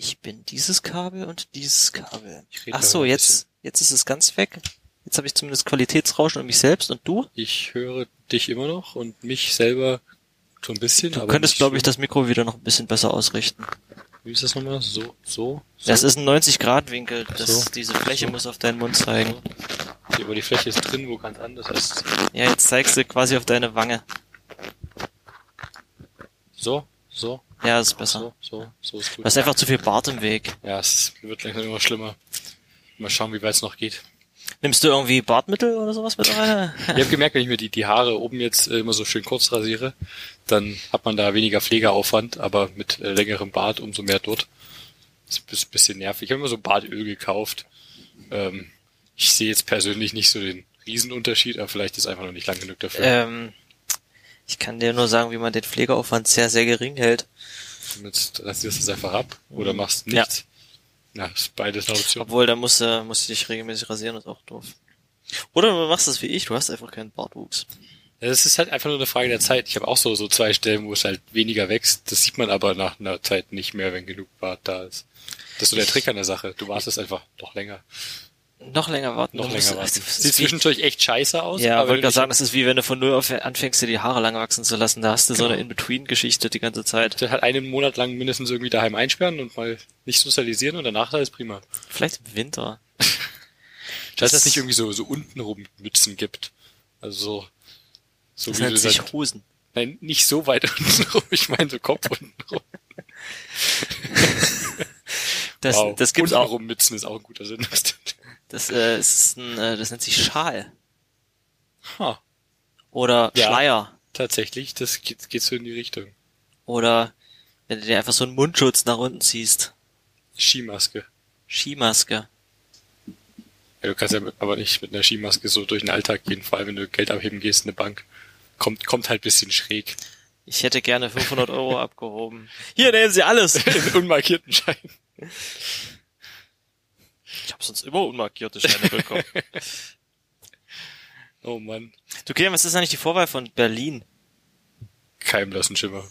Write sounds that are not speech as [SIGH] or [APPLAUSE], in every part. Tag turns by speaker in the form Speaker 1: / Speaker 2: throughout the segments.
Speaker 1: Ich bin dieses Kabel und dieses Kabel. Ach so, jetzt, jetzt ist es ganz weg. Jetzt habe ich zumindest Qualitätsrauschen und mich selbst und du?
Speaker 2: Ich höre dich immer noch und mich selber so ein bisschen.
Speaker 1: Du
Speaker 2: aber
Speaker 1: könntest, glaube ich,
Speaker 2: so.
Speaker 1: das Mikro wieder noch ein bisschen besser ausrichten.
Speaker 2: Wie ist das nochmal? So, so, so.
Speaker 1: Das ist ein 90-Grad-Winkel. Das,
Speaker 2: So.
Speaker 1: Diese Fläche muss auf deinen Mund zeigen.
Speaker 2: Okay, aber die Fläche ist drin, wo ganz anders ist.
Speaker 1: Ja, jetzt zeigst du quasi auf deine Wange.
Speaker 2: So, so,
Speaker 1: Ja, ist besser.
Speaker 2: so, so, so ist
Speaker 1: Du
Speaker 2: gut.
Speaker 1: hast einfach zu viel Bart im Weg.
Speaker 2: Ja, es wird langsam immer schlimmer. Mal schauen, wie weit es noch geht.
Speaker 1: Nimmst du irgendwie Bartmittel oder sowas mit rein?
Speaker 2: Ich habe gemerkt, wenn ich mir die, die Haare oben jetzt äh, immer so schön kurz rasiere, dann hat man da weniger Pflegeaufwand, aber mit äh, längerem Bart umso mehr dort. Das ist ein bisschen nervig. Ich habe immer so Bartöl gekauft. Ähm, ich sehe jetzt persönlich nicht so den Riesenunterschied, aber vielleicht ist einfach noch nicht lang genug dafür.
Speaker 1: ähm, ich kann dir nur sagen, wie man den Pflegeaufwand sehr, sehr gering hält.
Speaker 2: Jetzt rasierst du es einfach ab oder machst
Speaker 1: Ja.
Speaker 2: nichts. Ja, ist beides eine Option.
Speaker 1: Obwohl, da musst du, musst du dich regelmäßig rasieren, ist auch doof. Oder du machst das wie ich, du hast einfach keinen Bartwuchs.
Speaker 2: Ja, Es ist halt einfach nur eine Frage der Zeit. Ich habe auch so, so zwei Stellen, wo es halt weniger wächst. Das sieht man aber nach einer Zeit nicht mehr, wenn genug Bart da ist. Das ist so der Trick an der Sache. Du wartest einfach noch länger.
Speaker 1: Noch länger warten.
Speaker 2: Noch
Speaker 1: du
Speaker 2: länger warten.
Speaker 1: das ist
Speaker 2: Sieht zwischendurch echt scheiße aus.
Speaker 1: Ja, wollte
Speaker 2: du
Speaker 1: gerade sagen, das ist wie wenn du von null auf anfängst, dir die Haare lang wachsen zu lassen. Da hast du so
Speaker 2: Genau.
Speaker 1: eine In-Between-Geschichte die ganze Zeit.
Speaker 2: halt einen Monat lang mindestens irgendwie daheim einsperren und mal nicht sozialisieren und danach ist prima.
Speaker 1: Vielleicht im Winter. [LAUGHS]
Speaker 2: Dass es nicht irgendwie so, so untenrum Mützen gibt. Also so, so
Speaker 1: Das
Speaker 2: wie du
Speaker 1: nennt sich Hosen.
Speaker 2: nein, nicht so weit [LAUGHS] untenrum. Ich meine so Kopf untenrum.
Speaker 1: Das,
Speaker 2: wow.
Speaker 1: das gibt's auch.
Speaker 2: untenrum Mützen ist auch ein guter Sinn.
Speaker 1: Das, äh, ist ein, äh, das nennt sich Schal.
Speaker 2: ha,
Speaker 1: Oder
Speaker 2: Ja.
Speaker 1: Schleier.
Speaker 2: tatsächlich, das geht, geht so in die Richtung.
Speaker 1: Oder wenn du dir einfach so einen Mundschutz nach unten ziehst.
Speaker 2: Skimaske.
Speaker 1: Skimaske.
Speaker 2: Ja, du kannst ja aber nicht mit einer Skimaske so durch den Alltag gehen, vor allem wenn du Geld abheben gehst in eine Bank. Kommt, kommt halt bisschen schräg.
Speaker 1: Ich hätte gerne 500 Euro abgehoben. Hier nehmen Sie alles. [LAUGHS]
Speaker 2: In unmarkierten Schein.
Speaker 1: Ich habe sonst immer unmarkierte Scheine [LAUGHS] bekommen.
Speaker 2: Oh Mann.
Speaker 1: Du, Kilian, was ist eigentlich die Vorwahl von Berlin?
Speaker 2: Keim lassen Schimmer.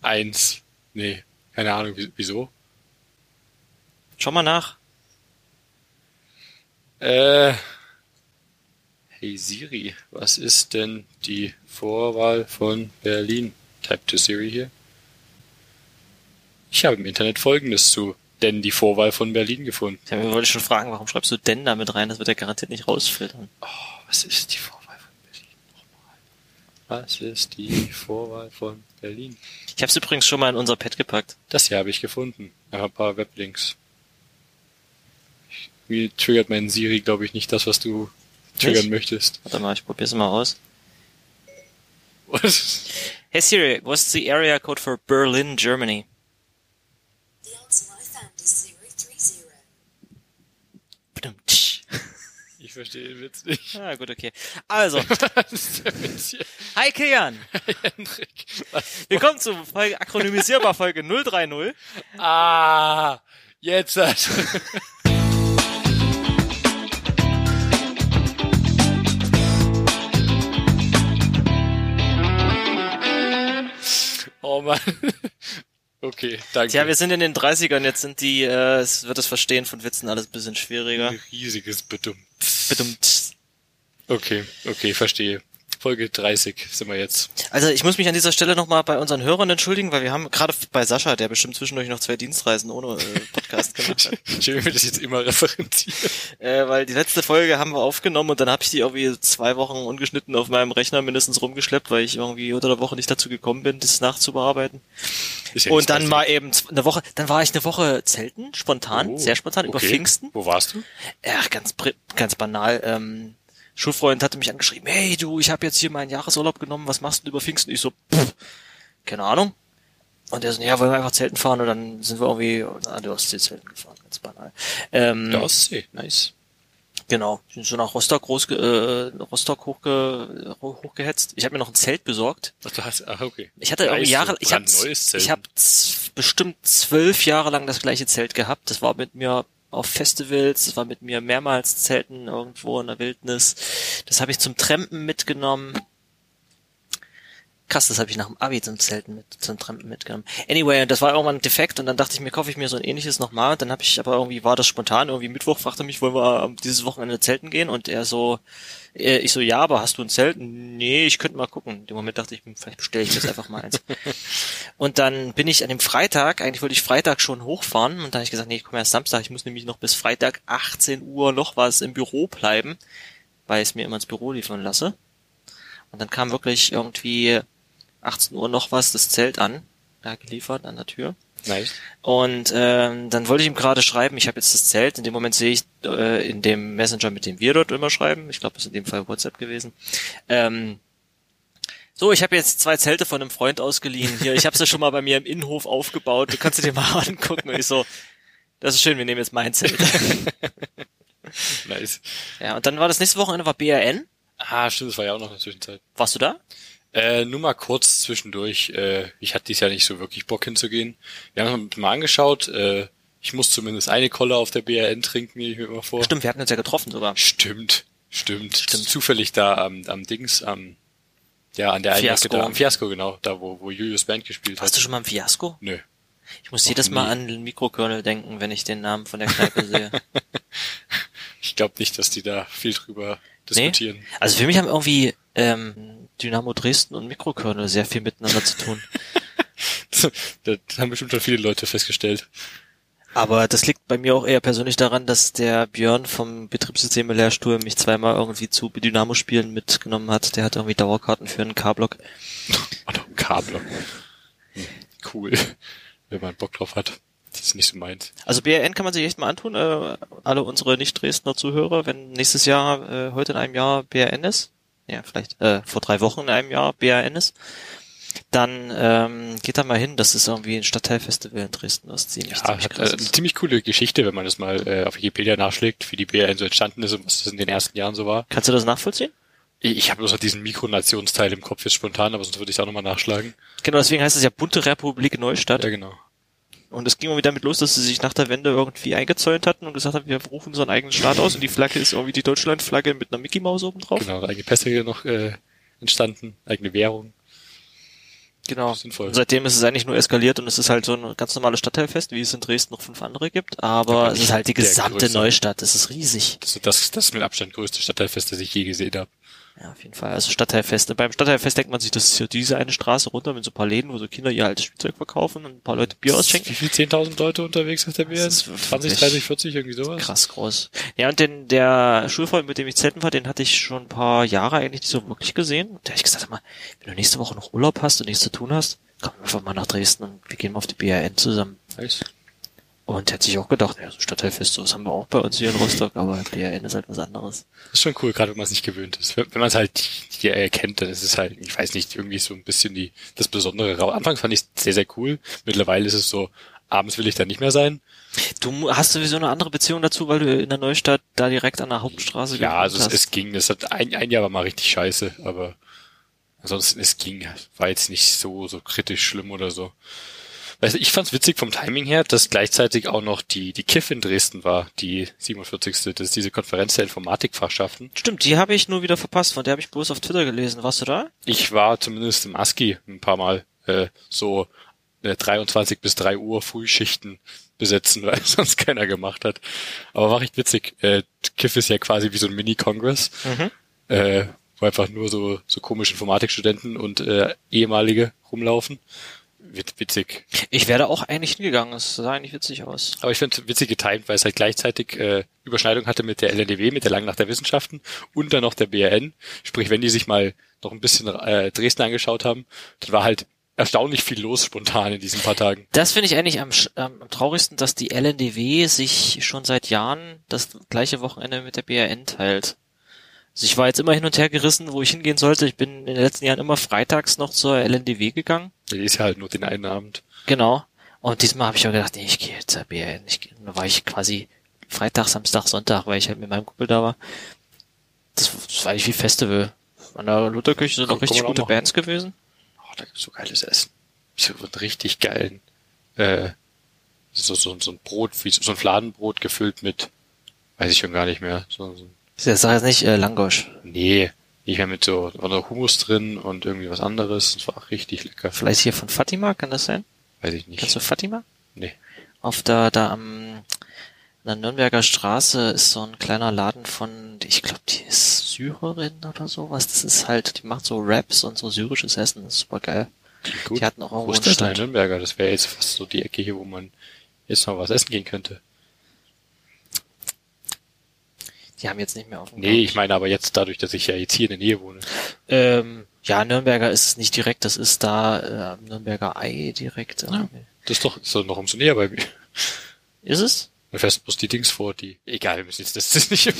Speaker 2: Eins. Nee, keine Ahnung, wie- wieso.
Speaker 1: Schau mal nach.
Speaker 2: Äh. Hey Siri, was ist denn die Vorwahl von Berlin? Type to Siri hier. Ich habe im Internet folgendes zu denn die Vorwahl von Berlin gefunden.
Speaker 1: Ja, wir wollten schon fragen, warum schreibst du denn da mit rein? Das wird er garantiert nicht rausfiltern.
Speaker 2: Oh, was ist die Vorwahl von Berlin? Nochmal. Was ist die Vorwahl von Berlin?
Speaker 1: Ich habe es übrigens schon mal in unser Pad gepackt.
Speaker 2: Das hier habe ich gefunden. Ja, ein paar Weblinks. Mir triggert mein Siri, glaube ich, nicht das, was du triggern
Speaker 1: Nicht?
Speaker 2: möchtest.
Speaker 1: Warte mal, ich probier's mal aus.
Speaker 2: Was?
Speaker 1: Hey Siri, what's the area code for Berlin, Germany?
Speaker 3: The answer I found is 030.
Speaker 1: Badum-tsch.
Speaker 2: Ich verstehe den Witz nicht.
Speaker 1: Ah, gut, okay. Also, [LAUGHS]
Speaker 2: Witz hier.
Speaker 1: hi. [LAUGHS]
Speaker 2: Hendrik. Was?
Speaker 1: Willkommen zu Folge, akronymisierbar Folge 030.
Speaker 2: Ah, jetzt. Oh Mann. Okay, danke.
Speaker 1: Tja, wir sind in den 30ern, jetzt sind die, äh, es wird das Verstehen von Witzen alles ein bisschen schwieriger.
Speaker 2: Ein riesiges Bedummt.
Speaker 1: Badum-tsch.
Speaker 2: Okay, okay, verstehe. Folge 30 sind wir jetzt.
Speaker 1: Also ich muss mich an dieser Stelle nochmal bei unseren Hörern entschuldigen, weil wir haben gerade bei Sascha, der bestimmt zwischendurch noch zwei Dienstreisen ohne äh, Podcast gemacht hat, [LAUGHS]
Speaker 2: Schön, wir das jetzt immer referenzieren.
Speaker 1: äh, weil die letzte Folge haben wir aufgenommen und dann habe ich die irgendwie zwei Wochen ungeschnitten auf meinem Rechner mindestens rumgeschleppt, weil ich irgendwie unter der Woche nicht dazu gekommen bin, das
Speaker 2: ja
Speaker 1: Und dann mal eben eine Woche, dann war ich eine Woche zelten, spontan,
Speaker 2: Oh,
Speaker 1: sehr spontan, über
Speaker 2: okay.
Speaker 1: Pfingsten.
Speaker 2: Wo warst du?
Speaker 1: Ja, ganz, ganz banal. Ähm, Schulfreund hatte mich angeschrieben, hey du, ich habe jetzt hier meinen Jahresurlaub genommen, was machst du über Pfingsten? Ich so, pff, keine Ahnung. Und er so, ja, wollen wir einfach zelten fahren und dann sind wir irgendwie an der Ostsee zelten gefahren, ganz banal. Ähm,
Speaker 2: Der Ostsee, nice.
Speaker 1: Genau, sind so nach Rostock, groß, äh, Rostock hochge, hochgehetzt. Ich habe mir noch ein Zelt besorgt.
Speaker 2: Ach, du hast, ach, okay.
Speaker 1: Ich hatte irgendwie Jahre, ich habe ich habe bestimmt zwölf Jahre lang das gleiche Zelt gehabt. Das war mit mir auf Festivals, war mit mir mehrmals Zelten irgendwo in der Wildnis. Das habe ich zum Trampen mitgenommen. Krass, das habe ich nach dem Abi zum Zelten mit, zum Trampen mitgenommen. Anyway, das war irgendwann ein defekt und dann dachte ich mir, kaufe ich mir so ein ähnliches nochmal. Dann habe ich aber irgendwie, war das spontan, irgendwie Mittwoch fragte mich, wollen wir ähm, dieses Wochenende zelten gehen? Und er so, äh, ich so, ja, aber hast du ein Zelt? Nee, ich könnte mal gucken. In dem Moment dachte ich, vielleicht bestelle ich mir jetzt einfach mal eins. [LAUGHS] und dann bin ich an dem Freitag, eigentlich wollte ich Freitag schon hochfahren und dann habe ich gesagt, nee, ich komme erst Samstag, ich muss nämlich noch bis Freitag 18 Uhr noch was im Büro bleiben, weil ich es mir immer ins Büro liefern lasse. Und dann kam wirklich irgendwie 18 Uhr noch was das Zelt an, da geliefert an der Tür.
Speaker 2: Nice.
Speaker 1: Und ähm, dann wollte ich ihm gerade schreiben, ich habe jetzt das Zelt. In dem Moment sehe ich äh, in dem Messenger, mit dem wir dort immer schreiben, ich glaube, das ist in dem Fall WhatsApp gewesen. Ähm, so, ich habe jetzt zwei Zelte von einem Freund ausgeliehen. Hier, ich habe sie schon mal bei mir im Innenhof aufgebaut. Du kannst dir mal [LAUGHS] angucken. Und ich so, das ist schön, wir nehmen jetzt mein Zelt. [LAUGHS]
Speaker 2: Nice.
Speaker 1: ja, und dann war das nächste Wochenende war BRN.
Speaker 2: Ah, stimmt, das war ja auch noch in der Zwischenzeit.
Speaker 1: Warst du da?
Speaker 2: Äh, nur mal kurz zwischendurch. Äh, ich hatte dies Jahr nicht so wirklich Bock hinzugehen. Wir haben uns mal angeschaut. Äh, ich muss zumindest eine Kolle auf der BRN trinken, nehme ich mir immer vor.
Speaker 1: Stimmt, wir hatten uns ja getroffen sogar.
Speaker 2: Stimmt, stimmt.
Speaker 1: Stimmt.
Speaker 2: Zufällig da am, am Dings, am, ja, an der einen
Speaker 1: Fiasco.
Speaker 2: Ecke da, am Fiasco, genau, da wo, wo Julius Band gespielt
Speaker 1: Warst
Speaker 2: hat.
Speaker 1: du schon mal im Fiasco?
Speaker 2: Nö.
Speaker 1: Ich muss
Speaker 2: Noch
Speaker 1: jedes Mal
Speaker 2: nie.
Speaker 1: an Mikrokernel denken, wenn ich den Namen von der Kneipe sehe. [LAUGHS]
Speaker 2: Ich glaube nicht, dass die da viel drüber
Speaker 1: Nee?
Speaker 2: diskutieren.
Speaker 1: Also für mich haben irgendwie ähm, Dynamo Dresden und Mikrokernel sehr viel miteinander zu tun. [LAUGHS]
Speaker 2: das haben bestimmt schon viele Leute festgestellt.
Speaker 1: Aber das liegt bei mir auch eher persönlich daran, dass der Björn vom Betriebssysteme Lehrstuhl mich zweimal irgendwie zu Dynamo-Spielen mitgenommen hat. Der hat irgendwie Dauerkarten für einen K-Block.
Speaker 2: Kabler. Hm, Cool. Wenn man Bock drauf hat. Das ist nicht so meins.
Speaker 1: Also BRN kann man sich echt mal antun, äh, alle unsere Nicht-Dresdner Zuhörer, wenn nächstes Jahr, äh, heute in einem Jahr BRN ist, ja, vielleicht äh, vor drei Wochen in einem Jahr BRN ist, dann ähm, geht da mal hin, das ist irgendwie ein Stadtteilfestival in Dresden, das ziemlich,
Speaker 2: Ja,
Speaker 1: ziemlich
Speaker 2: hat äh,
Speaker 1: krass
Speaker 2: eine
Speaker 1: ist.
Speaker 2: ziemlich coole Geschichte, wenn man das mal äh, auf Wikipedia nachschlägt, wie die BRN so entstanden ist und was das in den ersten Jahren so war.
Speaker 1: Kannst du das nachvollziehen?
Speaker 2: Ich, habe bloß noch diesen Mikronationsteil im Kopf jetzt spontan, aber sonst würde ich es auch nochmal nachschlagen.
Speaker 1: Genau, deswegen heißt es ja Bunte Republik Neustadt.
Speaker 2: Ja, genau.
Speaker 1: Und es ging irgendwie damit los, dass sie sich nach der Wende irgendwie eingezäunt hatten und gesagt haben, wir rufen unseren eigenen Staat aus und die Flagge ist irgendwie die Deutschlandflagge mit einer Mickey Maus oben drauf.
Speaker 2: Genau, eigene Pässe hier noch äh, entstanden, eigene Währung.
Speaker 1: Genau.
Speaker 2: Sinnvoll.
Speaker 1: Und seitdem ist es eigentlich nur eskaliert und es ist halt so ein ganz normales Stadtteilfest, wie es in Dresden noch fünf andere gibt, aber es ist halt die gesamte
Speaker 2: größte.
Speaker 1: Neustadt, es ist riesig.
Speaker 2: Das ist das, das ist mit Abstand größte Stadtteilfest, das ich je gesehen habe.
Speaker 1: Ja, auf jeden Fall. Also Stadtteilfeste. Beim Stadtteilfest denkt man sich, das ist ja diese eine Straße runter mit so ein paar Läden, wo so Kinder ihr altes Spielzeug verkaufen und ein paar Leute Bier ausschenken.
Speaker 2: Wie viel 10.000 Leute unterwegs auf der
Speaker 1: ist
Speaker 2: 20,
Speaker 1: wirklich
Speaker 2: 30, 40, irgendwie sowas?
Speaker 1: Krass groß. Ja, und den, der Schulfreund, mit dem ich zelten war, den hatte ich schon ein paar Jahre eigentlich nicht so wirklich gesehen. Und da habe ich gesagt, sag mal, wenn du nächste Woche noch Urlaub hast und nichts zu tun hast, komm einfach mal nach Dresden und wir gehen mal auf die BRN zusammen.
Speaker 2: Nice.
Speaker 1: Und er hat sich auch gedacht, ja, so Stadtteilfest, sowas haben wir auch bei uns hier in Rostock, aber BRN ist halt was anderes.
Speaker 2: Das ist schon cool, gerade wenn man es nicht gewöhnt ist. Wenn man es halt hier erkennt, dann ist es halt, ich weiß nicht, irgendwie so ein bisschen die das Besondere. Am Anfang fand ich es sehr, sehr cool. Mittlerweile ist es so, abends will ich da nicht mehr sein.
Speaker 1: Du hast sowieso eine andere Beziehung dazu, weil du in der Neustadt da direkt an der Hauptstraße
Speaker 2: Ja, also es, es ging. Es hat ein, ein Jahr war mal richtig scheiße, aber ansonsten es ging. War jetzt nicht so so kritisch schlimm oder so. Weißt du, ich fand's witzig vom Timing her, dass gleichzeitig auch noch die die KIF in Dresden war, die 47. Das ist diese Konferenz der Informatikfachschaften.
Speaker 1: Stimmt, die habe ich nur wieder verpasst, von der habe ich bloß auf Twitter gelesen. Warst du da?
Speaker 2: Ich war zumindest im ASCII ein paar Mal äh, so äh, 23 bis 3 Uhr Frühschichten besetzen, [LAUGHS] weil sonst keiner gemacht hat. Aber war recht witzig. Äh, KIF ist ja quasi wie so ein Mini-Kongress, äh, wo einfach nur so, so komische Informatikstudenten und äh, ehemalige rumlaufen. Wit witzig.
Speaker 1: Ich wäre da auch eigentlich hingegangen, es sah eigentlich witzig aus.
Speaker 2: Aber ich finde witzig getimt, weil es halt gleichzeitig äh, Überschneidung hatte mit der LNDW, mit der Langen Nacht der Wissenschaften und dann noch der BRN. Sprich, wenn die sich mal noch ein bisschen äh, Dresden angeschaut haben, dann war halt erstaunlich viel los spontan in diesen paar Tagen.
Speaker 1: Das finde ich eigentlich am, ähm, am traurigsten, dass die LNDW sich schon seit Jahren das gleiche Wochenende mit der BRN teilt. Also ich war jetzt immer hin und her gerissen, wo ich hingehen sollte. Ich bin in den letzten Jahren immer freitags noch zur LNDW gegangen.
Speaker 2: Die ist ja halt nur den einen Abend.
Speaker 1: Genau. Und diesmal habe ich auch gedacht, nee, ich gehe jetzt zur BRN. Ich, da war ich quasi Freitag, Samstag, Sonntag, weil ich halt mit meinem Kumpel da war. Das, das war eigentlich wie Festival. An der Lutherkirche sind auch richtig gute. Bands gewesen.
Speaker 2: Oh, da gibt's so geiles Essen. So einen richtig geilen, äh, so, so, so ein Brot, wie so ein Fladenbrot gefüllt mit, weiß ich schon gar nicht mehr. So, so,
Speaker 1: Das sag jetzt nicht äh, Langosch.
Speaker 2: nee, Ich meine mit so, war da Hummus drin und irgendwie was anderes. Das war richtig lecker.
Speaker 1: Vielleicht hier von Fatima, kann das sein?
Speaker 2: Weiß ich nicht.
Speaker 1: Kennst du Fatima?
Speaker 2: Nee.
Speaker 1: Auf der, da am, an der Nürnberger Straße ist so ein kleiner Laden von, ich glaube, die ist Syrerin oder sowas. Das ist halt, die macht so Raps und so syrisches Essen. Das ist super geil.
Speaker 2: Gut.
Speaker 1: Die hatten auch
Speaker 2: Wo
Speaker 1: irgendwo
Speaker 2: ist
Speaker 1: einen
Speaker 2: das?
Speaker 1: Stand.
Speaker 2: Nürnberger. Das wäre jetzt fast so die Ecke hier, wo man jetzt noch was essen gehen könnte.
Speaker 1: Die haben jetzt nicht mehr offen.
Speaker 2: Nee, ich meine aber jetzt dadurch, dass ich ja jetzt hier in der Nähe wohne.
Speaker 1: Ähm, ja, Nürnberger ist es nicht direkt, das ist da äh, Nürnberger Ei direkt. äh,
Speaker 2: Ja. Das ist doch, ist doch noch umso näher bei mir.
Speaker 1: Ist es?
Speaker 2: Mir fährst bloß die Dings vor, die. Egal, wir müssen jetzt das ist nicht im,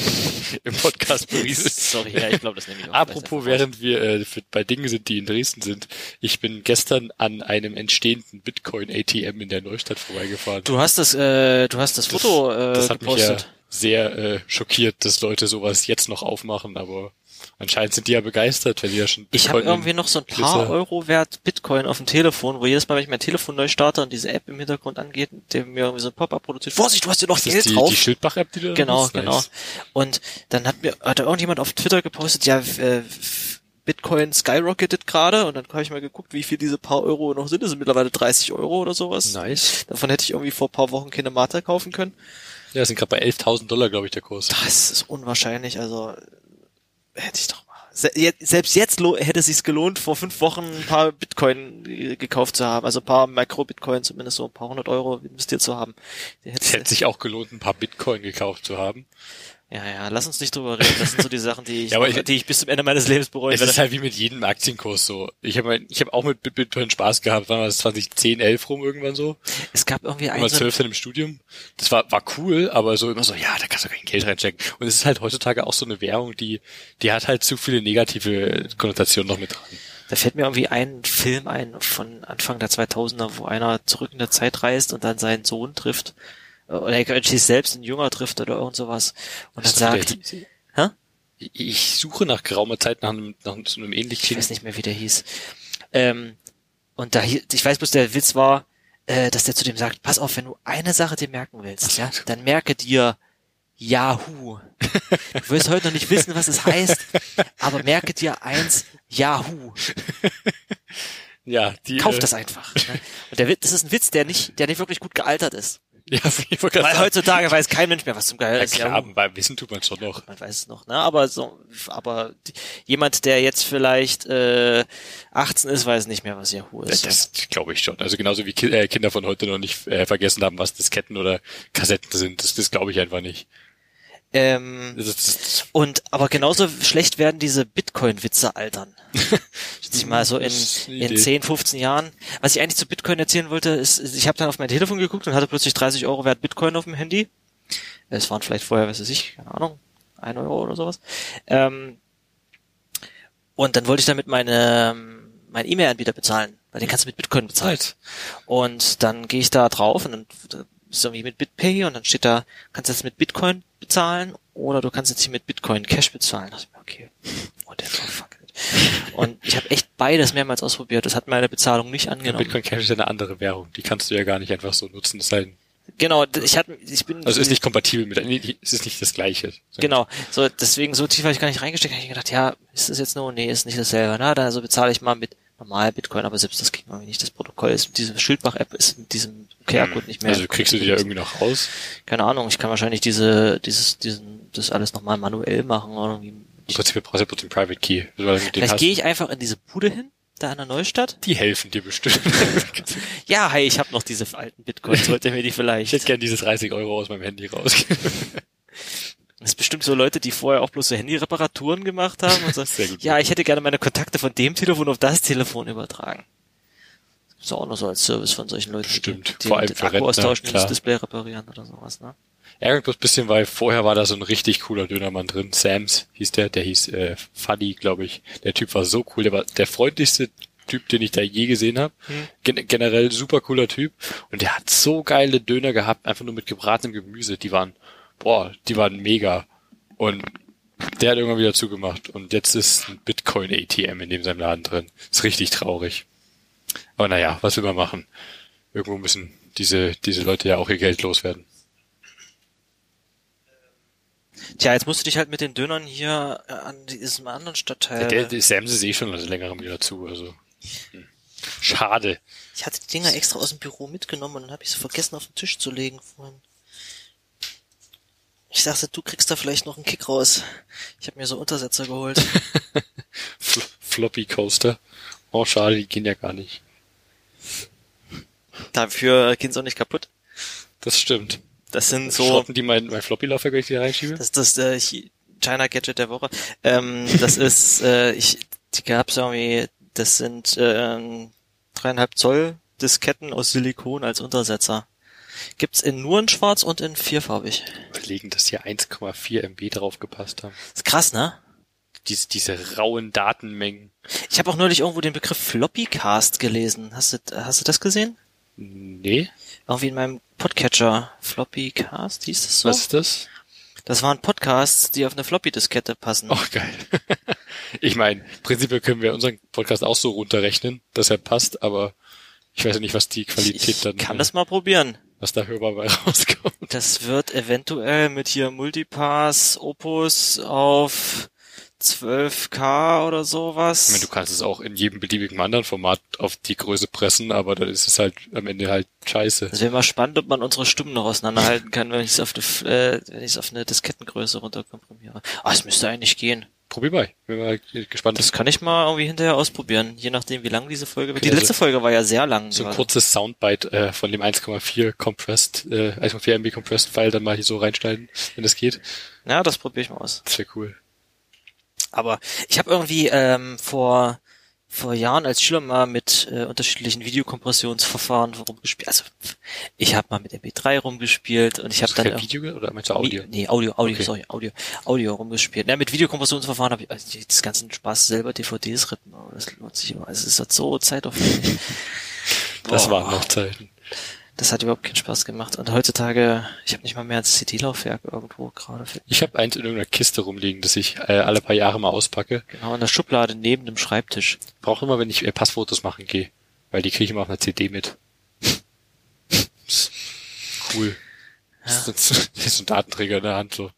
Speaker 2: im Podcast [LAUGHS] berieseln.
Speaker 1: Sorry, ja, ich glaube, das nehme ich auch.
Speaker 2: Apropos, während wir äh, für, bei Dingen sind, die in Dresden sind, ich bin gestern an einem entstehenden Bitcoin-ATM in der Neustadt vorbeigefahren.
Speaker 1: Du hast das, äh, du hast das Foto äh,
Speaker 2: das hat mich ja
Speaker 1: gepostet.
Speaker 2: Sehr äh, schockiert, dass Leute sowas jetzt noch aufmachen, aber anscheinend sind die ja begeistert, wenn die ja schon
Speaker 1: ich habe
Speaker 2: Bitcoin
Speaker 1: irgendwie noch so ein paar
Speaker 2: Glitzer-
Speaker 1: Euro wert Bitcoin auf dem Telefon, wo jedes Mal, wenn ich mein Telefon neu starte und diese App im Hintergrund angeht, der mir irgendwie so ein Pop-up produziert. Vorsicht, du hast hier noch
Speaker 2: Ist
Speaker 1: Geld
Speaker 2: das die,
Speaker 1: drauf.
Speaker 2: die Schildbach-App, die du
Speaker 1: Genau,
Speaker 2: nutzt?
Speaker 1: genau.
Speaker 2: Nice.
Speaker 1: Und dann hat mir, hat da irgendjemand auf Twitter gepostet, ja, äh, Bitcoin skyrocketed gerade und dann habe ich mal geguckt, wie viel diese paar Euro noch sind. Das sind mittlerweile 30 Euro oder sowas.
Speaker 2: Nice.
Speaker 1: Davon hätte ich irgendwie vor paar Wochen keine Mata kaufen können.
Speaker 2: Ja, sind gerade bei 11.000 Dollar, glaube ich, der Kurs.
Speaker 1: Das ist unwahrscheinlich, also hätte ich doch mal. Se selbst jetzt hätte es sich gelohnt, vor fünf Wochen ein paar Bitcoin äh, gekauft zu haben, also ein paar Micro-Bitcoin, zumindest so ein paar hundert Euro investiert zu haben. Hätte-
Speaker 2: Es hätte sich auch gelohnt, ein paar Bitcoin gekauft zu haben.
Speaker 1: Ja, ja, lass uns nicht drüber reden. Das sind so die Sachen, die ich,
Speaker 2: Ja, aber ich-
Speaker 1: die ich bis zum Ende meines Lebens bereuen
Speaker 2: Es
Speaker 1: werde.
Speaker 2: ist halt wie mit jedem Aktienkurs so. Ich habe ich hab auch mit Bit- Bitcoin Spaß gehabt. Wann war das 2010, 11 rum irgendwann so?
Speaker 1: Es gab irgendwie einen,
Speaker 2: Immer
Speaker 1: so,
Speaker 2: 12 dann im Studium. Das war, war cool, aber so immer so, ja, da kannst du kein Geld reinstecken. Und es ist halt heutzutage auch so eine Währung, die, die hat halt zu viele negative Konnotationen noch mit dran.
Speaker 1: da fällt mir irgendwie ein Film ein von Anfang der 2000er, wo einer zurück in der Zeit reist und dann seinen Sohn trifft. Oder er sich selbst einen Jünger trifft oder irgend sowas. Und dann sagt, hä?
Speaker 2: Ich suche nach geraumer Zeit nach einem, nach so einem
Speaker 1: Ich
Speaker 2: ähnlichen.
Speaker 1: weiß nicht mehr, wie der hieß. Ähm, und da ich weiß bloß, der Witz war, äh, dass der zu dem sagt, pass auf, wenn du eine Sache dir merken willst, ja, dann merke dir Yahoo. Du wirst heute noch nicht wissen, was es heißt, aber merke dir eins, Yahoo.
Speaker 2: Ja, die.
Speaker 1: Kauf
Speaker 2: äh,
Speaker 1: das einfach. Ne? Und der Witz, das ist ein Witz, der nicht, der nicht wirklich gut gealtert ist.
Speaker 2: Ja, ich
Speaker 1: Weil
Speaker 2: sagen.
Speaker 1: heutzutage weiß kein Mensch mehr, was zum Geil
Speaker 2: Ja,
Speaker 1: ist.
Speaker 2: klar,
Speaker 1: Yahoo.
Speaker 2: beim Wissen tut man schon noch.
Speaker 1: Man weiß es noch, ne? Aber so, aber jemand, der jetzt vielleicht äh, 18 ist, weiß nicht mehr, was Yahoo ist.
Speaker 2: Das glaube ich schon. Also genauso wie Ki äh, Kinder von heute noch nicht äh, vergessen haben, was Disketten oder Kassetten sind. Das, das glaube ich einfach nicht.
Speaker 1: Ähm, Und aber genauso schlecht werden diese Bitcoin-Witze altern. [LAUGHS] Schätze ich mal so in, in
Speaker 2: Idee.
Speaker 1: 10, 15 Jahren. Was ich eigentlich zu Bitcoin erzählen wollte, ist, ich habe dann auf mein Telefon geguckt und hatte plötzlich 30 Euro wert Bitcoin auf dem Handy. Es waren vielleicht vorher, was weiß ich, keine Ahnung, ein Euro oder sowas. Ähm, und dann wollte ich damit meine, mein E-Mail-Anbieter bezahlen, weil den kannst du mit Bitcoin bezahlen.
Speaker 2: Right.
Speaker 1: Und dann gehe ich da drauf und dann ist irgendwie mit BitPay und dann steht da, kannst du jetzt mit Bitcoin bezahlen oder du kannst jetzt hier mit Bitcoin Cash bezahlen. Da ich mir, okay, whatever, fuck it. Und ich habe echt beides mehrmals ausprobiert. Das hat meine Bezahlung nicht angenommen.
Speaker 2: Bitcoin Cash ist ja eine andere Währung. Die kannst du ja gar nicht einfach so nutzen. Es sei denn,
Speaker 1: Genau, ich hatte, ich bin
Speaker 2: also ist nicht kompatibel mit, nee, es ist nicht das Gleiche.
Speaker 1: Genau, so deswegen so tief habe ich gar nicht reingesteckt. Hab ich gedacht, ja, ist das jetzt nur? Nee, ist nicht dasselbe. Na, da also bezahle ich mal mit normal Bitcoin, aber selbst das ging irgendwie nicht. Das Protokoll ist mit dieser Schildbach-App ist mit diesem QR-Code nicht mehr.
Speaker 2: Also kriegst du die ja irgendwie noch raus.
Speaker 1: Keine Ahnung, ich kann wahrscheinlich diese, dieses, diesen, das alles nochmal manuell machen oder irgendwie.
Speaker 2: Im Prinzip brauchst du bloß den Private Key.
Speaker 1: Vielleicht gehe ich einfach in diese Bude hin, da an der Neustadt.
Speaker 2: Die helfen dir bestimmt. [LAUGHS]
Speaker 1: Ja, hey, ich habe noch diese alten Bitcoins, wollt ihr mir die
Speaker 2: ich
Speaker 1: vielleicht?
Speaker 2: hätte gern diese 30 Euro aus meinem Handy raus. [LAUGHS]
Speaker 1: Das ist bestimmt so Leute, die vorher auch bloß so Handyreparaturen gemacht haben und so. [LAUGHS]
Speaker 2: Sehr gut.
Speaker 1: Ja, ich hätte gerne meine Kontakte von dem Telefon auf das Telefon übertragen. Das gibt's auch noch so als Service von solchen Leuten,
Speaker 2: Stimmt,
Speaker 1: die, die
Speaker 2: vor allem
Speaker 1: den
Speaker 2: für
Speaker 1: Akku
Speaker 2: Rentner,
Speaker 1: austauschen und das
Speaker 2: klar.
Speaker 1: Display reparieren oder sowas, ne?
Speaker 2: Ärgert bloß ein bisschen, weil vorher war da so ein richtig cooler Dönermann drin. Sams hieß der, der hieß äh, Fuddy, glaube ich. Der Typ war so cool, der war der freundlichste Typ, den ich da je gesehen habe. Gen generell super cooler Typ. Und der hat so geile Döner gehabt, einfach nur mit gebratenem Gemüse. Die waren, boah, die waren mega. Und der hat irgendwann wieder zugemacht. Und jetzt ist ein Bitcoin-ATM in dem seinem Laden drin. Ist richtig traurig. Aber naja, was will man machen? Irgendwo müssen diese, diese Leute ja auch ihr Geld loswerden.
Speaker 1: Tja, jetzt musst du dich halt mit den Dönern hier äh, an diesem anderen Stadtteil.
Speaker 2: Der, der Sam sehe ich schon seit längerem wieder zu, also. hm. Schade.
Speaker 1: ich hatte die Dinger extra aus dem Büro mitgenommen und dann habe ich sie vergessen auf den Tisch zu legen vorhin. Ich dachte, du kriegst da vielleicht noch einen Kick raus. Ich habe mir so Untersetzer geholt. [LAUGHS]
Speaker 2: Fl Floppy Coaster. Oh, schade, die gehen ja gar nicht.
Speaker 1: Dafür gehen sie auch nicht kaputt.
Speaker 2: Das stimmt.
Speaker 1: Das sind so.
Speaker 2: Schrotten die mein, mein Floppy-Laufwerk, wenn ich die reinschiebe?
Speaker 1: Das ist das äh, Chi- China Gadget der Woche. Ähm, das [LAUGHS] ist, äh, ich, die gab's irgendwie, das sind ähm, dreieinhalb Zoll Disketten aus Silikon als Untersetzer. Gibt's in nur in schwarz und in vierfarbig.
Speaker 2: Überlegen, dass hier 1,4 MB drauf gepasst haben.
Speaker 1: Ist krass, ne?
Speaker 2: Diese, diese rauen Datenmengen.
Speaker 1: Ich habe auch neulich irgendwo den Begriff Floppycast gelesen. Hast du, hast du das gesehen?
Speaker 2: Nee,
Speaker 1: Irgendwie in meinem Podcatcher. Floppycast hieß das so?
Speaker 2: was ist das?
Speaker 1: Das waren Podcasts, die auf eine Floppy-Diskette passen.
Speaker 2: Oh, geil. [LAUGHS] ich meine, prinzipiell können wir unseren Podcast auch so runterrechnen, dass er passt, aber ich weiß ja nicht, was die Qualität
Speaker 1: ich
Speaker 2: dann,
Speaker 1: kann
Speaker 2: äh,
Speaker 1: das mal probieren.
Speaker 2: Was da hörbar bei [LAUGHS] rauskommt.
Speaker 1: Das wird eventuell mit hier Multipass Opus auf 12K oder sowas.
Speaker 2: Ich meine, du kannst es auch in jedem beliebigen anderen Format auf die Größe pressen, aber dann ist es halt am Ende halt scheiße.
Speaker 1: Es wäre mal spannend, ob man unsere Stimmen noch auseinanderhalten kann, wenn ich es auf eine, äh, wenn ich es auf eine Diskettengröße runterkomprimiere. Ah, es müsste eigentlich gehen.
Speaker 2: Probier mal. Bin mal gespannt.
Speaker 1: Das kann ich mal irgendwie hinterher ausprobieren, je nachdem, wie lang diese Folge wird. Die
Speaker 2: Okay, also
Speaker 1: letzte Folge war ja sehr lang.
Speaker 2: so ein
Speaker 1: Die war-
Speaker 2: kurzes Soundbite äh, von dem 1,4 Compressed, äh, 1,4 MB Compressed File dann mal hier so reinschneiden, wenn das geht.
Speaker 1: Ja, das probiere ich mal aus.
Speaker 2: Das wäre cool.
Speaker 1: Aber ich habe irgendwie ähm, vor vor Jahren als Schüler mal mit äh, unterschiedlichen Videokompressionsverfahren rumgespielt. Also ich habe mal mit MP3 rumgespielt und ich habe dann
Speaker 2: Video oder du Audio?
Speaker 1: Nee, Audio, Audio,
Speaker 2: Okay.
Speaker 1: sorry, Audio, Audio rumgespielt. Ja, mit Videokompressionsverfahren habe ich also das ganzen Spaß selber DVDs rippen, aber das lohnt sich immer. Also es ist halt so zeitaufwendig.
Speaker 2: Das waren noch Zeiten.
Speaker 1: Das hat überhaupt keinen Spaß gemacht. Und heutzutage, ich habe nicht mal mehr ein CD-Laufwerk irgendwo gerade.
Speaker 2: Ich habe eins in irgendeiner Kiste rumliegen, das ich äh, alle paar Jahre mal auspacke.
Speaker 1: Genau, in der Schublade neben dem Schreibtisch.
Speaker 2: Brauche immer, wenn ich äh, Passfotos machen gehe, weil die kriege ich immer auf einer CD mit. [LAUGHS] cool.
Speaker 1: Ja.
Speaker 2: Das ist so [LAUGHS] ein Datenträger in der Hand so.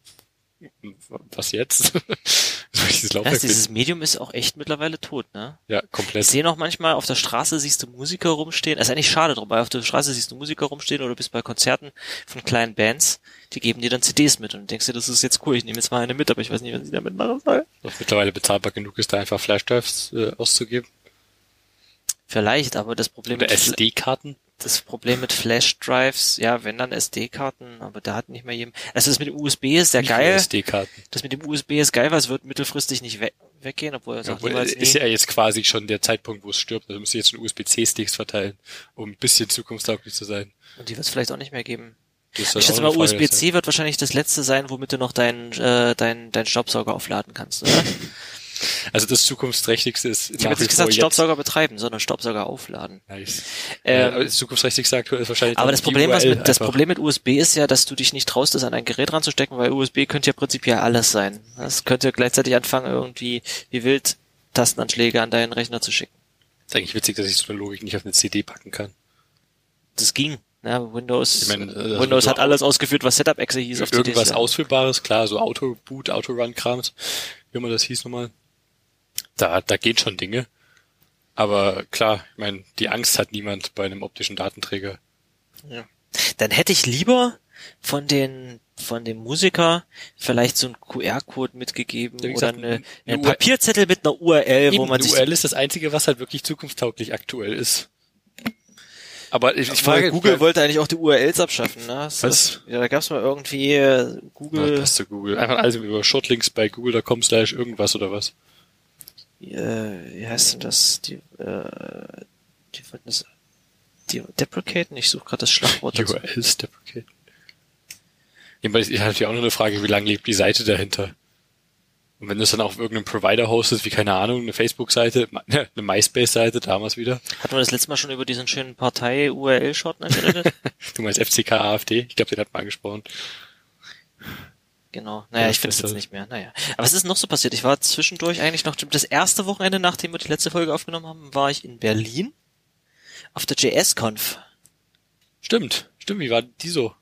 Speaker 2: Was jetzt? [LAUGHS] Ich dieses
Speaker 1: Ja, dieses? Medium ist auch echt mittlerweile tot, ne?
Speaker 2: Ja,
Speaker 1: Ich
Speaker 2: komplett.
Speaker 1: sehe noch manchmal, auf der Straße siehst du Musiker rumstehen. Das ist eigentlich schade drum, weil auf der Straße siehst du Musiker rumstehen oder bist bei Konzerten von kleinen Bands, die geben dir dann CDs mit und denkst dir, das ist jetzt cool, ich nehme jetzt mal eine mit, aber ich weiß nicht, was ich damit machen soll.
Speaker 2: Was mittlerweile bezahlbar genug ist, da einfach Flashdrives äh, auszugeben.
Speaker 1: Vielleicht, aber das Problem
Speaker 2: Oder SD-Karten.
Speaker 1: Das Problem mit Flash-Drives, ja, wenn dann SD-Karten, aber da hat nicht mehr jedem. Also das mit dem USB ist ja
Speaker 2: Wie viele
Speaker 1: geil.
Speaker 2: SD-Karten.
Speaker 1: Das mit dem USB ist geil, weil es wird mittelfristig nicht we weggehen, obwohl er sagt
Speaker 2: Obwohl, ist ja jetzt quasi schon der Zeitpunkt, wo es stirbt. Also müsst ihr jetzt schon USB-C-Sticks verteilen, um ein bisschen zukunftstauglich zu sein.
Speaker 1: Und die wird es vielleicht auch nicht mehr geben. Ich schätze mal, USB-C wird wahrscheinlich das letzte sein, womit du noch deinen äh, dein, dein Staubsauger aufladen kannst, oder? [LAUGHS]
Speaker 2: Also das zukunftsträchtigste ist
Speaker 1: Ich habe jetzt nicht gesagt Staubsauger betreiben, sondern Staubsauger aufladen.
Speaker 2: Nice.
Speaker 1: Ähm,
Speaker 2: äh, aber das zukunftsträchtigste aktuell ist wahrscheinlich
Speaker 1: Aber das Problem, was mit, das. Problem mit USB ist ja, dass du dich nicht traust, das an ein Gerät ranzustecken, weil USB könnte ja prinzipiell alles sein. Das könnte gleichzeitig anfangen, irgendwie wie wild Tastenanschläge an deinen Rechner zu schicken.
Speaker 2: ist eigentlich witzig, dass ich so eine Logik nicht auf eine CD packen kann.
Speaker 1: Das ging. Ja, Windows,
Speaker 2: Ich äh, das
Speaker 1: Windows hat alles ausgeführt, was Setup-Exe hieß auf
Speaker 2: Irgendwas
Speaker 1: CDs.
Speaker 2: Ausführbares, klar, so Auto-Boot, Auto-Run-Krams, wie immer das hieß nochmal. Da, da geht schon Dinge. Aber klar, ich meine, die Angst hat niemand bei einem optischen Datenträger.
Speaker 1: Dann hätte ich lieber von den von dem Musiker vielleicht so einen QR-Code mitgegeben
Speaker 2: Ja, wie
Speaker 1: oder
Speaker 2: gesagt,
Speaker 1: eine,
Speaker 2: ein-
Speaker 1: einen
Speaker 2: eine
Speaker 1: Papierzettel mit einer URL, wo man
Speaker 2: die
Speaker 1: sich
Speaker 2: URL ist das Einzige, was halt wirklich zukunftstauglich aktuell ist. Aber ich, ich frage,
Speaker 1: Google wollte eigentlich auch die URLs abschaffen, ne? Das-
Speaker 2: Was?
Speaker 1: Ja, da gab's mal irgendwie äh,
Speaker 2: Ja,
Speaker 1: Google,
Speaker 2: passt zu Google. Einfach alles über Shortlinks bei google.com slash irgendwas oder was.
Speaker 1: Äh, wie heißt denn das? Die, äh, die wollten das die deprecaten? Ich suche gerade das Schlagwort. [LAUGHS]
Speaker 2: URLs deprecate. Jedenfalls, ich hatte ja auch noch eine Frage, wie lange lebt die Seite dahinter? Und wenn du es dann auf irgendeinem Provider hostest, wie keine Ahnung, eine Facebook-Seite, [LAUGHS] eine MySpace-Seite, damals wieder.
Speaker 1: Hatten wir das letzte Mal schon über diesen schönen Partei-URL-Shortener geredet? [LAUGHS]
Speaker 2: Du meinst FCK AfD? Ich glaube, den hat man angesprochen.
Speaker 1: Genau. Naja,
Speaker 2: Ja,
Speaker 1: ich finde es jetzt nicht mehr. Naja. Aber was ist noch so passiert? Ich war zwischendurch eigentlich noch, das erste Wochenende, nachdem wir die letzte Folge aufgenommen haben, war ich in Berlin auf der JS-Conf.
Speaker 2: Stimmt, stimmt, wie war die so?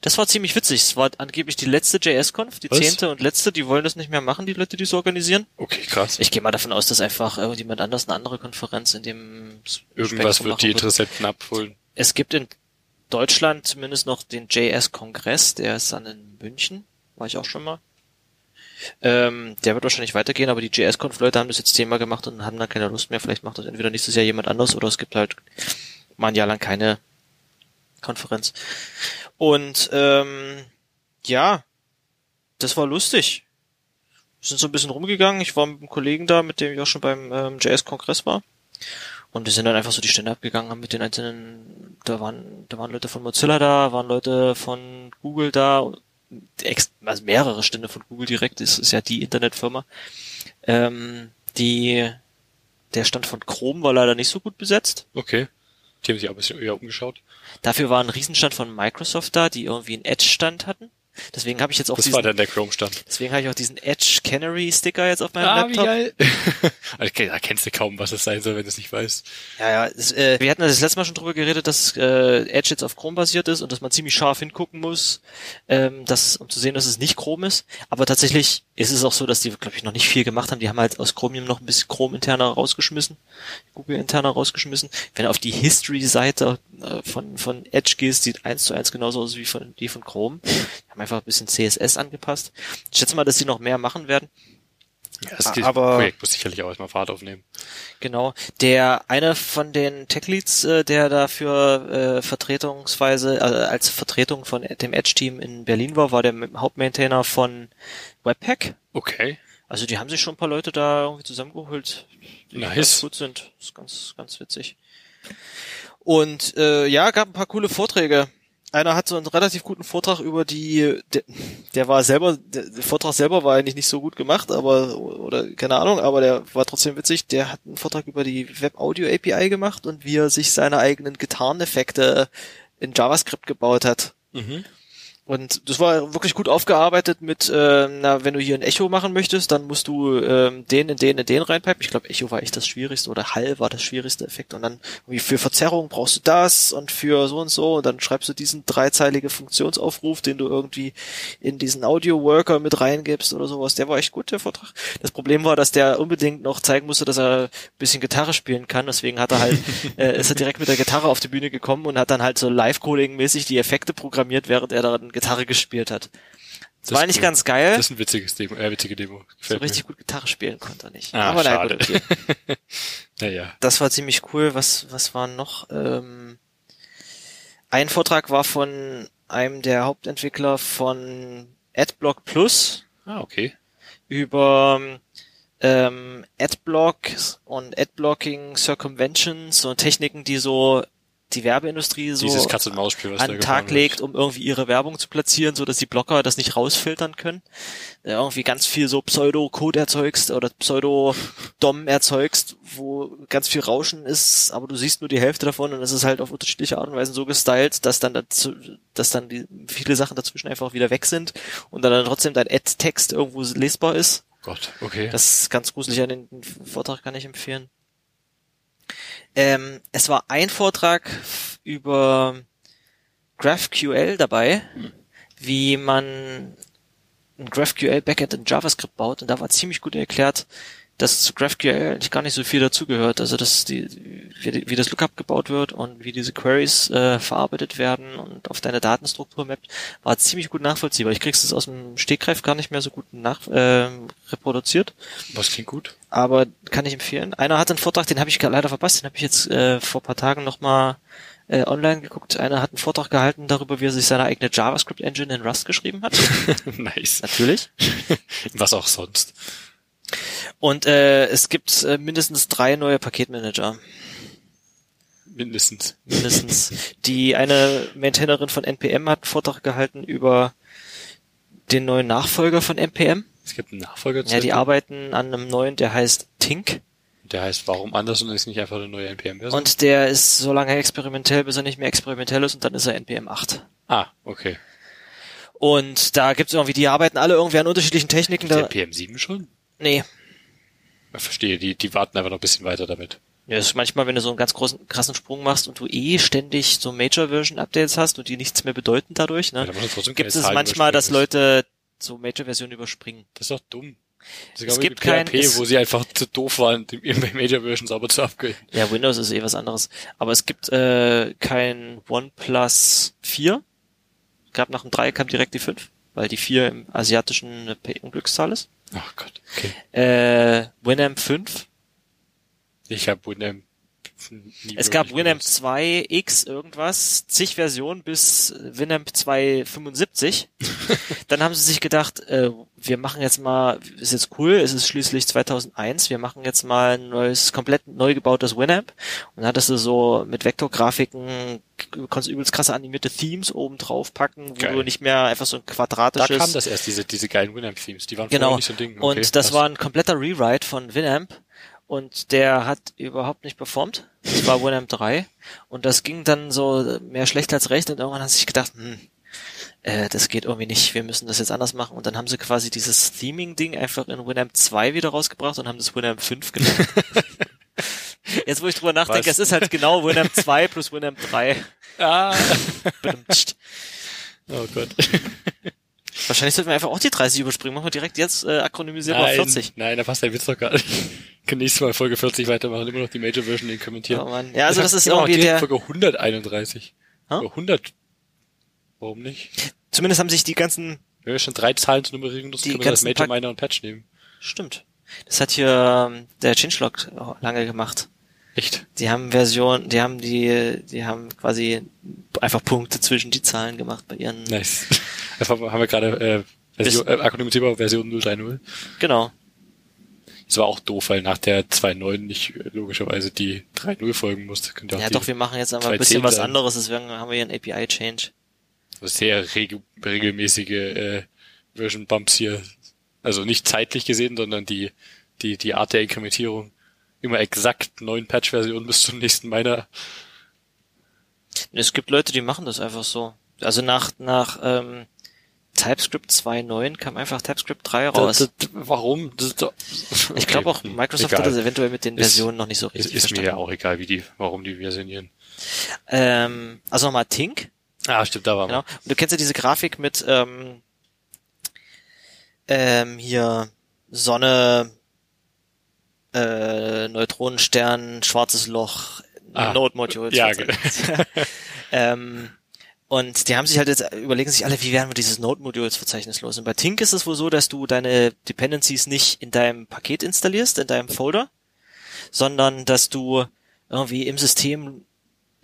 Speaker 1: Das war ziemlich witzig. Es war angeblich die letzte JS-Conf, die
Speaker 2: Was?
Speaker 1: zehnte und letzte. Die wollen das nicht mehr machen, die Leute, die es organisieren.
Speaker 2: Okay, krass.
Speaker 1: Ich gehe mal davon aus, dass einfach irgendjemand anders eine andere Konferenz in dem
Speaker 2: Irgendwas wird die Interessenten abholen.
Speaker 1: Es gibt in Deutschland zumindest noch den JS-Kongress, der ist dann in München. War ich auch schon mal. Ähm, der wird wahrscheinlich weitergehen, aber die JS-Conf-Leute haben das jetzt Thema gemacht und haben dann keine Lust mehr. Vielleicht macht das entweder nächstes Jahr jemand anders oder es gibt halt mal ein Jahr lang keine Konferenz. Und ähm, ja, das war lustig. Wir sind so ein bisschen rumgegangen. Ich war mit einem Kollegen da, mit dem ich auch schon beim ähm, JS-Kongress war. Und wir sind dann einfach so die Stände abgegangen, haben mit den einzelnen, da waren, da waren Leute von Mozilla da, waren Leute von Google da, also mehrere Stände von Google direkt, das ist ja die Internetfirma. Ähm, die, der Stand von Chrome war leider nicht so gut besetzt.
Speaker 2: Okay. Die haben sich auch ein bisschen eher umgeschaut.
Speaker 1: Dafür war ein Riesenstand von Microsoft da, die irgendwie einen Edge-Stand hatten. Deswegen habe ich jetzt auch
Speaker 2: Das
Speaker 1: diesen,
Speaker 2: war dann der Chrome-Stand.
Speaker 1: deswegen habe ich auch diesen Edge Canary Sticker jetzt auf meinem
Speaker 2: Ah, wie
Speaker 1: Laptop.
Speaker 2: geil. [LAUGHS] Also, da kennst du kaum, was es sein soll, wenn du es nicht weißt.
Speaker 1: Ja, ja, es, äh, wir hatten das letzte Mal schon drüber geredet, dass äh, Edge jetzt auf Chrome basiert ist und dass man ziemlich scharf hingucken muss, ähm, dass, um zu sehen, dass es nicht Chrome ist. Aber tatsächlich ist es auch so, dass die, glaube ich, noch nicht viel gemacht haben. Die haben halt aus Chromium noch ein bisschen Chrome interner rausgeschmissen, Google interner rausgeschmissen. Wenn du auf die History-Seite äh, von, von Edge gehst, sieht eins zu eins genauso aus wie von, die von Chrome. Die haben einfach ein bisschen CSS angepasst. Ich schätze mal, dass die noch mehr machen werden.
Speaker 2: Ja, das
Speaker 1: Aber-
Speaker 2: Projekt muss sicherlich auch erstmal Fahrt aufnehmen.
Speaker 1: Genau. Der eine von den Tech Leads, äh, der dafür äh, vertretungsweise, also als Vertretung von dem Edge-Team in Berlin war, war der Hauptmaintainer von Webpack.
Speaker 2: Okay.
Speaker 1: Also die haben sich schon ein paar Leute da irgendwie zusammengeholt, die
Speaker 2: Nice.
Speaker 1: ganz gut sind. Das ist ganz, ganz witzig. Und äh, ja, gab ein paar coole Vorträge. Einer hat so einen relativ guten Vortrag über die, der, der war selber, der, Vortrag selber war eigentlich nicht so gut gemacht, aber, oder keine Ahnung, aber der war trotzdem witzig. Der hat einen Vortrag über die Web-Audio-API gemacht und wie er sich seine eigenen Gitarreneffekte in JavaScript gebaut hat.
Speaker 2: Mhm.
Speaker 1: Und das war wirklich gut aufgearbeitet mit, äh, na, wenn du hier ein Echo machen möchtest, dann musst du ähm, den in den in den reinpipen. Ich glaube, Echo war echt das Schwierigste oder Hall war das schwierigste Effekt. Und dann irgendwie für Verzerrung brauchst du das und für so und so. Und dann schreibst du diesen dreizeilige Funktionsaufruf, den du irgendwie in diesen Audio-Worker mit reingibst oder sowas. Der war echt gut, der Vortrag. Das Problem war, dass der unbedingt noch zeigen musste, dass er ein bisschen Gitarre spielen kann. Deswegen hat er halt, [LAUGHS] äh, ist er direkt mit der Gitarre auf die Bühne gekommen und hat dann halt so Live-Coding-mäßig die Effekte programmiert, während er da Gitarre gespielt hat. Das,
Speaker 2: Das
Speaker 1: war eigentlich
Speaker 2: cool.
Speaker 1: ganz geil.
Speaker 2: Das ist ein witziges Demo, äh, witzige Demo.
Speaker 1: so
Speaker 2: Gefällt
Speaker 1: richtig gut Gitarre spielen konnte er nicht.
Speaker 2: Ah,
Speaker 1: Aber na
Speaker 2: schade.
Speaker 1: gut, okay. [LAUGHS]
Speaker 2: mir. Naja.
Speaker 1: Das war ziemlich cool. Was, was war noch? Ähm, ein Vortrag war von einem der Hauptentwickler von AdBlock Plus
Speaker 2: Ah, okay.
Speaker 1: über ähm, Adblock und Adblocking Circumventions, so Techniken, die so die Werbeindustrie so an den Tag legt, um irgendwie ihre Werbung zu platzieren, so dass die Blocker das nicht rausfiltern können. Äh, Irgendwie ganz viel so Pseudo-Code erzeugst oder Pseudo-DOM erzeugst, wo ganz viel Rauschen ist, aber du siehst nur die Hälfte davon und es ist halt auf unterschiedliche Art und Weise so gestylt, dass dann dazu, dass dann die, viele Sachen dazwischen einfach wieder weg sind und dann, dann trotzdem dein Ad-Text irgendwo lesbar ist.
Speaker 2: Gott, okay.
Speaker 1: Das ist ganz gruselig, an den Vortrag kann ich empfehlen. Ähm, es war ein Vortrag über GraphQL dabei, wie man ein GraphQL Backend in JavaScript baut. Und da war ziemlich gut erklärt, dass zu GraphQL eigentlich gar nicht so viel dazugehört. Also dass die, wie, wie das Lookup gebaut wird und wie diese Queries äh, verarbeitet werden und auf deine Datenstruktur mappt, war ziemlich gut nachvollziehbar. Ich krieg's das aus dem Stegreif gar nicht mehr so gut nach äh, reproduziert,
Speaker 2: Was klingt gut?
Speaker 1: aber kann ich empfehlen. Einer hat einen Vortrag, den habe ich leider verpasst, den habe ich jetzt äh, vor paar Tagen nochmal äh, online geguckt. Einer hat einen Vortrag gehalten darüber, wie er sich seine eigene JavaScript-Engine in Rust geschrieben hat. [LAUGHS]
Speaker 2: nice.
Speaker 1: Natürlich. [LAUGHS]
Speaker 2: Was auch sonst.
Speaker 1: Und äh, es gibt äh, mindestens drei neue Paketmanager.
Speaker 2: Mindestens.
Speaker 1: Mindestens. Die eine Maintainerin von NPM hat einen Vortrag gehalten über den neuen Nachfolger von NPM.
Speaker 2: Es gibt einen Nachfolger zu
Speaker 1: Ja, die
Speaker 2: NPM.
Speaker 1: arbeiten an einem neuen, der heißt Tink.
Speaker 2: Der heißt Warum anders und ist nicht einfach eine neue NPM-Version?
Speaker 1: Und der ist so lange experimentell, bis er nicht mehr experimentell ist und dann ist er NPM 8.
Speaker 2: Ah, okay.
Speaker 1: Und da gibt's irgendwie, die arbeiten alle irgendwie an unterschiedlichen Techniken.
Speaker 2: Der
Speaker 1: Da,
Speaker 2: NPM 7 schon?
Speaker 1: Nee,
Speaker 2: Ich verstehe, die, die warten einfach noch ein bisschen weiter damit.
Speaker 1: Ja, das ist manchmal, wenn du so einen ganz großen, krassen Sprung machst und du eh ständig so Major-Version-Updates hast und die nichts mehr bedeuten dadurch,
Speaker 2: Ja,
Speaker 1: ne?
Speaker 2: trotzdem
Speaker 1: Gibt es manchmal, dass. Leute so Major-Versionen überspringen.
Speaker 2: Das ist doch dumm. Das ist
Speaker 1: Es
Speaker 2: es
Speaker 1: gibt
Speaker 2: PHP,
Speaker 1: kein- es-
Speaker 2: wo sie einfach zu doof waren, die [LAUGHS] Major Version sauber zu upgraden.
Speaker 1: Ja, Windows ist eh was anderes. Aber es gibt äh, kein OnePlus 4. Gab nach dem 3 kam direkt die 5, weil die 4 im asiatischen eine Unglückszahl ist.
Speaker 2: Ach Gott, okay.
Speaker 1: Äh, Winamp 5.
Speaker 2: Ich habe Winamp
Speaker 1: Es gab Winamp
Speaker 2: benutzt.
Speaker 1: 2X irgendwas, zig Versionen bis Winamp 275. [LAUGHS] Dann haben sie sich gedacht, äh, wir machen jetzt mal, ist jetzt cool, es ist schließlich 2001, wir machen jetzt mal ein neues, komplett neu gebautes Winamp. Und dann hattest du so mit Vektorgrafiken, konntest übelst krasse animierte Themes oben drauf packen, wo
Speaker 2: Geil.
Speaker 1: du nicht mehr einfach so ein
Speaker 2: Da
Speaker 1: quadratisches...
Speaker 2: kam das erst, diese, diese geilen Winamp-Themes. Die waren
Speaker 1: Genau.
Speaker 2: nicht so ein Ding. Okay,
Speaker 1: und das
Speaker 2: krass.
Speaker 1: war ein kompletter Rewrite von Winamp und der hat überhaupt nicht performt. Das war Winamp 3 und das ging dann so mehr schlecht als recht und irgendwann hat sich gedacht, hm, äh, das geht irgendwie nicht, wir müssen das jetzt anders machen und dann haben sie quasi dieses Theming-Ding einfach in Winamp 2 wieder rausgebracht und haben das Winamp 5 genannt. [LAUGHS] Jetzt, wo ich drüber nachdenke, es ist halt genau Winamp 2 plus Winamp 3.
Speaker 2: Ah. [LAUGHS] Oh Gott. [LAUGHS]
Speaker 1: Wahrscheinlich sollten wir einfach auch die 30 überspringen. Machen wir direkt jetzt äh, akronymisieren
Speaker 2: Nein,
Speaker 1: 40.
Speaker 2: nein, da passt dein Witz doch gar nicht. [LAUGHS] Können nächstes Mal Folge 40 weitermachen, immer noch die Major Version implementieren.
Speaker 1: Oh Mann. Ja, also das ist
Speaker 2: Genau,
Speaker 1: irgendwie der...
Speaker 2: Folge 131.
Speaker 1: Hä?
Speaker 2: Oder 100. Warum nicht?
Speaker 1: Zumindest haben sich die ganzen
Speaker 2: Wenn wir schon drei Zahlen zur Nummerierung nutzen,
Speaker 1: Die
Speaker 2: können wir das Major,
Speaker 1: Pack-
Speaker 2: Minor und Patch nehmen.
Speaker 1: Stimmt. Das hat hier ähm, der Changelog lange gemacht.
Speaker 2: Echt?
Speaker 1: Die haben Version, die haben die, die haben quasi einfach Punkte zwischen die Zahlen gemacht bei ihren.
Speaker 2: Nice. [LAUGHS] Einfach haben wir gerade äh, Version, äh, akronymisierbar Version 030.
Speaker 1: Genau.
Speaker 2: Das war auch doof, weil nach der 2.9 nicht äh, logischerweise die 3.0 folgen musste. Könnte
Speaker 1: Ja, doch, wir machen jetzt aber ein
Speaker 2: 2.10
Speaker 1: bisschen was anderes, deswegen haben wir hier einen API-Change.
Speaker 2: sehr regu regelmäßige äh, Version Bumps hier. Also nicht zeitlich gesehen, sondern die, die, die Art der Inkrementierung. Immer exakt neun Patch-Versionen bis zum nächsten meiner.
Speaker 1: Es gibt Leute, die machen das einfach so. Also nach, nach ähm, TypeScript 2.9 kam einfach TypeScript 3 raus.
Speaker 2: Das, das, warum? Das ist doch,
Speaker 1: ich glaube auch,
Speaker 2: Okay,
Speaker 1: Microsoft
Speaker 2: egal.
Speaker 1: hat das eventuell mit den
Speaker 2: Ist-
Speaker 1: Versionen noch nicht so
Speaker 2: Ist,
Speaker 1: richtig
Speaker 2: ist mir
Speaker 1: verstanden.
Speaker 2: ja auch egal, wie die, warum die versionieren.
Speaker 1: Ähm, also nochmal Tink.
Speaker 2: Ah, stimmt, da war
Speaker 1: Genau. Und du kennst ja diese Grafik mit ähm, ähm, hier Sonne, äh, Neutronenstern, schwarzes Loch,
Speaker 2: Ah,
Speaker 1: Node-Module.
Speaker 2: ja, [LAUGHS]
Speaker 1: ähm, und die haben sich halt jetzt, überlegen sich alle, wie werden wir dieses Node-Modules-Verzeichnis los? Und bei Tink ist es wohl so, dass du deine Dependencies nicht in deinem Paket installierst, in deinem Folder, sondern dass du irgendwie im System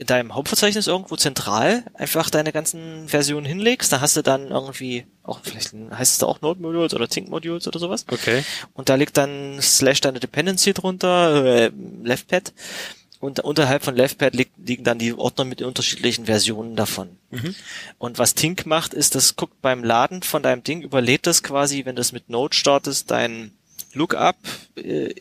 Speaker 1: in deinem Hauptverzeichnis irgendwo zentral einfach deine ganzen Versionen hinlegst. Da hast du dann irgendwie auch, vielleicht heißt es da auch Node Modules oder Tink Modules oder sowas.
Speaker 2: Okay.
Speaker 1: Und da liegt dann slash deine Dependency drunter, äh, LeftPad. Und unterhalb von LeftPad liegt, liegen dann die Ordner mit den unterschiedlichen Versionen davon. Und was Tink macht, ist, das guckt beim Laden von deinem Ding, überlädt das quasi, wenn du es mit Node startest, dein Lookup, äh,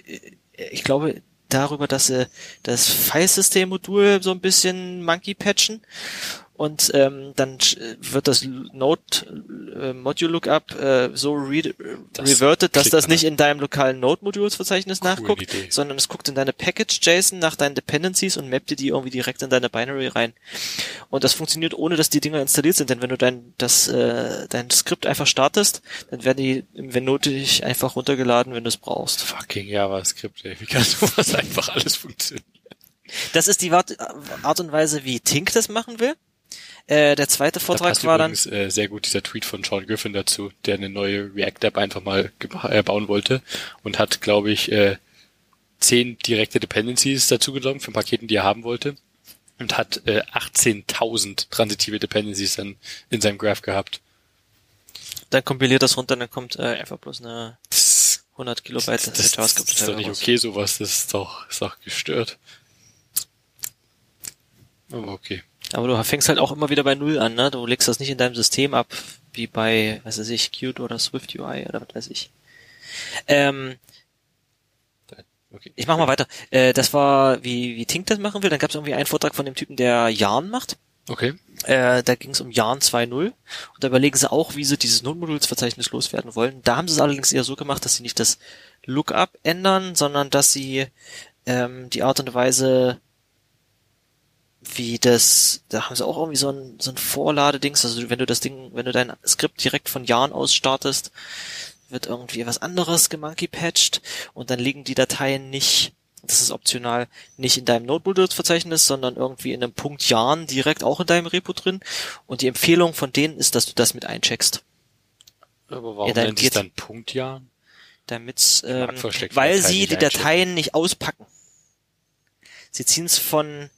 Speaker 1: ich glaube, darüber, dass sie das Filesystem-Modul so ein bisschen monkey patchen und ähm, dann sch- wird das Node äh, Module Lookup äh, so re
Speaker 2: Das
Speaker 1: reverted, dass das nicht in deinem lokalen Node Modules Verzeichnis
Speaker 2: Coole
Speaker 1: nachguckt,
Speaker 2: Idee.
Speaker 1: sondern es guckt in deine Package JSON nach deinen Dependencies und mappt dir die irgendwie direkt in deine Binary rein. Und das funktioniert ohne, dass die Dinger installiert sind, denn wenn du dein das äh, dein Skript einfach startest, dann werden die wenn nötig einfach runtergeladen, wenn du es brauchst.
Speaker 2: Fucking JavaScript, ey. Wie kann sowas [LAUGHS] einfach alles funktionieren?
Speaker 1: Das ist die Art und Weise, wie Tink das machen will. Äh, der zweite
Speaker 2: Da
Speaker 1: Vortrag
Speaker 2: passt
Speaker 1: war dann
Speaker 2: übrigens äh, sehr gut dieser Tweet von Sean Griffin dazu, der eine neue React-App einfach mal äh, bauen wollte und hat, glaube ich, äh, zehn direkte Dependencies dazu genommen von Paketen, die er haben wollte und hat äh, 18.000 transitive Dependencies dann in seinem Graph gehabt.
Speaker 1: dann kompiliert das runter, dann kommt äh, einfach bloß eine
Speaker 2: Das,
Speaker 1: 100 Kilobyte
Speaker 2: das, das, das ist doch nicht
Speaker 1: raus.
Speaker 2: okay, sowas. Das ist doch, ist doch gestört. Aber okay.
Speaker 1: Aber du fängst halt auch immer wieder bei Null an, ne? Du legst das nicht in deinem System ab, wie bei, was weiß ich, Qt oder Swift UI oder was weiß ich. Ähm,
Speaker 2: okay.
Speaker 1: ich mach mal weiter. Äh, das war, wie, wie Tink das machen will. Dann gab es irgendwie einen Vortrag von dem Typen, der Yarn macht.
Speaker 2: Okay.
Speaker 1: Äh, da ging es um Yarn 2.0 und da überlegen sie auch, wie sie dieses Node-Modules-Verzeichnis loswerden wollen. Da haben sie es allerdings eher so gemacht, dass sie nicht das Lookup ändern, sondern dass sie ähm, die Art und Weise, wie das, da haben sie auch irgendwie so ein, so ein Vorladedings, also wenn du das Ding, wenn du dein Skript direkt von Jahren aus startest, wird irgendwie was anderes gemonkey-patched und dann liegen die Dateien nicht, das ist optional, nicht in deinem Notebook-Verzeichnis, sondern irgendwie in einem Punkt Jahren direkt auch in deinem Repo drin und die Empfehlung von denen ist, dass du das mit eincheckst,
Speaker 2: Aber warum
Speaker 1: Ja, dann
Speaker 2: nennt
Speaker 1: geht's-
Speaker 2: dann Punktjahr?
Speaker 1: damit, ähm, weil sie die. Dateien nicht auspacken. Sie ziehen es von,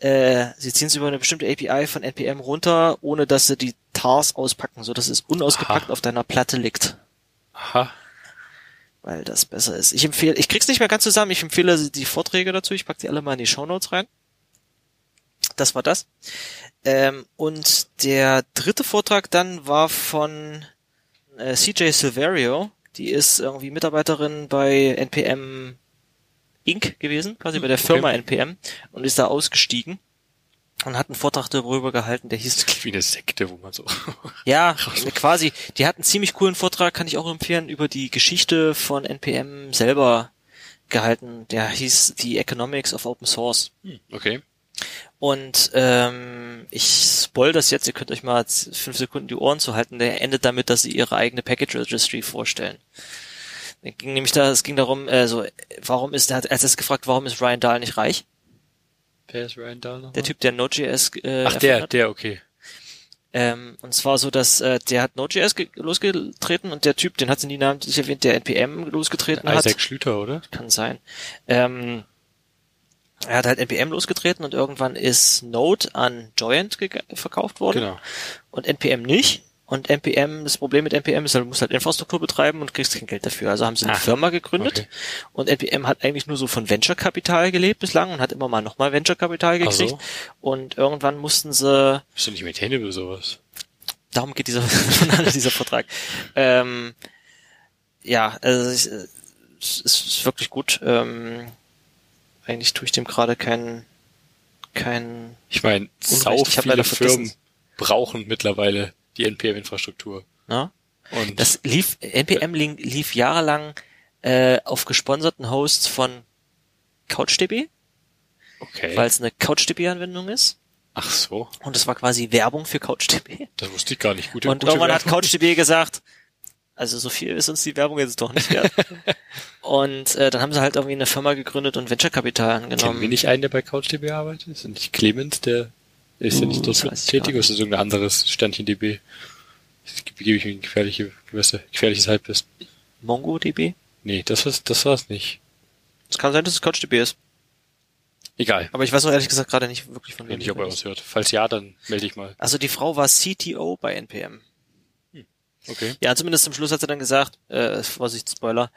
Speaker 1: äh, sie ziehen es über eine bestimmte API von NPM runter, ohne dass sie die TARs auspacken, so dass es unausgepackt
Speaker 2: Aha.
Speaker 1: auf deiner Platte liegt.
Speaker 2: Aha.
Speaker 1: weil das besser ist. Ich empfehle, ich krieg's nicht mehr ganz zusammen, ich empfehle die Vorträge dazu, ich pack die alle mal in die Shownotes rein. Das war das. Ähm, und der dritte Vortrag dann war von äh, CJ Silverio, die ist irgendwie Mitarbeiterin bei NPM Inc. gewesen, quasi bei der
Speaker 2: okay.
Speaker 1: Firma NPM und ist da ausgestiegen und hat einen Vortrag darüber gehalten, der hieß
Speaker 2: Wie eine Sekte, wo man so. [LAUGHS]
Speaker 1: ja, [LAUGHS] quasi. Die hat einen ziemlich coolen Vortrag, kann ich auch empfehlen, über die Geschichte von NPM selber gehalten. Der hieß The Economics of Open Source.
Speaker 2: Hm, okay.
Speaker 1: Und ähm, ich spoil das jetzt, ihr könnt euch mal fünf Sekunden die Ohren zu halten. Der endet damit, dass sie ihre eigene Package Registry vorstellen. Es ging nämlich da, es ging darum, äh, so, warum ist, er hat als es gefragt, warum ist Ryan Dahl nicht reich?
Speaker 2: Wer ist Ryan Dahl noch?
Speaker 1: Der Typ, der Node.js äh,
Speaker 2: Ach, der,
Speaker 1: hat.
Speaker 2: der, okay.
Speaker 1: Ähm, und zwar so, dass äh, der hat Node.js ge- losgetreten und der Typ, den hat sie nie namentlich erwähnt, der NPM losgetreten hat.
Speaker 2: Isaac Schlüter, oder?
Speaker 1: Kann sein. Ähm, er hat halt NPM losgetreten und irgendwann ist Node an gega- verkauft worden
Speaker 2: Genau.
Speaker 1: und NPM nicht. Und NPM, das Problem mit NPM ist, du musst halt Infrastruktur betreiben und kriegst kein Geld dafür. Also haben sie eine
Speaker 2: Ah,
Speaker 1: Firma gegründet
Speaker 2: okay.
Speaker 1: und NPM hat eigentlich nur so von Venture-Kapital gelebt bislang und hat immer mal nochmal Venture-Kapital
Speaker 2: Ach so.
Speaker 1: gekriegt. Und irgendwann mussten sie
Speaker 2: Bist du nicht maintainable sowas?
Speaker 1: darum geht dieser, [LAUGHS] dieser Vertrag. Ähm, ja, also ich, es ist wirklich gut. Ähm, eigentlich tue ich dem gerade keinen kein
Speaker 2: Ich meine, sau.
Speaker 1: Ich
Speaker 2: viele
Speaker 1: vergessen.
Speaker 2: Firmen brauchen mittlerweile die NPM-Infrastruktur.
Speaker 1: ne?
Speaker 2: Und
Speaker 1: Das lief, NPM lief, jahrelang äh, auf gesponserten Hosts von CouchDB,
Speaker 2: okay.
Speaker 1: weil es eine CouchDB-Anwendung ist.
Speaker 2: Ach so,
Speaker 1: Und es war quasi Werbung für CouchDB.
Speaker 2: das wusste ich gar nicht. Gute,
Speaker 1: Und
Speaker 2: gute
Speaker 1: irgendwann hat. CouchDB gesagt, also so viel ist uns die Werbung jetzt doch nicht wert. [LAUGHS] und äh, dann haben sie halt irgendwie eine Firma gegründet und Venture-Kapital
Speaker 2: Kennen wir
Speaker 1: angenommen.
Speaker 2: nicht einen, der bei CouchDB arbeitet? Ist nicht Clemens, der ist ja nicht dort
Speaker 1: ich
Speaker 2: tätig, oder ist das irgendein anderes Sternchen DB? Das gebe ich mir ein gefährliche, gewisse, gefährliches Halbwissen.
Speaker 1: MongoDB?
Speaker 2: Nee, das war's, das war's nicht.
Speaker 1: Es kann sein, dass es CouchDB ist.
Speaker 2: Egal.
Speaker 1: Aber ich weiß auch ehrlich gesagt gerade nicht wirklich von
Speaker 2: Wenn
Speaker 1: wem.
Speaker 2: nicht, ob er
Speaker 1: ist.
Speaker 2: hört. Falls ja, dann melde ich mal.
Speaker 1: Also die Frau war CTO bei NPM.
Speaker 2: Okay.
Speaker 1: Ja, zumindest zum Schluss hat sie dann gesagt, äh, Vorsicht, Spoiler,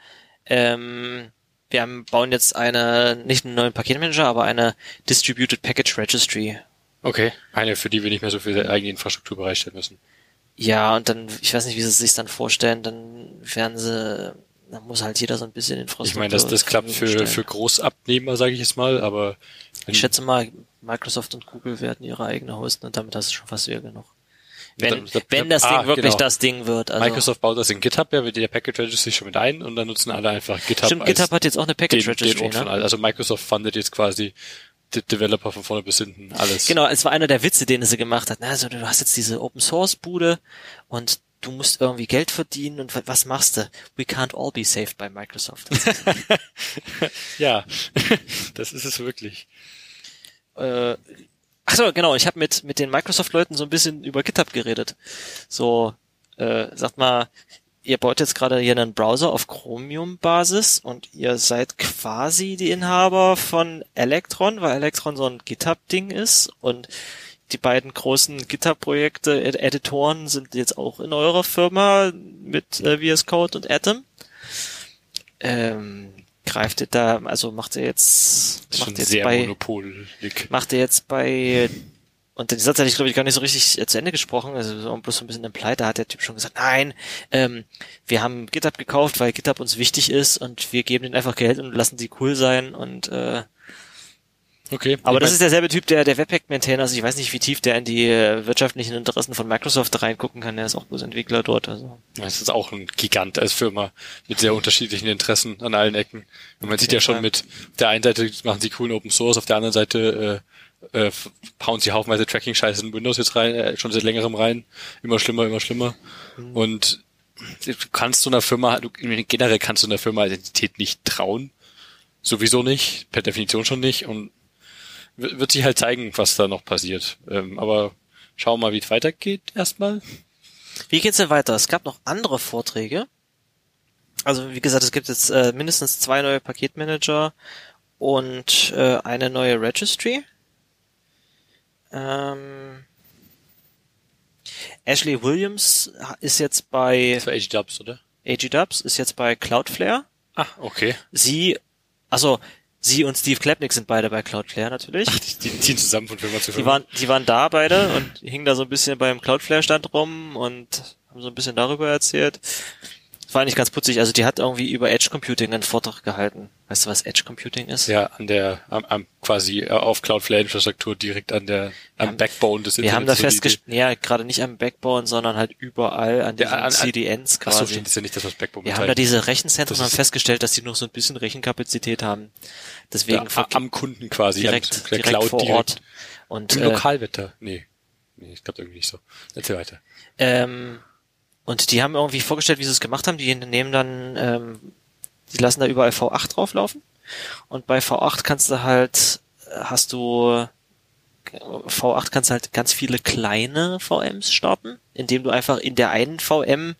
Speaker 1: ähm, wir haben, bauen jetzt eine, nicht einen neuen Paketmanager, aber eine Distributed Package Registry.
Speaker 2: Okay. Eine, für die wir nicht mehr so viel eigene Infrastruktur bereitstellen müssen.
Speaker 1: Ja, und dann, ich weiß nicht, wie sie es sich dann vorstellen, dann werden sie, dann muss halt jeder so ein bisschen Infrastruktur.
Speaker 2: Ich meine, das, das klappt für,
Speaker 1: stellen.
Speaker 2: für Großabnehmer, sage ich jetzt mal, aber
Speaker 1: Ich schätze mal, Microsoft und Google werden ihre eigene hosten und damit hast du schon fast wieder genug. Wenn,
Speaker 2: dann-
Speaker 1: wenn das Ding
Speaker 2: ah,
Speaker 1: wirklich
Speaker 2: genau.
Speaker 1: das Ding wird. Also,
Speaker 2: Microsoft baut das in GitHub, ja, wird der Package Registry schon mit ein und dann nutzen alle einfach GitHub
Speaker 1: Stimmt, GitHub hat jetzt auch eine
Speaker 2: den,
Speaker 1: Package
Speaker 2: den
Speaker 1: Registry,
Speaker 2: von
Speaker 1: ne?
Speaker 2: Also Microsoft fundet jetzt quasi die Developer von vorne bis hinten alles.
Speaker 1: Genau, es war einer der Witze, den sie gemacht hat. Na, Also du hast jetzt diese Open Source Bude und du musst irgendwie Geld verdienen und wa- was machst du? We can't all be saved by Microsoft. [LAUGHS]
Speaker 2: Ja, [LAUGHS] das ist es wirklich.
Speaker 1: äh, ach so, genau, ich habe mit mit den Microsoft Leuten so ein bisschen über GitHub geredet. So, äh, sagt mal, ihr baut jetzt gerade hier einen Browser auf Chromium Basis und ihr seid quasi die Inhaber von Electron, weil Electron so ein GitHub Ding ist und die beiden großen GitHub-Projekte, Ed- Editoren sind jetzt auch in eurer Firma mit äh, VS Code und Atom. Ähm, greift ihr da, also macht ihr jetzt, macht ihr jetzt
Speaker 2: sehr
Speaker 1: bei,
Speaker 2: monopolig.
Speaker 1: macht er jetzt bei und den Satz hatte ich glaube ich gar nicht so richtig äh, zu Ende gesprochen, also so bloß so ein bisschen implied, da hat der Typ schon gesagt, nein, ähm, wir haben GitHub gekauft, weil GitHub uns wichtig ist und wir geben denen einfach Geld und lassen sie cool sein und äh,
Speaker 2: Okay.
Speaker 1: Aber das ist derselbe Typ, der der Webpack-Maintainer ist. Ich weiß nicht, wie tief der in die äh, wirtschaftlichen Interessen von Microsoft reingucken kann. Der ist auch bloß Entwickler dort. Also
Speaker 2: Das ist auch ein Gigant als Firma mit sehr unterschiedlichen Interessen an allen Ecken. Und man sieht ja schon mit auf der einen Seite machen sie coolen Open Source, auf der anderen Seite äh, äh, hauen sie haufenweise Tracking-Scheiße in Windows jetzt rein, äh, schon seit längerem rein. Immer schlimmer, immer schlimmer.
Speaker 1: Mhm.
Speaker 2: Und du kannst so einer Firma, du, generell kannst du einer Firma Identität nicht trauen. Sowieso nicht, per Definition schon nicht. Und wird sich halt zeigen, was da noch passiert. Ähm, aber schauen wir mal, wie es weitergeht erstmal.
Speaker 1: Wie geht's denn weiter? Es gab noch andere Vorträge. Also wie gesagt, es gibt jetzt äh, mindestens zwei neue Paketmanager und äh, eine neue Registry. Ähm, Ashley Williams ist jetzt bei
Speaker 2: Das war AG Dubs, oder?
Speaker 1: AG Dubs, ist jetzt bei Cloudflare.
Speaker 2: Ah, okay.
Speaker 1: Sie, also sie und Steve Klapnick sind beide bei Cloudflare natürlich.
Speaker 2: Die, die ziehen zusammen von Firma zu
Speaker 1: Die
Speaker 2: Firma.
Speaker 1: waren, die waren da beide und hingen da so ein bisschen beim Cloudflare-Stand rum und haben so ein bisschen darüber erzählt. Das war eigentlich ganz putzig. Also die hat irgendwie über Edge Computing einen Vortrag gehalten. Weißt du, was Edge Computing ist?
Speaker 2: ja, an der, am, am quasi äh, auf Cloudflare-Infrastruktur direkt an der, am
Speaker 1: haben-
Speaker 2: Backbone des
Speaker 1: Wir haben da festgestellt, ja, gerade nicht am Backbone, sondern halt überall an
Speaker 2: Ja, an- an-
Speaker 1: CDNs
Speaker 2: Ach so,
Speaker 1: quasi.
Speaker 2: stimmt, ist ja nicht das, was Backbone
Speaker 1: wir haben da diese Rechenzentren
Speaker 2: Das
Speaker 1: haben festgestellt, dass die noch so ein bisschen Rechenkapazität haben. Deswegen
Speaker 2: ja, am Kunden quasi,
Speaker 1: direkt,
Speaker 2: der
Speaker 1: direkt
Speaker 2: Cloud
Speaker 1: vor
Speaker 2: direkt.
Speaker 1: Ort. Und
Speaker 2: Im
Speaker 1: äh,
Speaker 2: Lokalwetter. Nee. Nee, ich glaube irgendwie nicht so. Erzähl weiter.
Speaker 1: Ähm, und die haben irgendwie vorgestellt, wie sie es gemacht haben. Die nehmen dann, ähm, die lassen da überall V8 drauflaufen. Und bei V8 kannst du halt, äh, hast du, V8 kannst halt ganz viele kleine VMs starten, indem du einfach in der einen VM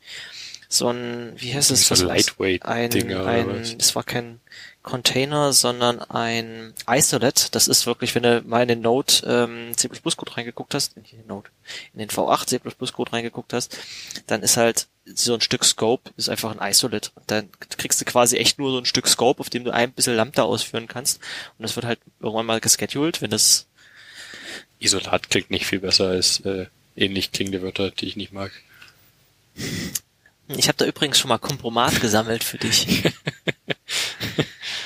Speaker 1: so ein, wie heißt es?
Speaker 2: So? Lightweight-Dinger
Speaker 1: Ein, ein, es war kein Container, sondern ein Isolate. Das ist wirklich, wenn du mal in den Node ähm, C++ Code reingeguckt hast, in den Node, in den V8 C++ Code reingeguckt hast, dann ist halt so ein Stück Scope ist einfach ein Isolate. Und dann kriegst du quasi echt nur so ein Stück Scope, auf dem du ein bisschen Lambda ausführen kannst. Und das wird halt irgendwann mal gescheduled, wenn das
Speaker 2: Isolat klingt nicht viel besser als äh, ähnlich klingende Wörter, die ich nicht mag.
Speaker 1: Ich habe da übrigens schon mal Kompromat gesammelt für dich. [LAUGHS]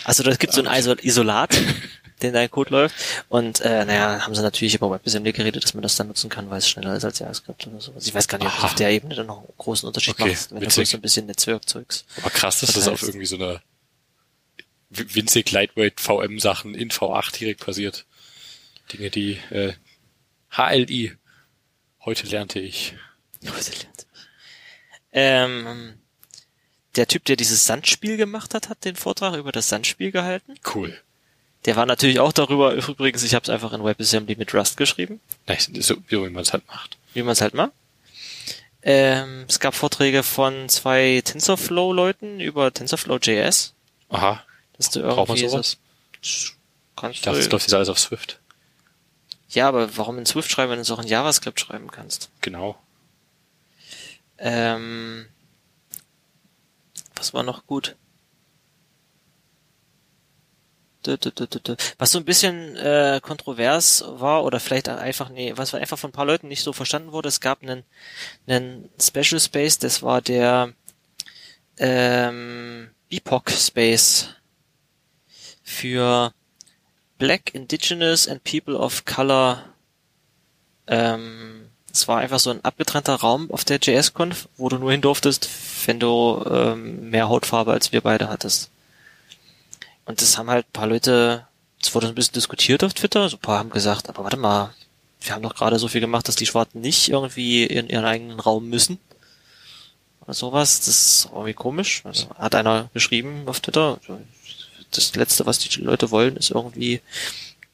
Speaker 1: Also da gibt so ein Isol Isolat, den dein Code läuft. Und äh, naja, haben sie natürlich über WebAssembly geredet, dass man das dann nutzen kann, weil es schneller ist als JavaScript oder sowas. Ich weiß gar nicht, ob
Speaker 2: Aha.
Speaker 1: auf der Ebene dann noch einen großen Unterschied
Speaker 2: Okay,
Speaker 1: macht, wenn du
Speaker 2: witzig.
Speaker 1: bloß so ein bisschen Netzwerkzeugs.
Speaker 2: Aber krass, dass
Speaker 1: Was
Speaker 2: das auf irgendwie so einer wi- winzig Lightweight VM-Sachen in V8 direkt passiert. Dinge, die äh, HLI. Heute lernte ich.
Speaker 1: Ähm, der Typ, der dieses Sandspiel gemacht hat, hat den Vortrag über das Sandspiel gehalten.
Speaker 2: Cool.
Speaker 1: Der war natürlich auch darüber, übrigens, ich habe es einfach in WebAssembly mit Rust geschrieben.
Speaker 2: Nice. So, wie man es halt macht.
Speaker 1: wie man es halt macht. Ähm, es gab Vorträge von zwei TensorFlow-Leuten über TensorFlow.js.
Speaker 2: Aha.
Speaker 1: Dass du
Speaker 2: Braucht man
Speaker 1: irgendwie
Speaker 2: sowas?
Speaker 1: so- Kannst
Speaker 2: Ich dachte, das
Speaker 1: du,
Speaker 2: läuft jetzt alles auf Swift.
Speaker 1: ja, aber warum in Swift schreiben, wenn du es auch in JavaScript schreiben kannst?
Speaker 2: Genau.
Speaker 1: Ähm, was war noch gut? Was so ein bisschen äh, kontrovers war oder vielleicht einfach nee, was einfach von ein paar Leuten nicht so verstanden wurde, es gab einen, einen Special Space, das war der ähm, BIPOC Space für Black, Indigenous and People of Color ähm, es war einfach so ein abgetrennter Raum auf der JS-Conf, wo du nur hin durftest, wenn du ähm, mehr Hautfarbe als wir beide hattest. Und das haben halt paar Leute, es wurde ein bisschen diskutiert auf Twitter, so ein paar haben gesagt, aber warte mal, wir haben doch gerade so viel gemacht, dass die Schwarzen nicht irgendwie in ihren eigenen Raum müssen. Oder sowas, das ist irgendwie komisch. Also, hat einer geschrieben auf Twitter, das Letzte, was die Leute wollen, ist irgendwie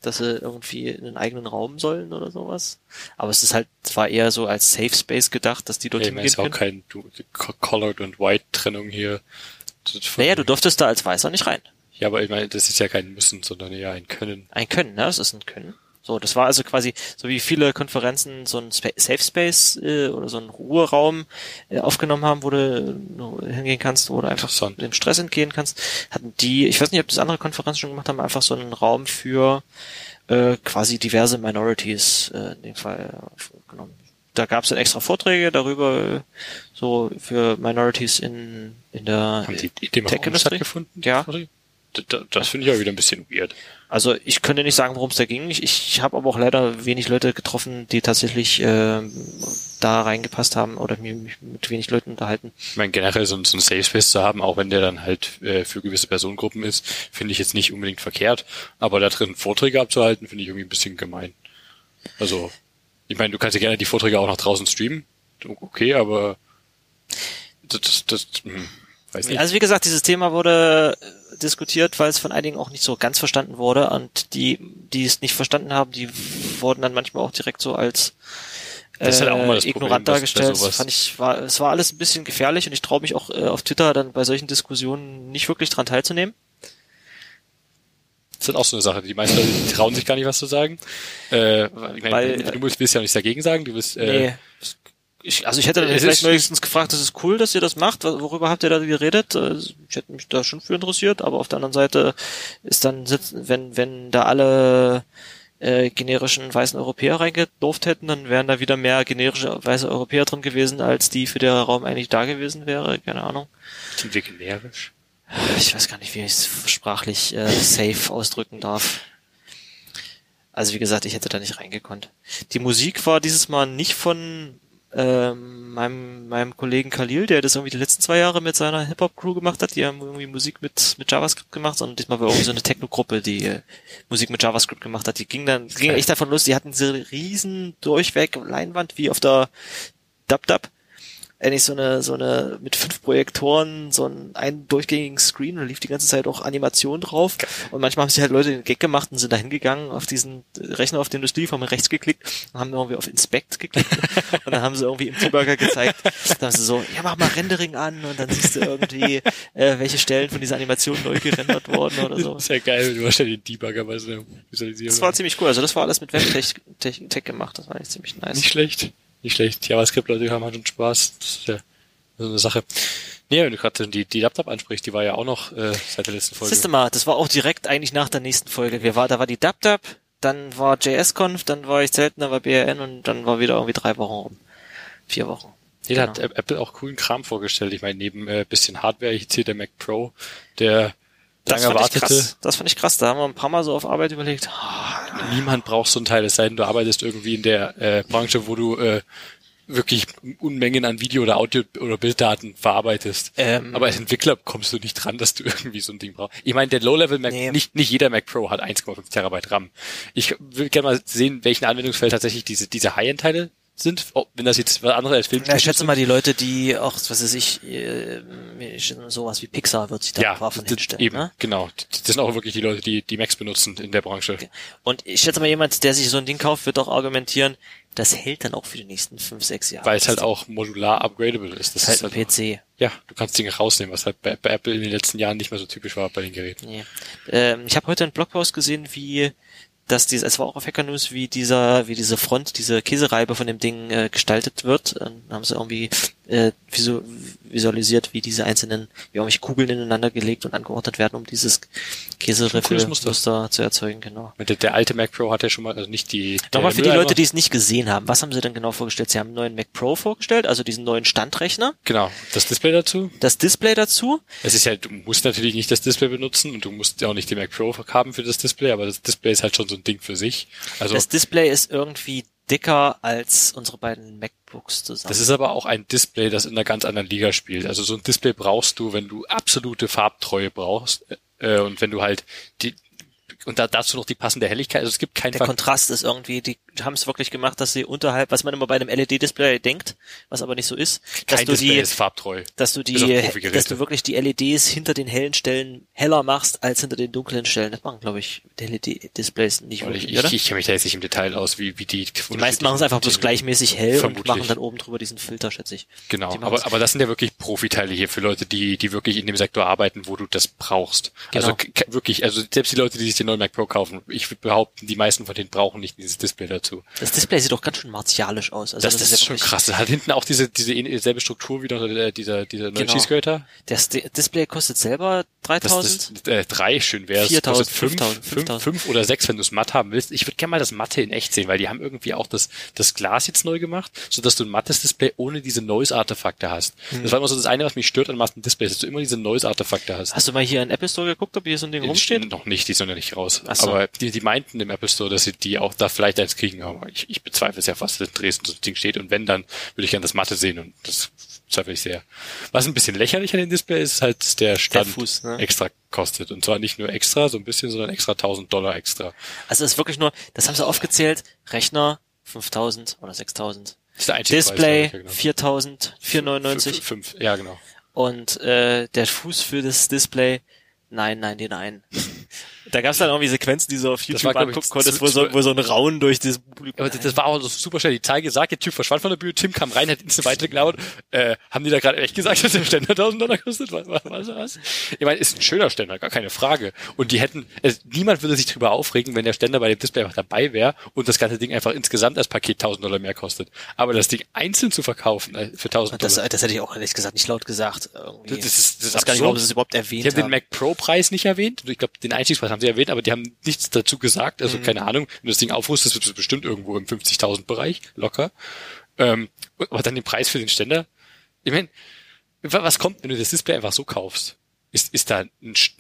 Speaker 1: dass sie irgendwie in einen eigenen Raum sollen oder sowas. Aber es ist halt, es war eher so als Safe Space gedacht, dass die dort hingehen
Speaker 2: ist auch
Speaker 1: können.
Speaker 2: kein du, Co- Colored und White Trennung hier.
Speaker 1: Naja, du durftest da als Weißer nicht rein.
Speaker 2: Ja, aber ich meine, das ist ja kein Müssen, sondern eher ein Können.
Speaker 1: Ein Können, ne? Das ist ein Können. So, das war also quasi, so wie viele Konferenzen so ein Spa Safe Space äh, oder so ein Ruheraum äh, aufgenommen haben, wo du nur hingehen kannst oder einfach
Speaker 2: Interessant.
Speaker 1: dem Stress entgehen kannst, hatten die, ich weiß nicht, ob das andere Konferenzen schon gemacht haben, einfach so einen Raum für äh, quasi diverse Minorities äh, in dem Fall äh, genommen. Da gab es dann extra Vorträge darüber, äh, so für Minorities in, in der
Speaker 2: Haben die, die dem
Speaker 1: Tech
Speaker 2: auch
Speaker 1: Industry?
Speaker 2: stattgefunden?
Speaker 1: Ja.
Speaker 2: Das finde ich auch wieder ein bisschen weird.
Speaker 1: Also ich könnte nicht sagen, worum es da ging. Ich, ich habe aber auch leider wenig Leute getroffen, die tatsächlich ähm, da reingepasst haben oder mich mich mit wenig Leuten unterhalten.
Speaker 2: Ich meine, generell so, ein- so ein Safe Space zu haben, auch wenn der dann halt äh, für gewisse Personengruppen ist, finde ich jetzt nicht unbedingt verkehrt. Aber da drin Vorträge abzuhalten, finde ich irgendwie ein bisschen gemein. Also, ich meine, du kannst ja gerne die Vorträge auch nach draußen streamen. Okay, aber das, das, das hm, weiß nicht.
Speaker 1: Also wie gesagt, dieses Thema wurde äh, diskutiert, weil es von einigen auch nicht so ganz verstanden wurde und die, die es nicht verstanden haben, die wurden dann manchmal auch direkt so als äh,
Speaker 2: Das ist halt auch immer das
Speaker 1: ignorant
Speaker 2: Problem,
Speaker 1: dargestellt.
Speaker 2: sowas-
Speaker 1: Fand ich, war, es war alles ein bisschen gefährlich und ich traue mich auch äh, auf Twitter dann bei solchen Diskussionen nicht wirklich dran teilzunehmen.
Speaker 2: Das ist auch so eine Sache. Die meisten Leute die trauen sich gar nicht, was zu sagen. Äh, ich meine,
Speaker 1: Weil-
Speaker 2: du willst willst ja auch nichts dagegen sagen. Du willst, äh,
Speaker 1: Nee. Ich, also ich hätte dann
Speaker 2: Es
Speaker 1: vielleicht wenigstens gefragt, das ist cool, dass ihr das macht. Worüber habt ihr da geredet? Äh, Ich hätte mich da schon für interessiert, aber auf der anderen Seite ist dann wenn, wenn da alle äh, generischen weißen Europäer reingedurft hätten, dann wären da wieder mehr generische weiße Europäer drin gewesen, als die für der Raum eigentlich da gewesen wäre. Keine Ahnung.
Speaker 2: sind wir generisch?
Speaker 1: Ich weiß gar nicht, wie ich es sprachlich äh, safe ausdrücken darf. Also wie gesagt, ich hätte da nicht reingekonnt. Die Musik war dieses Mal nicht von ähm, meinem, meinem Kollegen Khalil, der das irgendwie die letzten zwei Jahre mit seiner Hip-Hop-Crew gemacht hat. Die haben irgendwie Musik mit, mit JavaScript gemacht, sondern diesmal war irgendwie so eine Techno-Gruppe, die äh, Musik mit JavaScript gemacht hat. Die ging dann, ging echt davon los, die hatten diese riesen durchweg Leinwand wie auf der DubDub eigentlich so eine, so eine, mit fünf Projektoren, so einen, einen durchgängigen Screen und lief die ganze Zeit auch Animation drauf. Und manchmal haben sich halt Leute den Gag gemacht und sind da hingegangen auf diesen Rechner, auf dem das lief, haben rechts geklickt und haben irgendwie auf Inspect geklickt. und dann haben sie irgendwie im Debugger gezeigt, dann haben sie so, ja, mach mal Rendering an und dann siehst du irgendwie, äh, welche Stellen von dieser Animation neu gerendert wurden oder so.
Speaker 2: Ist ja geil, du hast ja den Debugger bei so einer Visualisierung.
Speaker 1: Das war ziemlich cool. Also das war alles mit Webtech Tech, Tech gemacht. Das war eigentlich ziemlich nice.
Speaker 2: Nicht schlecht. Nicht schlecht. JavaScript-Leute haben halt schon Spaß. Das ist ja so eine Sache. Nee, wenn du gerade die, die Laptop ansprichst, die war ja auch noch äh, seit der letzten Folge.
Speaker 1: Siehst du mal, das war auch direkt eigentlich nach der nächsten Folge. Wir war, da war die DubDub, dann war JSConf, dann war ich selten, dann war BRN und dann war wieder irgendwie drei Wochen rum. Vier Wochen.
Speaker 2: Nee, da hat
Speaker 1: Genau.
Speaker 2: Apple auch coolen Kram vorgestellt. Ich meine, neben äh, bisschen Hardware, ich zähle der Mac Pro, der
Speaker 1: Das
Speaker 2: lange
Speaker 1: fand ich
Speaker 2: erwartete.
Speaker 1: krass. Das fand ich krass. Da haben wir ein paar Mal so auf Arbeit überlegt. ah,
Speaker 2: Niemand braucht so ein Teil, es sei denn, du arbeitest irgendwie in der äh, Branche, wo du äh, wirklich Unmengen an Video- oder Audio- oder Bilddaten verarbeitest.
Speaker 1: Ähm.
Speaker 2: Aber als Entwickler kommst du nicht dran, dass du [LAUGHS] irgendwie so ein Ding brauchst. Ich meine, der Low-Level Mac,
Speaker 1: Nee.
Speaker 2: nicht, nicht jeder Mac Pro hat 1,5 Terabyte RAM. Ich will gerne mal sehen, welchen Anwendungsfeld tatsächlich diese, diese High-End-Teile sind. Oh, wenn das jetzt was anderes als Film
Speaker 1: Ja, ich schätze mal, die Leute, die auch, was weiß ich, äh, sowas wie Pixar wird sich da
Speaker 2: ja, das-
Speaker 1: hinstellen.
Speaker 2: eben,
Speaker 1: Ne?
Speaker 2: genau. Das sind auch wirklich die Leute, die die Macs benutzen in der Branche.
Speaker 1: Und ich schätze mal, jemand, der sich so ein Ding kauft, wird auch argumentieren, das hält dann auch für die nächsten fünf, sechs Jahre.
Speaker 2: Weil es halt auch modular upgradable ist. Das
Speaker 1: Das ist
Speaker 2: ist
Speaker 1: halt
Speaker 2: halt
Speaker 1: ein PC.
Speaker 2: Ja, du kannst Dinge rausnehmen, was halt bei, bei Apple in den letzten Jahren nicht mehr so typisch war bei den Geräten.
Speaker 1: Nee. Ähm, ich habe heute einen Blogpost gesehen, wie dass diese, es war auch auf Hacker News, wie dieser, wie diese Front, diese Käsereibe von dem Ding äh, gestaltet wird. Dann haben sie irgendwie äh, visu visualisiert, wie diese einzelnen, wie irgendwelche Kugeln ineinander gelegt und angeordnet werden, um dieses
Speaker 2: cooles Muster.
Speaker 1: Käseriffel-Muster zu erzeugen, genau.
Speaker 2: Der, der alte Mac Pro hat ja schon mal, also nicht die.
Speaker 1: Nochmal für die Leute, die es nicht gesehen haben. Was haben sie denn genau vorgestellt? Sie haben einen neuen Mac Pro vorgestellt, also diesen neuen Standrechner,
Speaker 2: Genau, das Display dazu.
Speaker 1: das Display dazu.
Speaker 2: Es ist ja, du musst natürlich nicht das Display benutzen und du musst ja auch nicht die Mac Pro haben für das Display, aber das Display ist halt schon so ein Ding für sich. Also
Speaker 1: Das Display ist irgendwie dicker als unsere beiden MacBooks zusammen.
Speaker 2: Das ist aber auch ein Display, das in einer ganz anderen Liga spielt. Also so ein Display brauchst du, wenn du absolute Farbtreue brauchst äh, und wenn du halt die und da, dazu noch die passende Helligkeit. Also es gibt kein
Speaker 1: der
Speaker 2: Ver-
Speaker 1: Kontrast ist irgendwie, die haben es wirklich gemacht, dass sie unterhalb, was man immer bei einem LED-Display denkt, was aber nicht so ist, dass
Speaker 2: kein
Speaker 1: du
Speaker 2: Display
Speaker 1: die,
Speaker 2: ist farbtreu.
Speaker 1: dass du die, dass du wirklich die LEDs hinter den hellen Stellen heller machst als hinter den dunklen Stellen. Das machen, glaube ich, LED-Displays nicht
Speaker 2: Weil
Speaker 1: wirklich,
Speaker 2: ich,
Speaker 1: oder?
Speaker 2: ich, ich kenne mich da jetzt nicht im Detail aus, wie, wie die.
Speaker 1: die meisten machen es einfach bloß gleichmäßig hell
Speaker 2: Vermutlich.
Speaker 1: und machen dann oben drüber diesen Filter, schätze ich.
Speaker 2: Genau, aber, aber das sind ja wirklich Profiteile hier für Leute, die, die wirklich in dem Sektor arbeiten, wo du das brauchst.
Speaker 1: Genau.
Speaker 2: Also wirklich, also selbst die Leute, die sich den neuen Mac Pro kaufen, ich würde behaupten, die meisten von denen brauchen nicht dieses Display dazu. Dazu.
Speaker 1: Das Display sieht doch ganz schön martialisch aus. Also
Speaker 2: Das, das,
Speaker 1: ja
Speaker 2: ist schon krass. Das hat hinten auch diese, diese selbe Struktur wie noch äh, dieser, dieser neue
Speaker 1: Genau. Das Di- Display kostet selber
Speaker 2: Das,
Speaker 1: 3000.
Speaker 2: das äh, drei schön wäre.
Speaker 1: 4000,
Speaker 2: fünf,
Speaker 1: 5000,
Speaker 2: fünf, fünf oder sechs, wenn du es matt haben willst. Ich würde gerne mal das Matte in echt sehen, weil die haben irgendwie auch das, das Glas jetzt neu gemacht, so dass du ein mattes Display ohne diese Noise-Artefakte hast.
Speaker 1: Mhm.
Speaker 2: Das war immer so das eine, was mich stört an matten Displays, dass du immer diese Noise-Artefakte hast.
Speaker 1: Hast du mal hier in Apple Store geguckt, ob hier so ein Ding rumsteht?
Speaker 2: Noch nicht, die sind ja nicht raus.
Speaker 1: So.
Speaker 2: Aber die, die meinten im Apple Store, dass sie die auch da vielleicht eins kriegen, aber ich, ich bezweifle es ja fast, dass in Dresden so ein Ding steht. Und wenn, dann würde ich gerne das Matte sehen und das zweifle ich sehr. Was ein bisschen lächerlich an dem Display ist, ist halt, dass der Stand
Speaker 1: Fuß, ne?
Speaker 2: extra kostet. Und zwar nicht nur extra, so ein bisschen, sondern extra 1000 Dollar extra.
Speaker 1: Also es ist wirklich nur, das haben sie aufgezählt, Rechner 5000 oder 6000.
Speaker 2: Das ist der
Speaker 1: Display
Speaker 2: genau.
Speaker 1: 4000, 499
Speaker 2: Fünf, fünf, ja, genau.
Speaker 1: und äh, der Fuß für das Display 999. Da gab es dann irgendwie Sequenzen, die so auf YouTube
Speaker 2: war, ich,
Speaker 1: angucken konntest, wo so, wo so ein Raun durch dieses Publikum.
Speaker 2: Aber das, das war auch so super schnell. Die Zahl gesagt, der Typ verschwand von der Bühne, Tim kam rein, hat instant weitergeklaut. Äh, haben die da gerade echt gesagt, [LAUGHS] dass der Ständer 1000 Dollar kostet? Was, was, was, was? Ich meine, ist ein schöner Ständer, gar keine Frage. Und die hätten, also niemand würde sich drüber aufregen, wenn der Ständer bei dem Display einfach dabei wäre und das ganze Ding einfach insgesamt als Paket 1000 Dollar mehr kostet. Aber das Ding einzeln zu verkaufen äh, für 1000
Speaker 1: das,
Speaker 2: Dollar.
Speaker 1: das hätte ich auch ehrlich gesagt nicht laut gesagt. Irgendwie.
Speaker 2: Das ist- das ist
Speaker 1: ich weiß gar nicht, warum sie es überhaupt erwähnt
Speaker 2: Die haben den. Mac Pro Preis nicht erwähnt. Ich glaube, den Einstiegspreis haben sie erwähnt, aber die haben nichts dazu gesagt. Also
Speaker 1: Mhm.
Speaker 2: keine Ahnung. Wenn du das Ding aufrüstest, wird es bestimmt irgendwo im 50.000 Bereich locker. Ähm, aber dann den Preis für den Ständer. Ich meine, was kommt, wenn du das Display einfach so kaufst? Ist, ist da ein,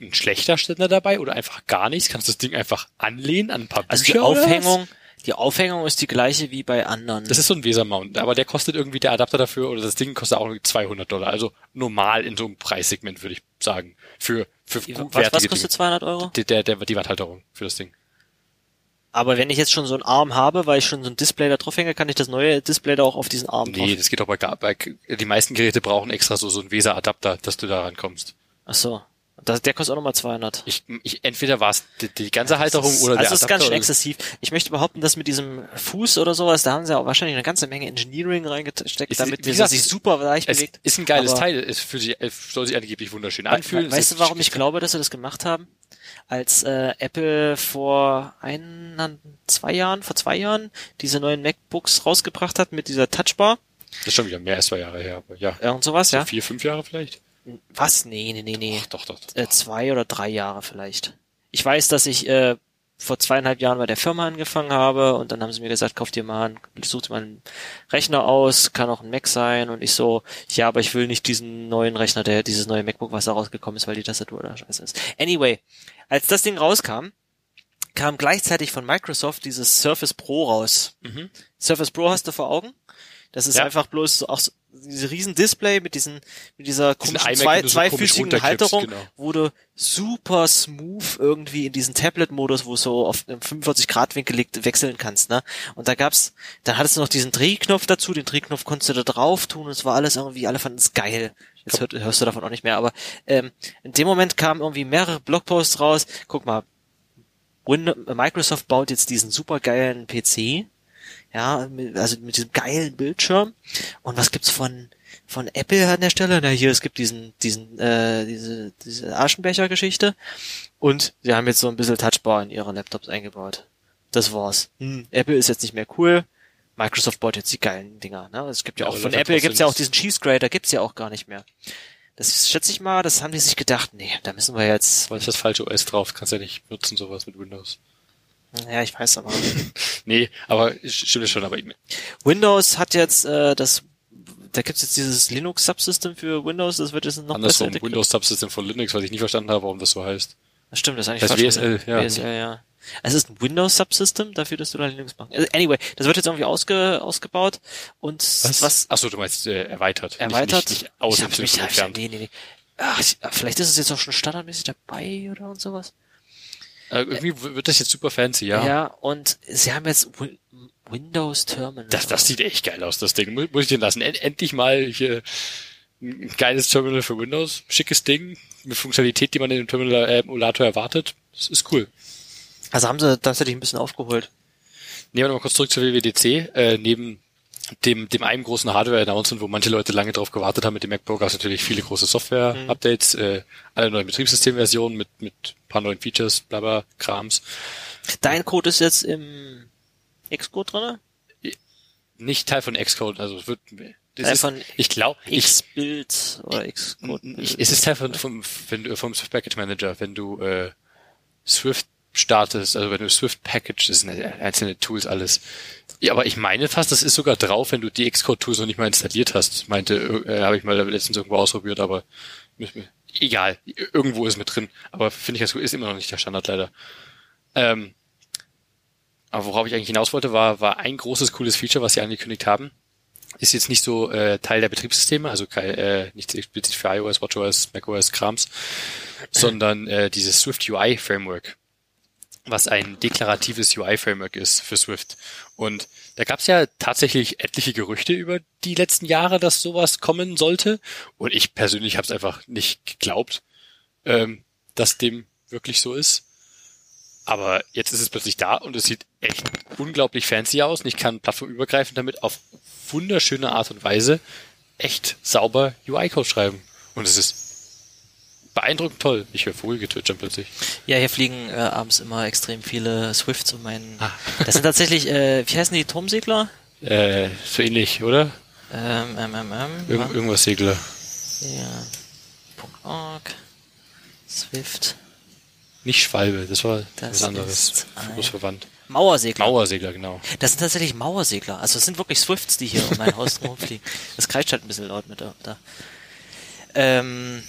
Speaker 2: ein schlechter Ständer dabei oder einfach gar nichts? Kannst du das Ding einfach anlehnen an ein paar
Speaker 1: Also die
Speaker 2: Bücher oder was?
Speaker 1: Aufhängung, die Aufhängung ist die gleiche wie bei anderen.
Speaker 2: Das ist so ein Weser-Mount, aber der kostet irgendwie der Adapter dafür oder das Ding kostet auch irgendwie 200 Dollar. Also normal in so einem Preissegment würde ich sagen. Für, für
Speaker 1: was,
Speaker 2: gut
Speaker 1: was
Speaker 2: wertige
Speaker 1: kostet
Speaker 2: Dinge.
Speaker 1: 200 Euro?
Speaker 2: Die, der, der, die Wandhalterung für das Ding.
Speaker 1: Aber wenn ich jetzt schon so einen Arm habe, weil ich schon so ein Display da drauf hänge, kann ich das neue Display da auch auf diesen Arm
Speaker 2: Nee,
Speaker 1: drauf.
Speaker 2: das geht auch bei, gar- bei die meisten Geräte brauchen extra so, so einen Weser-Adapter, dass du da rankommst.
Speaker 1: Ach so. Das, der kostet auch nochmal 200.
Speaker 2: Ich, ich, entweder war es die, die ganze Halterung oder der
Speaker 1: also ist ganz schön exzessiv. Ich möchte behaupten, dass mit diesem Fuß oder sowas, da haben sie auch wahrscheinlich eine ganze Menge Engineering reingesteckt,
Speaker 2: Es-
Speaker 1: damit dieser sich super leicht bewegt.
Speaker 2: ist ein geiles
Speaker 1: Aber
Speaker 2: Teil. Es fühlt sich, es soll sich angeblich wunderschön anfühlen.
Speaker 1: Weißt
Speaker 2: ist
Speaker 1: du, warum ich glaube, dass sie das gemacht haben? Als äh, Apple vor ein, zwei Jahren, vor zwei Jahren diese neuen MacBooks rausgebracht hat mit dieser Touchbar
Speaker 2: Das ist schon wieder mehr als zwei Jahre her, aber ja.
Speaker 1: und sowas, ja?
Speaker 2: Vier, fünf Jahre vielleicht?
Speaker 1: Was? Nee, nee, nee, nee.
Speaker 2: Doch, doch.
Speaker 1: äh, zwei oder drei Jahre vielleicht. Ich weiß, dass ich äh, vor zweieinhalb Jahren bei der Firma angefangen habe und dann haben sie mir gesagt, kauf dir mal einen, such dir mal einen Rechner aus, kann auch ein Mac sein und ich so, ja, aber ich will nicht diesen neuen Rechner, der dieses neue MacBook, was da rausgekommen ist, weil die Tastatur da scheiße ist. Anyway, als das Ding rauskam, kam gleichzeitig von Microsoft dieses Surface Pro raus. Surface Pro hast du vor Augen? Das ist
Speaker 2: Ja.
Speaker 1: einfach bloß so, auch so, diese riesen Display mit diesen mit dieser komischen zwei,
Speaker 2: so komisch
Speaker 1: zweifüßigen
Speaker 2: runterkippst,
Speaker 1: Halterung,
Speaker 2: genau.
Speaker 1: wo du super smooth irgendwie in diesen Tablet-Modus, wo so auf einem 45 Grad Winkel liegt, wechseln kannst, ne? Und da gab's, dann hattest du noch diesen Drehknopf dazu, den Drehknopf konntest du da drauf tun und es war alles irgendwie, alle fanden es geil. Jetzt hört, hörst du davon auch nicht mehr, aber ähm, in dem Moment kamen irgendwie mehrere Blogposts raus. Guck mal, Windows, Microsoft baut jetzt diesen supergeilen PC, ja, mit, also mit diesem geilen Bildschirm. Und was gibt's von von Apple an der Stelle? Na hier, es gibt diesen diesen äh, diese diese Aschenbecher-Geschichte und sie haben jetzt so ein bisschen Touchbar in ihre Laptops eingebaut. Das war's. Hm, Apple ist jetzt nicht mehr cool. Microsoft baut jetzt die geilen Dinger. Ne? Es gibt ja
Speaker 2: Ja,
Speaker 1: auch von Apple gibt's ja auch diesen Cheese Grater, gibt's ja auch gar nicht mehr. Das schätze ich mal, das haben die sich gedacht, nee, da müssen wir jetzt,
Speaker 2: Aber ist das falsche OS drauf, kannst ja nicht nutzen, sowas mit Windows.
Speaker 1: Ja, ich weiß aber. [LAUGHS]
Speaker 2: Nee, aber stimmt schon, aber ich,
Speaker 1: Windows hat jetzt äh, das, da gibt's jetzt dieses Linux-Subsystem für Windows, das wird jetzt noch besser
Speaker 2: andersrum,
Speaker 1: integriert.
Speaker 2: Windows Subsystem von Linux, was ich nie verstanden habe, warum das so heißt.
Speaker 1: Das stimmt, das ist eigentlich
Speaker 2: Das. WSL, ja.
Speaker 1: WSL, ja. Es ist ein Windows-Subsystem dafür, dass du da Linux machst. Also anyway, das wird jetzt irgendwie ausge, ausgebaut und was,
Speaker 2: Achso, du meinst äh, erweitert.
Speaker 1: erweitert.
Speaker 2: Nicht, nicht, nicht aus
Speaker 1: ich hab mich,
Speaker 2: entfernt.
Speaker 1: nee, nee, nee. Ach, ich, vielleicht ist es jetzt auch schon standardmäßig dabei oder und sowas.
Speaker 2: Äh, irgendwie wird das jetzt super fancy, ja.
Speaker 1: Ja, und sie haben jetzt Win Windows Terminal.
Speaker 2: Das, das sieht echt geil aus, das Ding. Mu- Muss ich dir lassen. End, endlich mal hier ein geiles Terminal für Windows. Schickes Ding. Mit Funktionalität, die man in dem Terminal äh, erwartet. Das ist cool.
Speaker 1: also haben sie tatsächlich ein bisschen aufgeholt.
Speaker 2: Nehmen wir mal kurz zurück zur WWDC. Äh, neben dem, dem einen großen Hardware-Announcement, wo manche Leute lange drauf gewartet haben mit dem Mac Pro, gab es natürlich viele große Software-Updates, äh, alle neuen Betriebssystemversionen mit, mit paar neuen Features, bla bla, Krams.
Speaker 1: Dein Code ist jetzt im Xcode drinne?
Speaker 2: Nicht Teil von Xcode, also es wird, das
Speaker 1: Teil
Speaker 2: ist,
Speaker 1: von
Speaker 2: ich glaube, ich,
Speaker 1: Xbuild oder Xcode.
Speaker 2: ich, es ist Teil von, vom, wenn du, vom Swift Package Manager, wenn du, äh, Swift startest, also wenn du Swift Package, das sind einzelne Tools alles. Ja, aber ich meine fast, das ist sogar drauf, wenn du die Xcode-Tools noch nicht mal installiert hast. Meinte, äh, habe ich mal letztens irgendwo ausprobiert, aber egal, irgendwo ist mit drin. Aber finde ich ganz gut, ist immer noch nicht der Standard leider. Ähm, aber worauf ich eigentlich hinaus wollte, war, war ein großes, cooles Feature, was sie angekündigt haben. Ist jetzt nicht so äh, Teil der Betriebssysteme, also äh, nicht explizit für iOS, WatchOS, macOS, Krams, sondern äh, dieses Swift UI Framework, was ein deklaratives UI Framework ist für Swift. Und da gab es ja tatsächlich etliche Gerüchte über die letzten Jahre, dass sowas kommen sollte. Und ich persönlich habe es einfach nicht geglaubt, ähm, dass dem wirklich so ist. Aber jetzt ist es plötzlich da und es sieht echt unglaublich fancy aus und ich kann plattformübergreifend damit auf wunderschöne Art und Weise echt sauber UI-Code schreiben. Und es ist beeindruckend toll. Ich höre Vogelgezwitschern plötzlich.
Speaker 1: Ja, hier fliegen äh, abends immer extrem viele Swifts um meinen.
Speaker 2: Ah.
Speaker 1: Das sind tatsächlich, äh, wie heißen die Turmsegler?
Speaker 2: Äh, so ähnlich, oder?
Speaker 1: Ähm, ähm, ähm, ähm.
Speaker 2: Irgend, irgendwas Segler.
Speaker 1: ja. .org. Swift.
Speaker 2: Nicht Schwalbe, das war
Speaker 1: Das
Speaker 2: was anderes.
Speaker 1: ist
Speaker 2: verwandt.
Speaker 1: Mauersegler.
Speaker 2: Mauersegler, genau.
Speaker 1: Das sind tatsächlich Mauersegler. Also es sind wirklich Swifts, die hier um mein Haus rumfliegen. [LAUGHS] Das kreischt halt ein bisschen laut mit da. Ähm,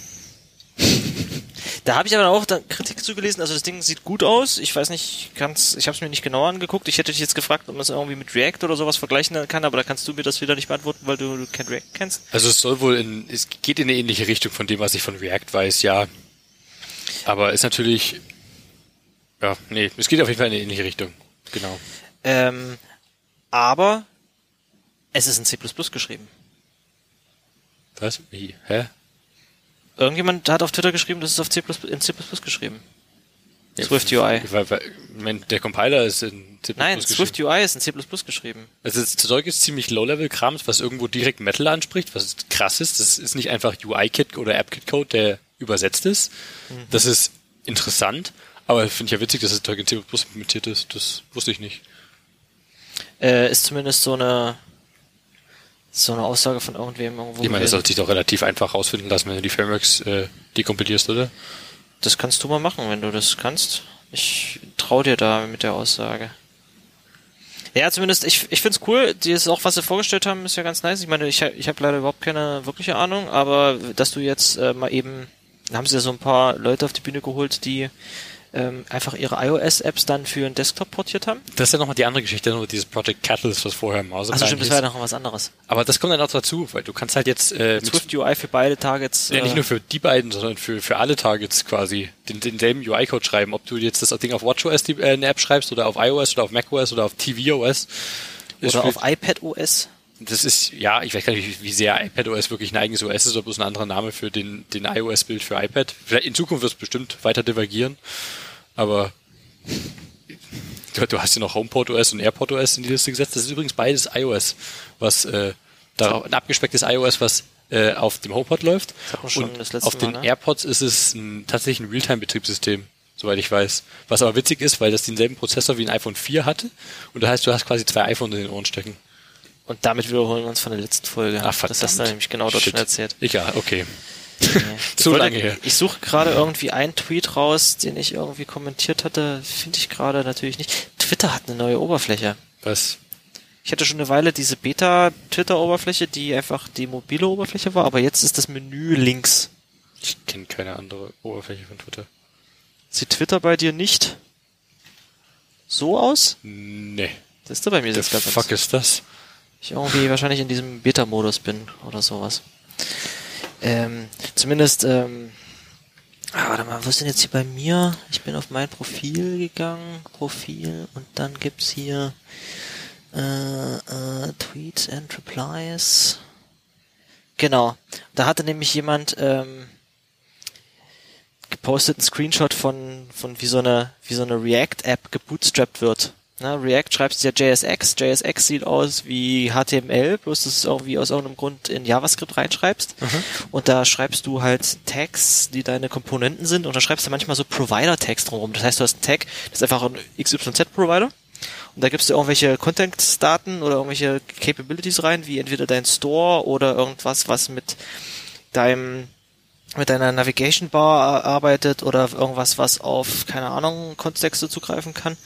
Speaker 1: da habe ich aber auch Kritik zugelesen. Also das Ding sieht gut aus. Ich weiß nicht, kann's, ich habe es mir nicht genauer angeguckt. Ich hätte dich jetzt gefragt, ob man es irgendwie mit React oder sowas vergleichen kann, aber da kannst du mir das wieder nicht beantworten, weil du, du kein React kennst.
Speaker 2: Also es soll wohl in, es geht in eine ähnliche Richtung von dem, was ich von React weiß, ja. Aber ist natürlich, ja, nee, es geht auf jeden Fall in eine ähnliche Richtung. Genau.
Speaker 1: Ähm, aber es ist in C++ geschrieben.
Speaker 2: Was? Wie? Hä?
Speaker 1: Irgendjemand hat auf Twitter geschrieben, das ist auf C++, in C++ geschrieben.
Speaker 2: Ja,
Speaker 1: Swift UI.
Speaker 2: Weil, weil, Moment, der Compiler ist in C++
Speaker 1: Nein. Swift UI ist in C++ geschrieben.
Speaker 2: Also das Zeug ist ziemlich Low-Level-Krams, was irgendwo direkt Metal anspricht, was krass ist. Das ist nicht einfach UI-Kit oder App-Kit-Code, der übersetzt ist.
Speaker 1: Mhm.
Speaker 2: Das ist interessant, aber finde ich ja witzig, dass das Zeug in C++ implementiert ist. Das wusste ich nicht.
Speaker 1: Äh, ist zumindest so eine so eine Aussage von irgendwem irgendwo.
Speaker 2: Ich meine, das sollte sich doch relativ einfach rausfinden lassen, wenn du die Frameworks äh, dekompilierst, oder?
Speaker 1: das kannst du mal machen, wenn du das kannst. Ich trau dir da mit der Aussage. Ja, zumindest, ich, ich find's cool. Die ist auch, was sie vorgestellt haben, ist ja ganz nice. Ich meine, ich, ich habe leider überhaupt keine wirkliche Ahnung, aber dass du jetzt äh, mal eben, da haben sie ja so ein paar Leute auf die Bühne geholt, die ähm, einfach ihre iOS-Apps dann für einen Desktop portiert haben.
Speaker 2: Das ist ja nochmal die andere Geschichte, nur dieses Project Catalyst, was vorher im Mauser
Speaker 1: Also stimmt, das war ja noch was anderes.
Speaker 2: Aber das kommt dann auch dazu, weil du kannst halt jetzt äh, mit,
Speaker 1: Swift UI für beide Targets.
Speaker 2: ja,
Speaker 1: äh,
Speaker 2: nicht nur für die beiden, sondern für, für alle Targets quasi den, denselben UI-Code schreiben. Ob du jetzt das Ding auf WatchOS die, äh, eine App schreibst oder auf iOS oder auf macOS oder auf tvOS.
Speaker 1: oder auf iPadOS.
Speaker 2: Das ist, ja, ich weiß gar nicht, wie- wie sehr iPadOS wirklich ein eigenes OS ist, oder bloß ein anderer Name für den, den iOS-Bild für iPad. Vielleicht in Zukunft wird es bestimmt weiter divergieren, aber du, hast ja noch HomePod OS und AirPod OS in die Liste gesetzt. Das ist übrigens beides iOS, was äh, darauf, ein abgespecktes iOS, was äh, auf dem HomePod läuft. und
Speaker 1: das letzte
Speaker 2: auf den
Speaker 1: Mal, ne?
Speaker 2: AirPods ist es ein, tatsächlich ein Realtime-Betriebssystem, soweit ich weiß. Was aber witzig ist, weil das denselben Prozessor wie ein iPhone 4 hatte. Und das heißt, du hast quasi zwei iPhones in den Ohren stecken.
Speaker 1: Und damit wiederholen wir uns von der letzten Folge.
Speaker 2: Ah, verdammt.
Speaker 1: Das hast du nämlich genau dort
Speaker 2: Shit.
Speaker 1: schon erzählt.
Speaker 2: Egal, okay.
Speaker 1: Nee.
Speaker 2: Zu
Speaker 1: wollte-
Speaker 2: lange her.
Speaker 1: Ich suche gerade irgendwie einen Tweet raus, den ich irgendwie kommentiert hatte. Finde ich gerade natürlich nicht. Twitter hat eine neue Oberfläche.
Speaker 2: Was?
Speaker 1: Ich hatte schon eine Weile diese Beta-Twitter-Oberfläche, die einfach die mobile Oberfläche war, aber jetzt ist das Menü links.
Speaker 2: Ich kenne keine andere Oberfläche von Twitter.
Speaker 1: Sieht Twitter bei dir nicht so aus?
Speaker 2: Nee.
Speaker 1: Das ist da bei mir
Speaker 2: The
Speaker 1: jetzt ganz
Speaker 2: fuck ist das?
Speaker 1: ich irgendwie wahrscheinlich in diesem Beta-Modus bin oder sowas. Ähm, zumindest, ähm, ah, warte mal, wo ist denn jetzt hier bei mir? Ich bin auf mein Profil gegangen, Profil, und dann gibt's hier äh, äh, Tweets and Replies. Genau, da hatte nämlich jemand ähm, gepostet einen Screenshot von, von wie so eine, wie so eine React-App gebootstrapped wird. Na, React schreibst ja JSX. JSX sieht aus wie HTML, bloß dass du es irgendwie aus irgendeinem Grund in JavaScript reinschreibst. Und da schreibst du halt Tags, die deine Komponenten sind, und da schreibst du manchmal so Provider-Tags drumherum. Das heißt, du hast einen Tag, das ist einfach ein XYZ-Provider. Und da gibst du irgendwelche Contextdaten oder irgendwelche Capabilities rein, wie entweder dein Store oder irgendwas, was mit deinem mit deiner Navigation Bar arbeitet oder irgendwas, was auf, keine Ahnung, Kontexte zugreifen kann.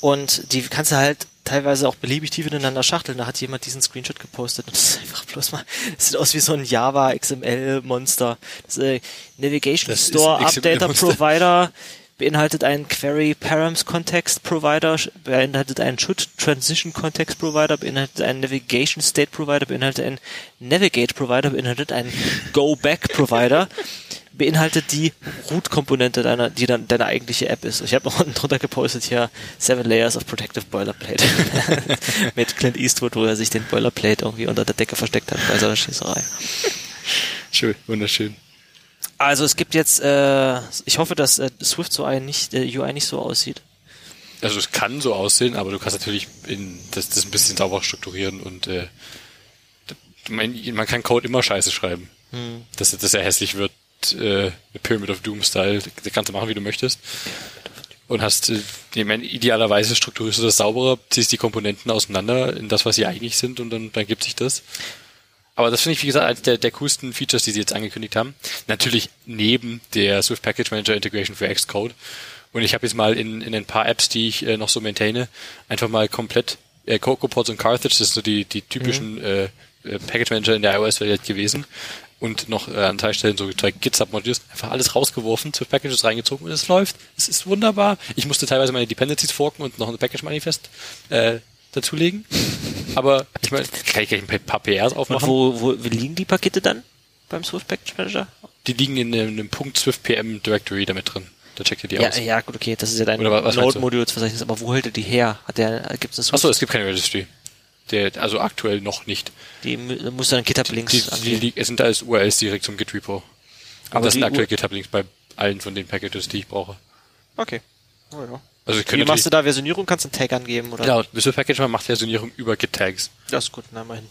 Speaker 1: Und die kannst du halt teilweise auch beliebig tief ineinander schachteln. Da hat jemand diesen Screenshot gepostet und [LAUGHS] das ist einfach bloß mal, das sieht aus wie so ein Java XML Monster. Das ist, äh, Navigation
Speaker 2: Das
Speaker 1: Store Updater. Provider beinhaltet einen Query Params Context Provider, beinhaltet einen Should Transition Context Provider, beinhaltet einen Navigation State Provider, beinhaltet einen Navigate Provider, beinhaltet einen Go Back Provider, [LAUGHS] beinhaltet die Root-Komponente deiner, die dann deine eigentliche App ist. Ich habe noch [LAUGHS] unten drunter gepostet hier Seven Layers of Protective Boilerplate [LAUGHS] mit Clint Eastwood, wo er sich den Boilerplate irgendwie unter der Decke versteckt hat bei seiner Schießerei.
Speaker 2: Schön, wunderschön.
Speaker 1: Also es gibt jetzt, äh, ich hoffe, dass äh, Swift so ein nicht, äh, UI nicht so aussieht.
Speaker 2: Also es kann so aussehen, aber du kannst natürlich in, das, das ein bisschen sauber strukturieren und äh, man, man kann Code immer scheiße schreiben.
Speaker 1: Hm.
Speaker 2: Dass, dass er hässlich wird, äh, Pyramid of Doom Style, das kannst du machen, wie du möchtest. Und hast, äh, ich meine, idealerweise strukturierst du das sauberer, ziehst die Komponenten auseinander in das, was sie eigentlich sind und dann, dann gibt sich das. Aber das finde ich, wie gesagt, eines der, der coolsten Features, die sie jetzt angekündigt haben. Natürlich neben der Swift Package Manager Integration für Xcode. Und ich habe jetzt mal in, in ein paar Apps, die ich äh, noch so maintaine, einfach mal komplett äh, CocoaPods und Carthage, das sind so die, die typischen äh, äh, Package Manager in der iOS-Welt gewesen. Und noch äh, an Teilstellen so zwei Git-Submodules, einfach alles rausgeworfen, Swift Packages reingezogen und es läuft. Es ist wunderbar. Ich musste teilweise meine Dependencies forken und noch ein Package-Manifest äh, dazulegen. Aber ich meine, kann ich gleich ein paar PRs
Speaker 1: Und
Speaker 2: aufmachen.
Speaker 1: wo, wo, wie liegen die Pakete dann beim Swift Package Manager?
Speaker 2: Die liegen in einem, Punkt Swift PM Directory damit drin. Da checkt ihr die
Speaker 1: Ja,
Speaker 2: aus.
Speaker 1: ja, gut, okay, das ist ja dein? Node-Modules-Verzeichnis, aber wo hält er die her? Hat der, gibt's eine Swift?
Speaker 2: Achso, es gibt keine Registry. Der, also aktuell noch nicht.
Speaker 1: Die mu- musst du dann GitHub-Links
Speaker 2: Die, die, die, es sind alles URLs direkt zum Git-Repo.
Speaker 1: Aber
Speaker 2: das sind aktuell GitHub-Links bei allen von den Packages, die ich brauche.
Speaker 1: Okay. Oh, ja.
Speaker 2: Also ich
Speaker 1: Wie machst du da Versionierung? Kannst du einen Tag angeben, oder?
Speaker 2: Genau, Visual Package man macht Versionierung über Git-Tags.
Speaker 1: Das ist gut, na immerhin.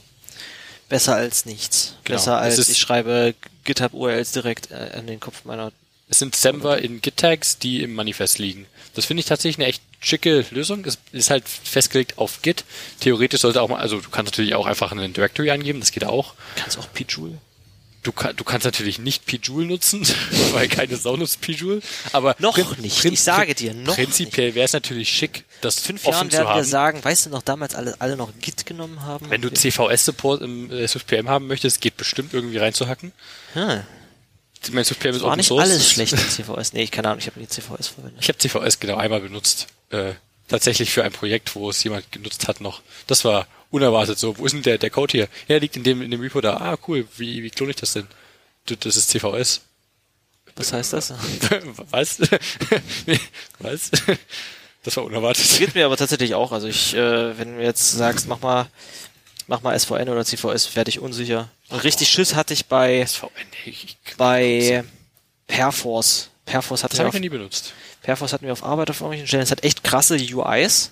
Speaker 1: Besser als nichts.
Speaker 2: Genau.
Speaker 1: Besser
Speaker 2: Es
Speaker 1: als
Speaker 2: ist-
Speaker 1: ich schreibe GitHub-URLs direkt äh, an den Kopf meiner
Speaker 2: Es sind Semver in Git-Tags, die im Manifest liegen. Das finde ich tatsächlich eine echt schicke Lösung. Es ist halt festgelegt auf Git. Theoretisch sollte auch mal, also du kannst natürlich auch einfach einen Directory eingeben, das geht auch.
Speaker 1: Kannst auch Pjoule.
Speaker 2: Du, kann, du kannst natürlich nicht Pjoule nutzen, [LAUGHS] weil keine Sau nutzt. Aber
Speaker 1: Noch
Speaker 2: prin-
Speaker 1: nicht,
Speaker 2: prin-
Speaker 1: ich sage dir, noch
Speaker 2: Prinzipiell wäre es natürlich schick, das
Speaker 1: Fünf
Speaker 2: offen
Speaker 1: Jahren
Speaker 2: zu
Speaker 1: werden wir
Speaker 2: haben.
Speaker 1: sagen, weißt du noch, damals alle, alle noch Git genommen haben?
Speaker 2: Wenn du CVS-Support im äh, SwiftPM haben möchtest, geht bestimmt irgendwie reinzuhacken.
Speaker 1: Hm,
Speaker 2: Ich meine, SwiftPM ist
Speaker 1: war
Speaker 2: Open
Speaker 1: nicht
Speaker 2: Source.
Speaker 1: alles schlecht mit CVS. Nee, ich keine Ahnung, ich habe nie CVS verwendet.
Speaker 2: Ich habe CVS genau einmal benutzt. Äh, tatsächlich für ein Projekt, wo es jemand genutzt hat noch. Das war unerwartet so. Wo ist denn der, der Code hier? Ja, liegt in dem, in dem Repo da. Ah, cool. Wie, wie klone ich das denn? Du, Das ist CVS.
Speaker 1: Was heißt das? [LAUGHS]
Speaker 2: Was? [LAUGHS] Was? Das war unerwartet.
Speaker 1: Das geht mir aber tatsächlich auch. Also ich, äh, wenn du jetzt sagst, mach mal, mach mal SVN oder CVS, werde ich unsicher. Und richtig Schiss hatte ich bei,
Speaker 2: SVN, ich,
Speaker 1: bei Perforce. Perforce hatten
Speaker 2: das
Speaker 1: wir
Speaker 2: habe
Speaker 1: auf,
Speaker 2: ich noch nie benutzt.
Speaker 1: Perforce hatten wir auf Arbeit auf irgendwelchen Stellen. Es hat echt krasse UIs.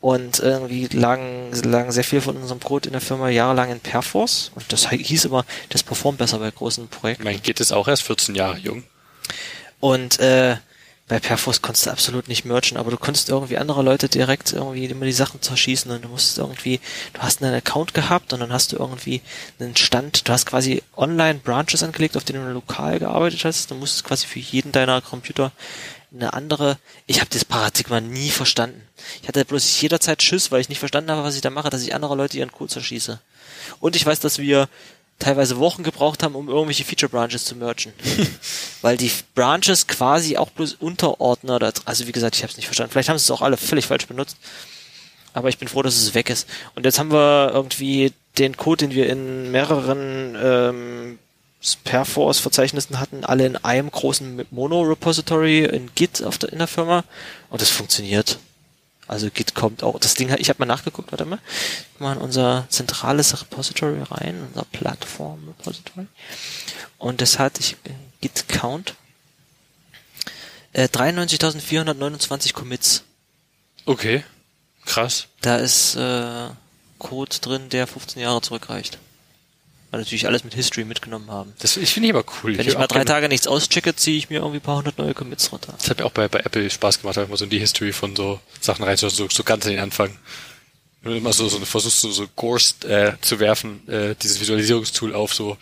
Speaker 1: Und irgendwie lagen, lagen sehr viel von unserem Code in der Firma jahrelang in Perforce. Und das hieß immer, das performt besser bei großen Projekten.
Speaker 2: Mein Git ist auch erst 14 Jahre jung.
Speaker 1: Und äh, bei Perforce konntest du absolut nicht merchen, aber du konntest irgendwie andere Leute direkt irgendwie immer die Sachen zerschießen und du musstest irgendwie, du hast einen Account gehabt und dann hast du irgendwie einen Stand, du hast quasi online Branches angelegt, auf denen du lokal gearbeitet hast, du musstest quasi für jeden deiner Computer eine andere, ich habe das Paradigma nie verstanden. Ich hatte bloß jederzeit Schiss, weil ich nicht verstanden habe, was ich da mache, dass ich andere Leute ihren Code zerschieße. Und ich weiß, dass wir teilweise Wochen gebraucht haben, um irgendwelche Feature Branches zu mergen. [LAUGHS] Weil die Branches quasi auch bloß Unterordner, da, also wie gesagt, ich habe es nicht verstanden. Vielleicht haben sie es auch alle völlig falsch benutzt. Aber ich bin froh, dass es weg ist. Und jetzt haben wir irgendwie den Code, den wir in mehreren ähm, Perforce-Verzeichnissen hatten, alle in einem großen Mono-Repository in Git auf der, in der Firma. Und das funktioniert. Also Git kommt auch. Das Ding, ich habe mal nachgeguckt, warte mal. Mal in unser zentrales Repository rein, unser Plattform-Repository. Und das hat ich Git Count. Äh, 93.429 Commits.
Speaker 2: Okay. Krass.
Speaker 1: Da ist äh, Code drin, der 15 Jahre zurückreicht. Weil natürlich alles mit History mitgenommen haben.
Speaker 2: Das ich finde ich aber cool.
Speaker 1: Wenn ich mal
Speaker 2: auch
Speaker 1: drei Tage nichts auschecke, ziehe ich mir irgendwie ein paar hundert neue Commits runter.
Speaker 2: Das hat mir auch bei, bei Apple Spaß gemacht, einfach mal so in die History von so Sachen reinzuschauen, so, so ganz in den Anfang. Wenn du immer so, so versuchst, so, so Gorst äh, zu werfen, äh, dieses Visualisierungstool auf so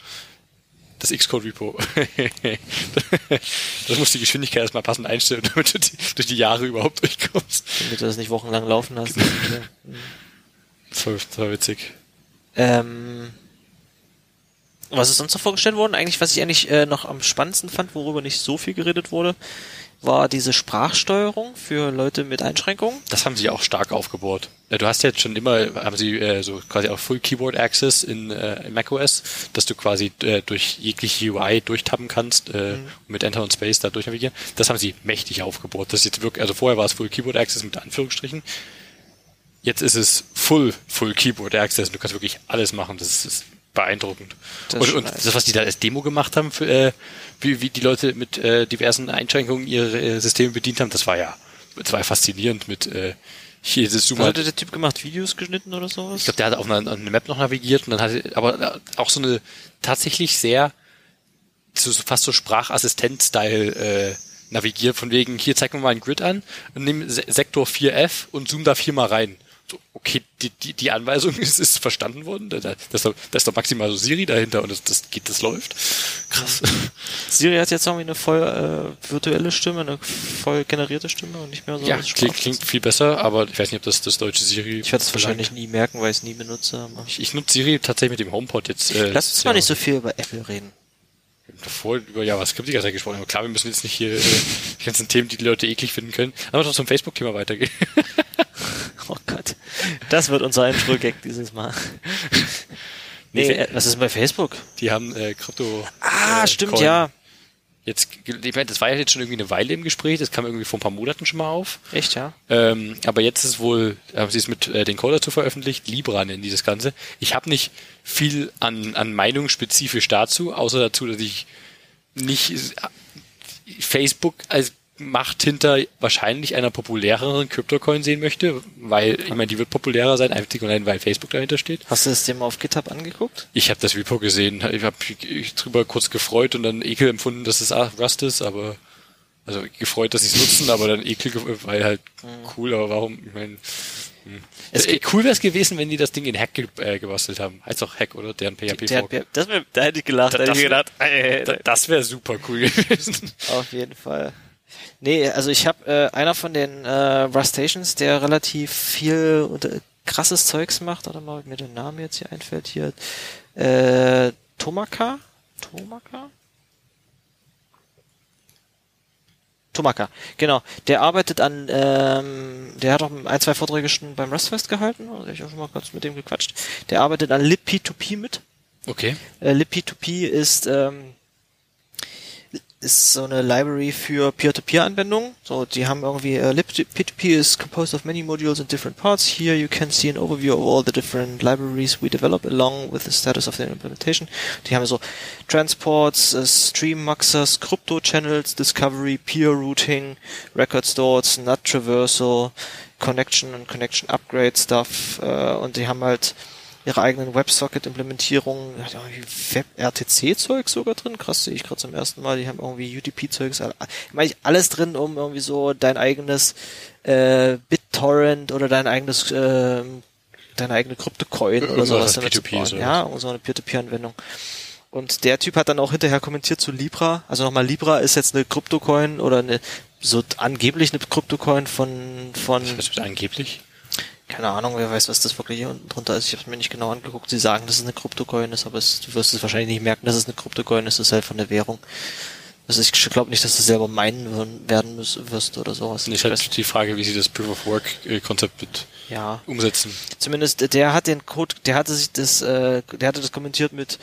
Speaker 2: das Xcode-Repo. [LAUGHS] das muss die Geschwindigkeit erstmal passend einstellen, [LAUGHS] damit du die, durch die Jahre überhaupt durchkommst.
Speaker 1: Damit du das nicht wochenlang laufen lässt.
Speaker 2: Das war, das war witzig.
Speaker 1: ähm, was ist sonst noch vorgestellt worden? Eigentlich, was ich eigentlich äh, noch am spannendsten fand, worüber nicht so viel geredet wurde, war diese Sprachsteuerung für Leute mit Einschränkungen.
Speaker 2: Das haben sie auch stark aufgebohrt. Du hast jetzt schon immer, haben sie äh, so quasi auch Full Keyboard Access in, äh, in macOS, dass du quasi äh, durch jegliche UI durchtappen kannst äh, und mit Enter und Space da durchnavigieren. Das haben sie mächtig aufgebohrt. Das ist jetzt wirklich, also vorher war es Full Keyboard Access mit Anführungsstrichen. Jetzt ist es Full Full Keyboard Access. Du kannst wirklich alles machen. Das ist, ist beeindruckend.
Speaker 1: Das
Speaker 2: und und das, was die da als Demo gemacht haben, für, äh, wie, wie die Leute mit äh, diversen Einschränkungen ihre äh, Systeme bedient haben, das war ja, das war ja faszinierend mit äh, hier dieses Zoom
Speaker 1: hatte der Typ gemacht? Videos geschnitten oder sowas?
Speaker 2: ich glaube, der hat auf einer, eine Map noch navigiert und dann hatte aber auch so eine tatsächlich sehr so, fast so Sprachassistent-Style äh, navigiert, von wegen, hier zeig mir mal einen Grid an und nimm Se Sektor 4F und zoom da viermal rein. Okay, die, die, die Anweisung [LAUGHS] ist, ist verstanden worden. Da, da, das ist doch, da ist doch maximal so Siri dahinter und das, das geht, das läuft. Krass.
Speaker 1: Siri hat jetzt irgendwie eine voll äh, virtuelle Stimme, eine voll generierte Stimme und nicht mehr so
Speaker 2: Ja, klingt, klingt viel besser, aber ich weiß nicht, ob das das deutsche Siri.
Speaker 1: Ich werde es wahrscheinlich nie merken, weil ich es nie benutze.
Speaker 2: Ich, ich nutze Siri tatsächlich mit dem HomePod jetzt. Äh,
Speaker 1: Lass uns
Speaker 2: ja.
Speaker 1: mal nicht so viel über Apple reden.
Speaker 2: Davor über JavaScript die ganze Zeit gesprochen. Aber klar, wir müssen jetzt nicht hier äh, die ganzen Themen, die die Leute eklig finden können. Aber doch zum Facebook-Thema weitergehen. [LAUGHS]
Speaker 1: Oh Gott. Das wird unser Intro-Gag dieses Mal. Nee, äh, was ist bei Facebook?
Speaker 2: Die haben äh, Krypto.
Speaker 1: Ah,
Speaker 2: äh,
Speaker 1: stimmt,
Speaker 2: Coin
Speaker 1: ja.
Speaker 2: Jetzt, ich meine, das war ja jetzt schon irgendwie eine Weile im Gespräch. Das kam irgendwie vor ein paar Monaten schon mal auf.
Speaker 1: Echt, ja?
Speaker 2: Ähm, aber jetzt ist wohl, haben sie es mit äh, den Code dazu veröffentlicht, Libra nennen die das Ganze. Ich habe nicht viel an, an Meinung spezifisch dazu, außer dazu, dass ich nicht äh, Facebook als Macht hinter wahrscheinlich einer populäreren Kryptocoin sehen möchte, weil, ich meine, die wird populärer sein, einzig und allein, weil Facebook dahinter steht.
Speaker 1: Hast du dir mal auf GitHub angeguckt?
Speaker 2: Ich habe das Repo gesehen, ich habe mich drüber kurz gefreut und dann Ekel empfunden, dass es Rust ist, aber also gefreut, dass sie es nutzen, aber dann Ekel, weil halt cool, aber warum? Ich meine, hm.
Speaker 1: Es
Speaker 2: es, cool wäre es gewesen, wenn die das Ding in Hack ge äh, gebastelt haben. Heißt auch Hack, oder? Deren PHP.
Speaker 1: Der, der, das wär, da hätte ich gelacht. Da,
Speaker 2: Da-
Speaker 1: hätte ich
Speaker 2: das-
Speaker 1: gedacht, [LAUGHS] äh,
Speaker 2: Da- das wäre super cool [LAUGHS] gewesen.
Speaker 1: Auf jeden Fall. Nee, also ich habe äh, einer von den äh, Rustations, der relativ viel und, äh, krasses Zeugs macht. Warte mal, ob mir der Name jetzt hier einfällt. Hier äh, Tomaka? Tomaka? Tomaka, genau. Der arbeitet an, ähm, der hat auch ein, zwei Vorträge schon beim Rustfest gehalten. Also ich habe schon mal kurz mit dem gequatscht. Der arbeitet an libp2p mit.
Speaker 2: Okay.
Speaker 1: Äh, libp2p ist ähm, ist so eine Library für Peer-to-Peer-Anwendungen. So, die haben irgendwie äh, libp2p is composed of many modules in different parts. Here you can see an overview of all the different libraries we develop along with the status of their implementation. Die haben so Transports, äh, Stream Muxers, Crypto Channels, Discovery, Peer Routing, Record Stores, NUT Traversal, Connection und Connection Upgrade Stuff äh, und die haben halt ihre eigenen WebSocket-Implementierungen, Web-RTC-Zeug sogar drin, krass, sehe ich gerade zum ersten Mal, die haben irgendwie UDP-Zeugs, meine ich, alles drin, um irgendwie so dein eigenes äh, BitTorrent oder dein eigenes ähm, deine eigene Kryptocoin oder sowas
Speaker 2: was
Speaker 1: damit zu
Speaker 2: P2P
Speaker 1: bauen. Ja, so eine Peer-to-Peer-Anwendung. Und der Typ hat dann auch hinterher kommentiert zu Libra. Also nochmal, Libra ist jetzt eine Kryptocoin oder eine so angeblich eine Kryptocoin von von
Speaker 2: wird angeblich.
Speaker 1: Keine Ahnung, wer weiß, was das wirklich hier unten drunter ist. Ich habe es mir nicht genau angeguckt. Sie sagen, dass es eine Kryptocoin ist, aber es, du wirst es wahrscheinlich nicht merken, dass es eine Kryptocoin ist. Es ist halt von der Währung. Also ich glaube nicht, dass du selber meinen würden- werden müssen, wirst oder sowas. Ich weiß-
Speaker 2: halt die Frage, wie sie das Proof of Work äh, Konzept mit
Speaker 1: ja,
Speaker 2: umsetzen.
Speaker 1: zumindest äh, der hat den Code, der hatte sich das, äh, der hatte das kommentiert mit,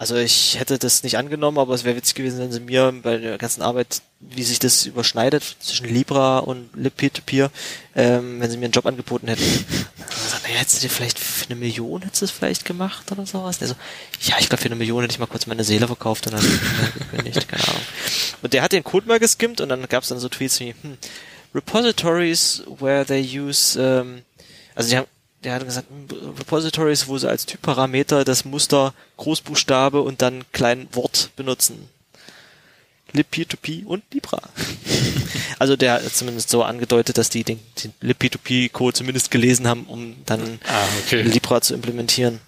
Speaker 1: also ich hätte das nicht angenommen, aber es wäre witzig gewesen, wenn sie mir bei der ganzen Arbeit, wie sich das überschneidet zwischen Libra und Lib-Peer-to-Peer, ähm, wenn sie mir einen Job angeboten hätten. Gesagt, naja, hättest du dir vielleicht für eine Million hättest du es vielleicht gemacht oder sowas? Der so, ja, ich glaube für eine Million hätte ich mal kurz meine Seele verkauft und dann [LAUGHS] gekündigt, keine Ahnung. Und der hat den Code mal geskimmt und dann gab es dann so Tweets wie, hm, Repositories where they use, ähm, also die haben der hat gesagt, hm, Repositories, wo sie als Typparameter das Muster Großbuchstabe und dann klein Wort benutzen. libp2p und Libra. [LAUGHS] also der hat zumindest so angedeutet, dass die den, den libp2p-Code zumindest gelesen haben, um dann
Speaker 2: Ah, okay.
Speaker 1: Libra zu implementieren.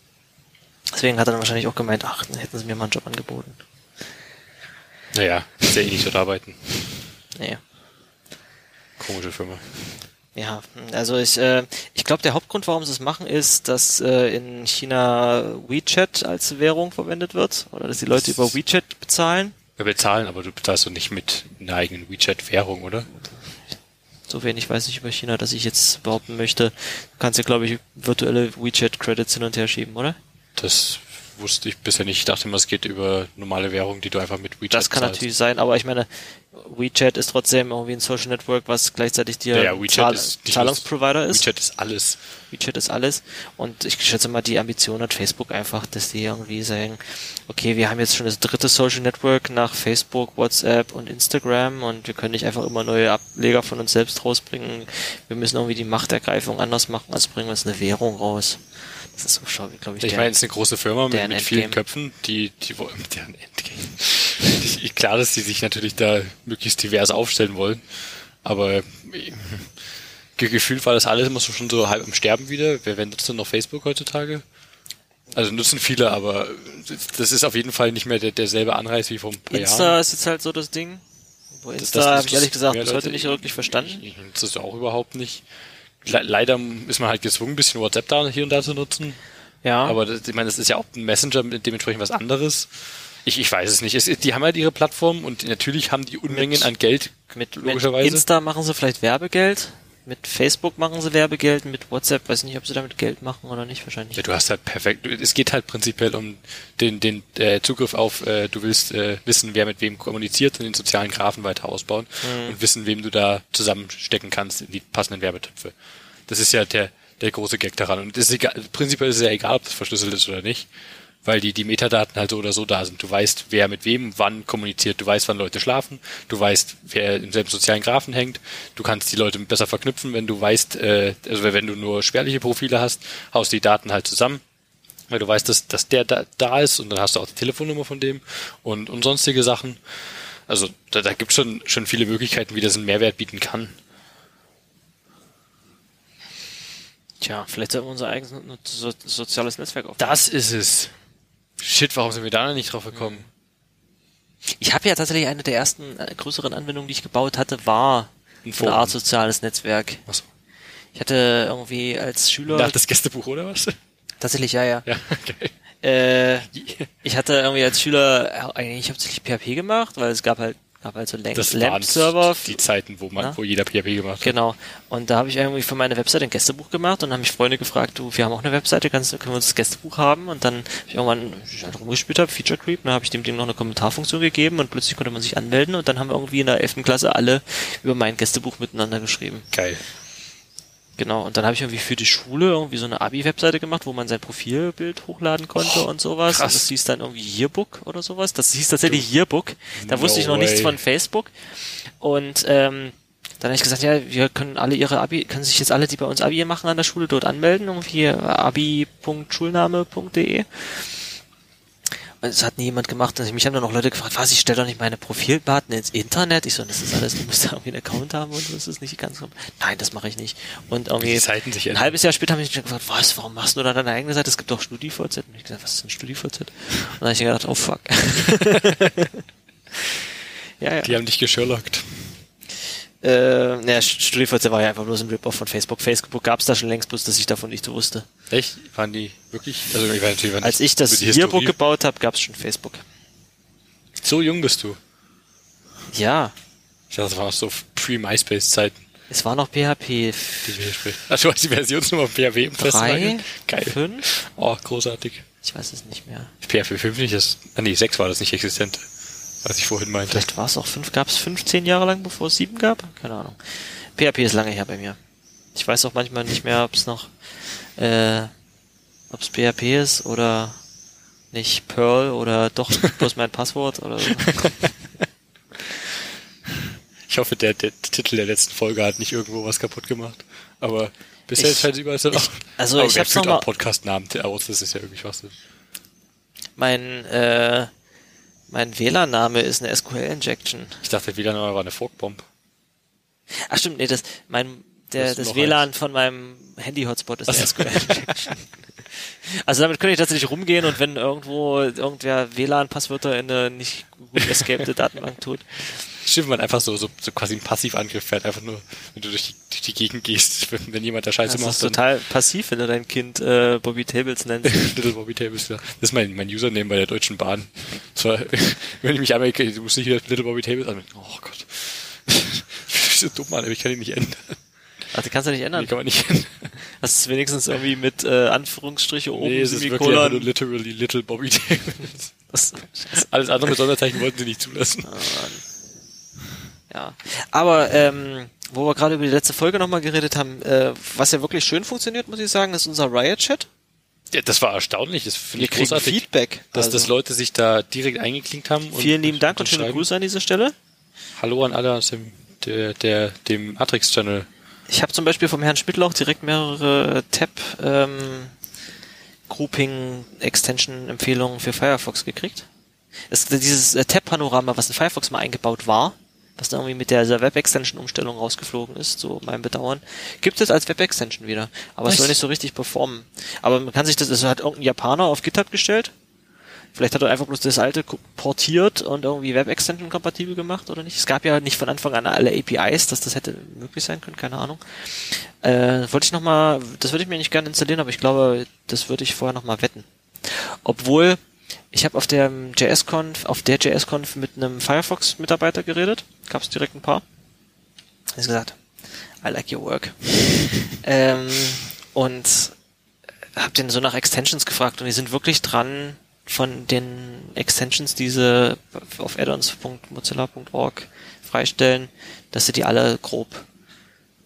Speaker 1: Deswegen hat er dann wahrscheinlich auch gemeint, ach, dann hätten sie mir mal einen Job angeboten.
Speaker 2: Naja, ist ja eh nicht dort arbeiten.
Speaker 1: Nee.
Speaker 2: Komische Firma.
Speaker 1: Ja, also ich, äh, ich glaube, der Hauptgrund, warum sie es machen, ist, dass äh, in China WeChat als Währung verwendet wird oder dass die Leute über WeChat bezahlen.
Speaker 2: Wir bezahlen, aber du bezahlst doch nicht mit einer eigenen WeChat-Währung, oder?
Speaker 1: So wenig weiß ich über China, dass ich jetzt behaupten möchte. Du kannst ja, glaube ich, virtuelle WeChat-Credits hin und her schieben, oder?
Speaker 2: Das wusste ich bisher nicht. Ich dachte immer, es geht über normale Währung, die du einfach mit WeChat
Speaker 1: Das kann
Speaker 2: zahlst.
Speaker 1: natürlich sein, aber ich meine, WeChat ist trotzdem irgendwie ein Social Network, was gleichzeitig dir
Speaker 2: Ja,
Speaker 1: Zahl Zahlungsprovider ist.
Speaker 2: WeChat ist alles.
Speaker 1: WeChat ist alles. Und ich schätze mal, die Ambition hat Facebook einfach, dass die irgendwie sagen, okay, wir haben jetzt schon das dritte Social Network nach Facebook, WhatsApp und Instagram und wir können nicht einfach immer neue Ableger von uns selbst rausbringen. Wir müssen irgendwie die Machtergreifung anders machen, als bringen wir jetzt eine Währung raus. Das ist so, glaube ich,
Speaker 2: Ich meine, es ist eine große Firma mit, mit vielen. Köpfen, die, die wollen, deren Endgame. Ich- Klar, dass die sich natürlich da möglichst divers aufstellen wollen, aber äh, ge- gefühlt war das alles immer so schon so halb am Sterben wieder. Wer, wer nutzt denn noch Facebook heutzutage? Also nutzen viele, aber das ist auf jeden Fall nicht mehr der, derselbe Anreiz wie vor ein paar
Speaker 1: Insta
Speaker 2: Jahren.
Speaker 1: ist jetzt halt so das Ding. Wo Insta habe ich ehrlich gesagt bis heute nicht wirklich verstanden.
Speaker 2: Ich, ich nutze das auch überhaupt nicht. Le leider ist man halt gezwungen, ein bisschen WhatsApp da hier und da zu nutzen.
Speaker 1: Ja,
Speaker 2: Aber das, ich meine, das ist ja auch ein Messenger, mit dementsprechend was anderes. Ich, ich weiß es nicht. Es, die haben halt ihre Plattform und natürlich haben die Unmengen
Speaker 1: Mit-
Speaker 2: an Geld.
Speaker 1: mit, mit
Speaker 2: logischerweise.
Speaker 1: Insta machen sie vielleicht Werbegeld. Mit Facebook machen sie Werbegeld. Mit WhatsApp weiß nicht, ob sie damit Geld machen oder nicht. Wahrscheinlich.
Speaker 2: Ja, du hast halt perfekt. Es geht halt prinzipiell um den, den äh, Zugriff auf, äh, du willst äh, wissen, wer mit wem kommuniziert und den sozialen Graphen weiter ausbauen und wissen, wem du da zusammenstecken kannst in die passenden Werbetöpfe. Das ist ja der, der große Gag daran. Und es ist egal, prinzipiell ist es ja egal, ob das verschlüsselt ist oder nicht. Weil die, die Metadaten halt so oder so da sind. Du weißt, wer mit wem wann kommuniziert. Du weißt, wann Leute schlafen. Du weißt, wer im selben sozialen Graphen hängt. Du kannst die Leute besser verknüpfen, wenn du weißt, äh, also wenn du nur spärliche Profile hast, haust die Daten halt zusammen weil du weißt, dass, dass der da, da ist und dann hast du auch die Telefonnummer von dem und, und sonstige Sachen. Also da, da gibt es schon, schon viele Möglichkeiten, wie das einen Mehrwert bieten kann.
Speaker 1: Tja, vielleicht sollten wir unser eigenes so, soziales Netzwerk aufbauen.
Speaker 2: Das ist es. Shit, warum sind wir da noch nicht drauf gekommen?
Speaker 1: Ich habe ja tatsächlich eine der ersten äh, größeren Anwendungen, die ich gebaut hatte, war
Speaker 2: Ein
Speaker 1: so eine. Art soziales Netzwerk.
Speaker 2: Achso.
Speaker 1: Ich hatte irgendwie als Schüler
Speaker 2: Nach das Gästebuch oder was?
Speaker 1: tatsächlich ja ja.
Speaker 2: Ja, okay.
Speaker 1: Äh, ich hatte irgendwie als Schüler eigentlich hauptsächlich PHP gemacht, weil es gab halt gab so
Speaker 2: Das
Speaker 1: Lamp-
Speaker 2: waren
Speaker 1: Lamp-Server.
Speaker 2: die Zeiten, wo man,
Speaker 1: Na?
Speaker 2: wo jeder PHP gemacht hat.
Speaker 1: Genau. Und da habe ich irgendwie für meine Webseite ein Gästebuch gemacht und haben mich Freunde gefragt, du, wir haben auch eine Webseite, kannst, können wir uns das Gästebuch haben? Und dann hab ich irgendwann ich halt rumgespielt habe, Feature Creep, dann habe ich dem Ding noch eine Kommentarfunktion gegeben und plötzlich konnte man sich anmelden und dann haben wir irgendwie in der 11. Klasse alle über mein Gästebuch miteinander geschrieben.
Speaker 2: Geil.
Speaker 1: Genau, und dann habe ich irgendwie für die Schule irgendwie so eine Abi-Webseite gemacht, wo man sein Profilbild hochladen konnte
Speaker 2: Oh,
Speaker 1: und sowas.
Speaker 2: krass.
Speaker 1: Und das hieß dann irgendwie Yearbook oder sowas. Das hieß tatsächlich Yearbook. Da
Speaker 2: No
Speaker 1: wusste ich noch nichts
Speaker 2: way.
Speaker 1: von Facebook. Und ähm, dann habe ich gesagt, ja, wir können alle ihre Abi, können sich jetzt alle, die bei uns Abi machen an der Schule, dort anmelden, irgendwie abi.schulname.de. Das hat nie jemand gemacht. Also mich haben dann auch Leute gefragt, was, ich stelle doch nicht meine Profildaten ins Internet. Ich so, das ist alles, du musst da irgendwie einen Account haben und das ist nicht ganz. Nein, das mache ich nicht. Und irgendwie ein halbes Jahr später habe ich mich gefragt, was, warum machst du da deine eigene Seite? Es gibt doch StudiVZ. Und ich gesagt, was ist denn StudiVZ? Und dann habe ich gedacht, oh fuck. [LAUGHS] [LAUGHS] ja, ja.
Speaker 2: Die haben dich geschirlockt.
Speaker 1: Äh, naja, StudiVZ war ja einfach bloß ein Rip-Off von Facebook. Facebook gab's da schon längst, bloß dass ich davon nichts wusste.
Speaker 2: Echt? Waren die wirklich? Also ich weiß natürlich,
Speaker 1: Als ich das Yearbook gebaut habe, gab's schon Facebook.
Speaker 2: So jung bist du.
Speaker 1: Ja,
Speaker 2: Ich dachte, das war noch so pre-MySpace-Zeiten.
Speaker 1: es war noch PHP
Speaker 2: die. Ach, du hast die Versionsnummer PHP im
Speaker 1: drei?
Speaker 2: Geil.
Speaker 1: fünf?
Speaker 2: Oh, großartig.
Speaker 1: Ich weiß es nicht mehr.
Speaker 2: PHP 5 nicht, das, ah nee, 6 war das nicht existent. Was ich vorhin meinte.
Speaker 1: Vielleicht war es auch fünf, gab es 15 Jahre lang, bevor es sieben gab? Keine Ahnung. PHP ist lange her bei mir. Ich weiß auch manchmal nicht mehr, ob es noch, äh, ob es PHP ist oder nicht Perl oder doch [LAUGHS] bloß mein Passwort oder so.
Speaker 2: Ich hoffe, der, der Titel der letzten Folge hat nicht irgendwo was kaputt gemacht. Aber Bisher
Speaker 1: Ich-
Speaker 2: scheint es überall so
Speaker 1: ich- also
Speaker 2: Aber
Speaker 1: ich hab's noch
Speaker 2: auch
Speaker 1: mal-
Speaker 2: Podcast-Namen aus? Das ist ja irgendwie was.
Speaker 1: Mein, äh, mein WLAN-Name ist eine SQL-Injection.
Speaker 2: Ich dachte, WLAN war eine Forkbomb.
Speaker 1: Ach stimmt, nee, das, mein, der,
Speaker 2: Das ist
Speaker 1: das
Speaker 2: noch
Speaker 1: WLAN von meinem Handy-Hotspot ist eine
Speaker 2: Ach so.
Speaker 1: SQL-Injection. [LAUGHS] Also damit könnte ich tatsächlich rumgehen und wenn irgendwo irgendwer WLAN-Passwörter in eine nicht gut escapte Datenbank tut.
Speaker 2: Stimmt, man einfach so, so, so quasi ein Passivangriff fährt, einfach nur, wenn du durch die, durch die Gegend gehst, [LAUGHS] wenn, wenn jemand da Scheiße
Speaker 1: Das
Speaker 2: macht,
Speaker 1: ist total passiv, wenn du dein Kind äh, Bobby Tables nennst. [LAUGHS]
Speaker 2: Little Bobby Tables, ja. Das ist mein, mein Username bei der Deutschen Bahn. Zwar, wenn ich mich einmal, du musst nicht wieder Little Bobby Tables an. Oh Gott. Ich bin so dumm, Mann, aber ich kann ihn nicht ändern.
Speaker 1: Ach, die kannst du nicht ändern.
Speaker 2: Die kann man nicht ändern.
Speaker 1: Hast du es wenigstens irgendwie mit äh, Anführungsstriche oben,
Speaker 2: Nee, es ist wirklich einfach nur
Speaker 1: Semikolon.
Speaker 2: literally Little Bobby.
Speaker 1: Das, [LAUGHS]
Speaker 2: Alles andere mit Sonderzeichen wollten sie nicht zulassen.
Speaker 1: ja. Aber ähm, wo wir gerade über die letzte Folge nochmal geredet haben, äh, was ja wirklich schön funktioniert, muss ich sagen, ist unser Riot-Chat.
Speaker 2: Ja, das war erstaunlich. Das finde ich großartig.
Speaker 1: Feedback.
Speaker 2: Dass,
Speaker 1: Also,
Speaker 2: dass Leute sich da direkt eingeklinkt haben. Und,
Speaker 1: vielen lieben Dank und schöne. Grüße an dieser Stelle.
Speaker 2: Hallo an alle aus dem, der, der, dem Atrix-Channel.
Speaker 1: Ich habe zum Beispiel vom Herrn Schmidtlauch direkt mehrere Tab ähm, Grouping Extension Empfehlungen für Firefox gekriegt. Es, dieses äh, Tab Panorama, was in Firefox mal eingebaut war, was dann irgendwie mit der Web Extension Umstellung rausgeflogen ist, so mein Bedauern, gibt es als Web Extension wieder. Aber es
Speaker 2: Nice.
Speaker 1: soll nicht so richtig performen. Aber man kann sich das, es hat irgendein Japaner auf GitHub gestellt. Vielleicht hat er einfach bloß das alte portiert und irgendwie Web Extension kompatibel gemacht oder nicht. Es gab ja nicht von Anfang an alle APIs, dass das hätte möglich sein können, keine Ahnung. Äh, wollte ich noch mal, das würde ich mir nicht gerne installieren, aber ich glaube, das würde ich vorher noch mal wetten. Obwohl, ich habe auf der JS-Conf, auf der JS-Conf mit einem Firefox-Mitarbeiter geredet, gab es direkt ein paar. Er hat gesagt, I like your work. [LAUGHS] ähm, und hab den so nach Extensions gefragt und die sind wirklich dran, von den Extensions, die sie auf addons.mozilla.org freistellen, dass sie die alle grob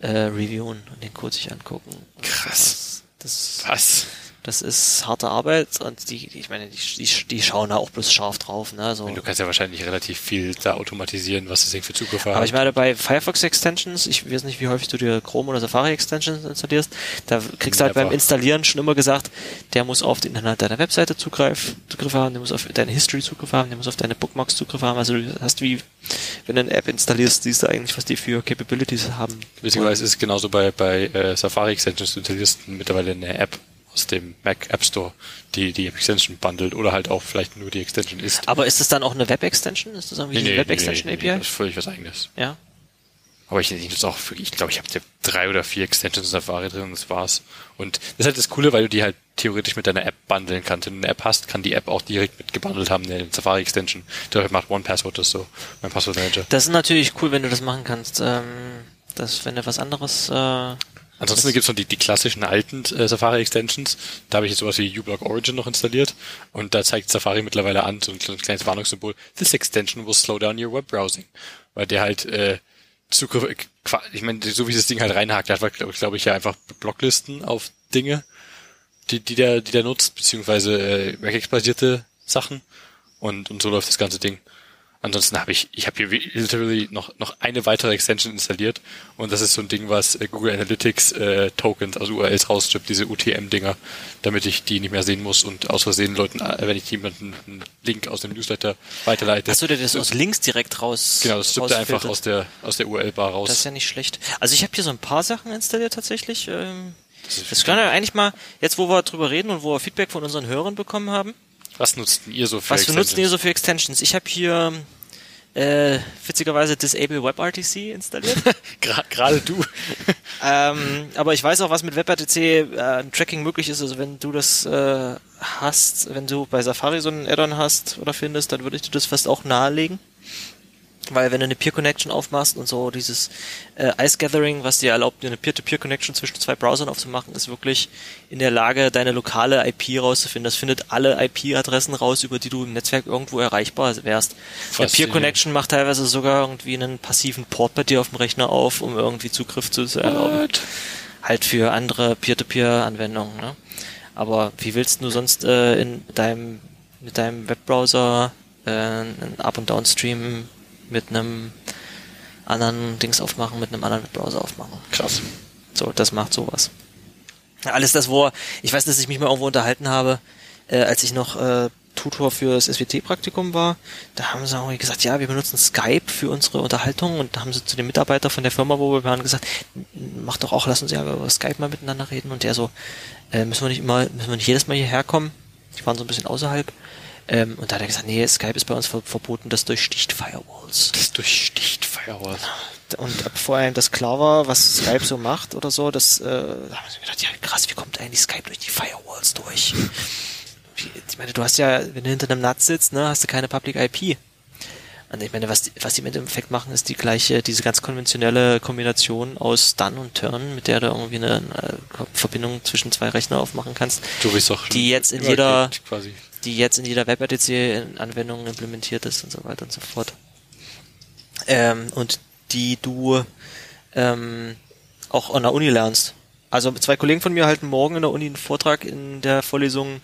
Speaker 1: äh, reviewen und den Code sich angucken.
Speaker 2: Krass.
Speaker 1: Das,
Speaker 2: Was?
Speaker 1: Das ist harte Arbeit und die, ich meine, die, die, die schauen da auch bloß scharf drauf, ne? So.
Speaker 2: Du kannst ja wahrscheinlich relativ viel da automatisieren, was das Ding für Zugriffe hat.
Speaker 1: Aber ich meine, bei Firefox Extensions, ich weiß nicht, wie häufig du dir Chrome oder Safari Extensions installierst, da kriegst du halt beim Installieren schon immer gesagt, der muss auf den Inhalt deiner Webseite Zugriff, Zugriff haben, der muss auf deine History Zugriff haben, der muss auf deine Bookmarks Zugriff haben. Also du hast wie, wenn du eine App installierst, siehst du eigentlich, was die für Capabilities haben.
Speaker 2: Witzigerweise ist es genauso bei, bei äh, Safari Extensions. Du installierst mittlerweile eine App aus dem Mac App Store, die die Extension bundelt oder halt auch vielleicht nur die Extension ist.
Speaker 1: Aber ist das dann auch eine Web Extension? Ist das irgendwie eine Web Extension
Speaker 2: nee, nee,
Speaker 1: API?
Speaker 2: Das ist völlig was eigenes.
Speaker 1: Ja.
Speaker 2: Aber ich ich auch, für- ich glaube, ich habe drei oder vier Extensions in Safari drin und das war's. Und das ist halt das Coole, weil du die halt theoretisch mit deiner App bundeln kannst. Wenn du eine App hast, kann die App auch direkt mit gebundelt haben, eine Safari Extension. Da macht OnePassword das so, mein Passwortmanager.
Speaker 1: Das ist natürlich cool, wenn du das machen kannst. Ähm, das, wenn du was anderes, äh,
Speaker 2: Ansonsten gibt's noch die, die klassischen alten äh, Safari Extensions. Da habe ich jetzt sowas wie uBlock Origin noch installiert und da zeigt Safari mittlerweile an, so ein kleines Warnungssymbol, this extension will slow down your web browsing. Weil der halt äh, Zugriff, äh, ich meine, so wie das Ding halt reinhakt, der hat glaube glaub ich ja einfach Blocklisten auf Dinge, die, die der, die der nutzt, beziehungsweise äh, Regex-basierte Sachen und, und so läuft das ganze Ding. Ansonsten habe ich, ich habe hier literally noch, noch eine weitere Extension installiert und das ist so ein Ding, was äh, Google Analytics äh, Tokens, also URLs rausstrippt, diese UTM-Dinger, damit ich die nicht mehr sehen muss und aus Versehen Leuten, äh, wenn ich jemanden einen Link aus dem Newsletter weiterleite.
Speaker 1: du dir das aus Links direkt raus?
Speaker 2: genau, das strippt er einfach aus der, aus der URL-Bar raus.
Speaker 1: Das ist ja nicht schlecht. Also ich habe hier so ein paar Sachen installiert tatsächlich. Ähm,
Speaker 2: Das
Speaker 1: das kann ja eigentlich mal, jetzt wo wir drüber reden und wo wir Feedback von unseren Hörern bekommen haben,
Speaker 2: was nutzt ihr so für
Speaker 1: was
Speaker 2: Extensions?
Speaker 1: benutzt ihr so für Extensions? Ich habe hier äh, witzigerweise Disable WebRTC installiert. [LAUGHS]
Speaker 2: Gerade du. [LAUGHS]
Speaker 1: ähm, aber ich weiß auch, was mit WebRTC äh, Tracking möglich ist. Also wenn du das äh, hast, wenn du bei Safari so einen Add-on hast oder findest, dann würde ich dir das fast auch nahelegen. Weil wenn du eine Peer-Connection aufmachst und so dieses äh, Ice-Gathering, was dir erlaubt, eine Peer-to-Peer-Connection zwischen zwei Browsern aufzumachen, ist wirklich in der Lage, deine lokale IP rauszufinden. Das findet alle IP-Adressen raus, über die du im Netzwerk irgendwo erreichbar wärst. Eine. Peer-Connection macht teilweise sogar irgendwie einen passiven Port bei dir auf dem Rechner auf, um irgendwie Zugriff zu erlauben. Halt für andere Peer-to-Peer-Anwendungen. Ne? Aber wie willst du sonst äh, in deinem mit deinem Webbrowser äh, einen Up- und Downstream mit einem anderen Dings aufmachen, mit einem anderen Webbrowser aufmachen?
Speaker 2: Krass.
Speaker 1: So, das macht sowas. Alles das, wo, ich weiß, dass ich mich mal irgendwo unterhalten habe, äh, als ich noch äh, Tutor für das SWT-Praktikum war, da haben sie irgendwie gesagt, ja, wir benutzen Skype für unsere Unterhaltung und da haben sie zu dem Mitarbeiter von der Firma, wo wir waren, gesagt, mach doch auch, lass uns ja über Skype mal miteinander reden und der so, äh, müssen wir nicht immer, müssen wir nicht jedes Mal hierher kommen? Die waren so ein bisschen außerhalb. Ähm, und da hat er gesagt, nee, Skype ist bei uns ver verboten, das durchsticht Firewalls.
Speaker 2: Das durchsticht Firewalls.
Speaker 1: Und bevor einem das klar war, was Skype so macht oder so, das, äh, da haben sie gedacht, ja krass, wie kommt eigentlich Skype durch die Firewalls durch? Ich meine, du hast ja, wenn du hinter einem NAT sitzt, ne, hast du keine Public IP. Und ich meine, was, die- was die im Endeffekt machen, ist die gleiche, diese ganz konventionelle Kombination aus Done und Turn, mit der du irgendwie eine, eine Verbindung zwischen zwei Rechner aufmachen kannst,
Speaker 2: Du bist doch
Speaker 1: Die jetzt in jeder-
Speaker 2: quasi.
Speaker 1: Die jetzt in jeder WebRTC-Anwendung implementiert ist und so weiter und so fort. Ähm, und die du ähm, auch an der Uni lernst. Also zwei Kollegen von mir halten morgen in der Uni einen Vortrag in der Vorlesung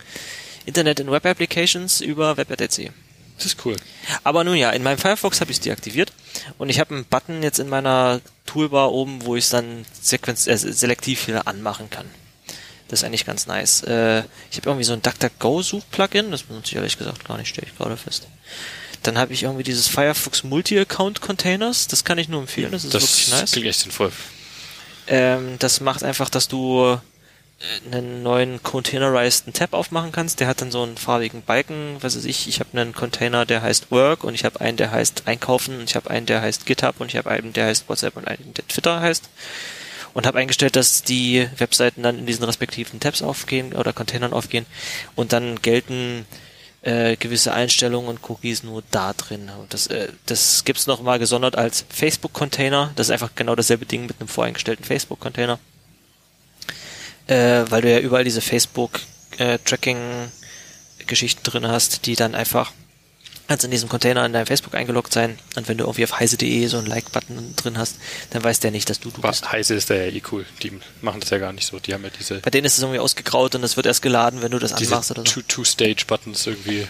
Speaker 1: Internet and Web Applications über WebRTC.
Speaker 2: Das ist cool.
Speaker 1: Aber nun ja, in meinem Firefox habe ich es deaktiviert und ich habe einen Button jetzt in meiner Toolbar oben, wo ich es dann sequenz äh, selektiv wieder anmachen kann. Das ist eigentlich ganz nice. Äh, ich habe irgendwie so ein DuckDuckGo-Such-Plugin, das benutze ich ehrlich gesagt gar nicht, stelle ich gerade fest. Dann habe ich irgendwie dieses Firefox Multi-Account-Containers, das kann ich nur empfehlen, das ist
Speaker 2: Das
Speaker 1: wirklich nice.
Speaker 2: klingt echt sinnvoll.
Speaker 1: Ähm, das macht einfach, dass du äh, einen neuen containerized Tab aufmachen kannst. Der hat dann so einen farbigen Balken, was weiß ich. Ich habe einen Container, der heißt Work und ich habe einen, der heißt Einkaufen und ich habe einen, der heißt GitHub und ich habe einen, der heißt WhatsApp und einen, der Twitter heißt. Und habe eingestellt, dass die Webseiten dann in diesen respektiven Tabs aufgehen oder Containern aufgehen und dann gelten äh, gewisse Einstellungen und Cookies nur da drin. Und das, äh, das gibt's noch mal gesondert als Facebook-Container. Das ist einfach genau dasselbe Ding mit einem voreingestellten Facebook-Container. Äh, weil du ja überall diese Facebook-Tracking-Geschichten drin hast, die dann einfach kannst in diesem Container in deinem Facebook eingeloggt sein und wenn du irgendwie auf heise.de so einen Like-Button drin hast, dann weiß der nicht, dass du du
Speaker 2: Aber
Speaker 1: bist.
Speaker 2: Heiße ist da ja eh cool. Die machen das ja gar nicht so. Die haben ja diese,
Speaker 1: Bei denen ist es irgendwie ausgegraut und es wird erst geladen, wenn du das anmachst oder so.
Speaker 2: Two- Two-Stage-Buttons irgendwie.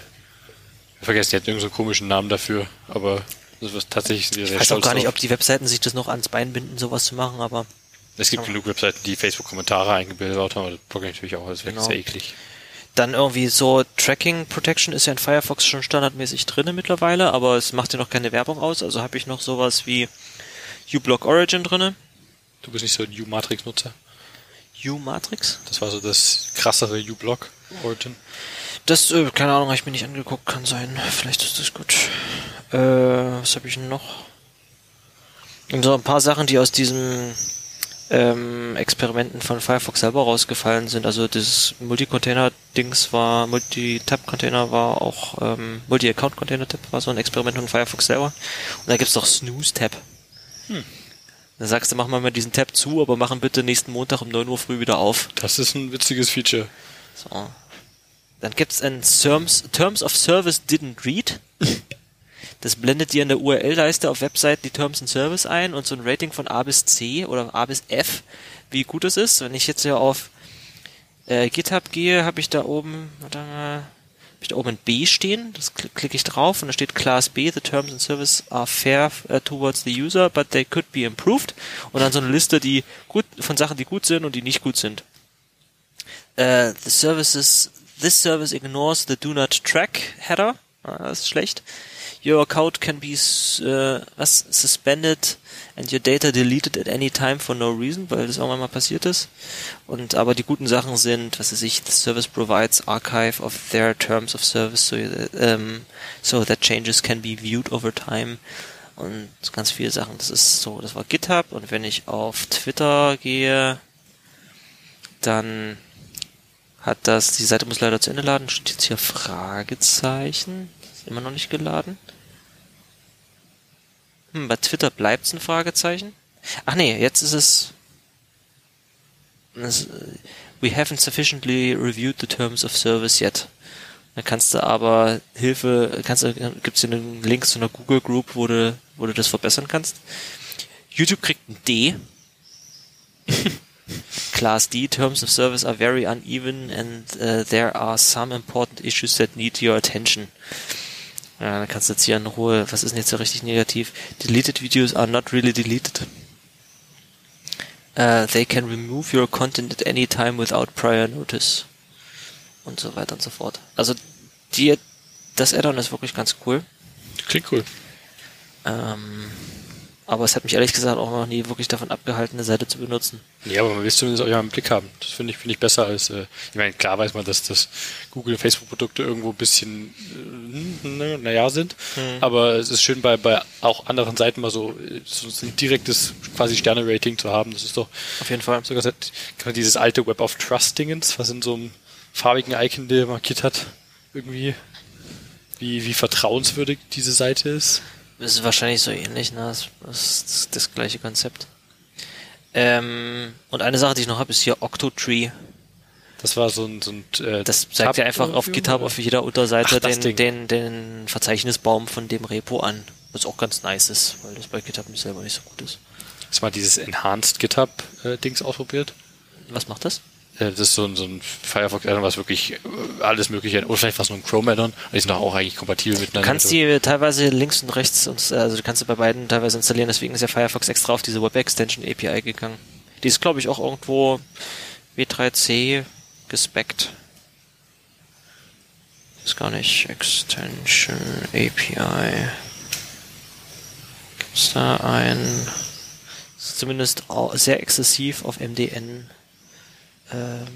Speaker 2: Ich vergesse, die hatten irgendeinen so komischen Namen dafür, aber das wird tatsächlich sehr,
Speaker 1: Ich weiß auch gar nicht,
Speaker 2: drauf.
Speaker 1: ob die Webseiten sich das noch ans Bein binden, sowas zu machen, aber
Speaker 2: Es gibt genug Webseiten, die Facebook-Kommentare eingebildet haben, aber das blogge ich natürlich auch, das wäre
Speaker 1: Genau.
Speaker 2: sehr eklig.
Speaker 1: Dann irgendwie so Tracking Protection ist ja in Firefox schon standardmäßig drinne mittlerweile, aber es macht ja noch keine Werbung aus, also habe ich noch sowas wie uBlock Origin drinne,
Speaker 2: Du bist nicht so ein U-Matrix-Nutzer.
Speaker 1: uMatrix.
Speaker 2: Das war so das krassere U-Block Origin.
Speaker 1: Das, äh, keine Ahnung, habe ich mir nicht angeguckt, kann sein. Vielleicht ist das gut. Äh, was habe ich noch? Und so ein paar Sachen, die aus diesen ähm, Experimenten von Firefox selber rausgefallen sind. Also das Multi-Container-Dings war, Multi-Tab-Container war auch, ähm, Multi-Account-Container-Tab war so ein Experiment von Firefox selber. Und da gibt's doch Snooze-Tab. Dann sagst du, mach mal mal diesen Tab zu, aber machen bitte nächsten Montag um 9 Uhr früh wieder auf.
Speaker 2: Das ist ein witziges Feature.
Speaker 1: So. Dann gibt's ein Terms, Terms of Service didn't read. Das blendet dir in der URL-Leiste auf Webseiten die Terms and Service ein und so ein Rating von A bis C oder A bis F, wie gut es ist. Wenn ich jetzt hier auf äh, GitHub gehe, habe ich da oben, warte mal, hab ich da oben ein B stehen. Das kl klicke ich drauf und da steht Class B, the Terms and Service are fair uh, towards the user, but they could be improved. Und dann so eine Liste, die gut von Sachen, die gut sind und die nicht gut sind. Uh, the services, this service ignores the do not track header. Ah, das ist schlecht. Your account can be uh, was, suspended and your data deleted at any time for no reason, weil das irgendwann mal passiert ist. Und aber die guten Sachen sind, was weiß ich, the service provides archive of their terms of service so, that, um, so that changes can be viewed over time. Und ganz viele Sachen. Das ist so, das war GitHub. Und wenn ich auf Twitter gehe, dann hat das, die Seite muss leider zu Ende laden, steht jetzt hier Fragezeichen. Ist immer noch nicht geladen. Hm, bei Twitter bleibt's ein Fragezeichen. Ach nee, jetzt ist es, es We haven't sufficiently reviewed the terms of service yet. Dann kannst du aber Hilfe, kannst du, gibt's hier einen Link zu einer Google Group, wo du, wo du das verbessern kannst. YouTube kriegt ein D. [LAUGHS] Class D terms of service are very uneven and uh, there are some important issues that need your attention. Ja, dann kannst du jetzt hier in Ruhe, was ist denn jetzt so richtig negativ? Deleted videos are not really deleted. äh, they can remove your content at any time without prior notice. Und so weiter und so fort. Also die, das Add-on ist wirklich ganz cool.
Speaker 2: Klingt cool.
Speaker 1: Ähm, aber es hat mich ehrlich gesagt auch noch nie wirklich davon abgehalten, eine Seite zu benutzen.
Speaker 2: Ja, aber man will es zumindest im Blick haben. Das finde ich, finde ich besser als, äh, ich meine, klar weiß man, dass das Google- und Facebook-Produkte irgendwo ein bisschen, äh, ne, naja, sind. Aber es ist schön, bei, bei auch anderen Seiten mal so, so ein direktes quasi Sterne-Rating zu haben. Das ist doch
Speaker 1: Auf jeden Fall.
Speaker 2: sogar dieses alte Web of Trust-Dingens, was in so einem farbigen Icon der markiert hat, irgendwie, wie, wie vertrauenswürdig diese Seite ist.
Speaker 1: Das ist wahrscheinlich so ähnlich, ne? Das ist das gleiche Konzept. Ähm, und eine Sache, die ich noch habe, ist hier Octotree.
Speaker 2: Das war so ein, so ein äh,
Speaker 1: Das zeigt ja einfach auf GitHub
Speaker 2: oder?
Speaker 1: auf jeder Unterseite
Speaker 2: Ach,
Speaker 1: den, den, den Verzeichnisbaum von dem Repo an. Was auch ganz nice ist, weil das bei GitHub nicht selber nicht so gut ist.
Speaker 2: Hast du mal dieses Enhanced GitHub-Dings ausprobiert?
Speaker 1: Was macht das?
Speaker 2: Äh, Das ist so ein, so ein Firefox-Addon, was wirklich äh, alles mögliche, oder vielleicht was nur ein Chrome-Addon, die sind doch auch eigentlich kompatibel
Speaker 1: Du
Speaker 2: miteinander.
Speaker 1: kannst die teilweise links und rechts, und, also du kannst sie bei beiden teilweise installieren, deswegen ist ja Firefox extra auf diese Web Extension API gegangen. Die ist, glaube ich, auch irgendwo W3C gespeckt. Ist gar nicht Extension API. Gibt's da ein, ist zumindest sehr exzessiv auf MDN ähm,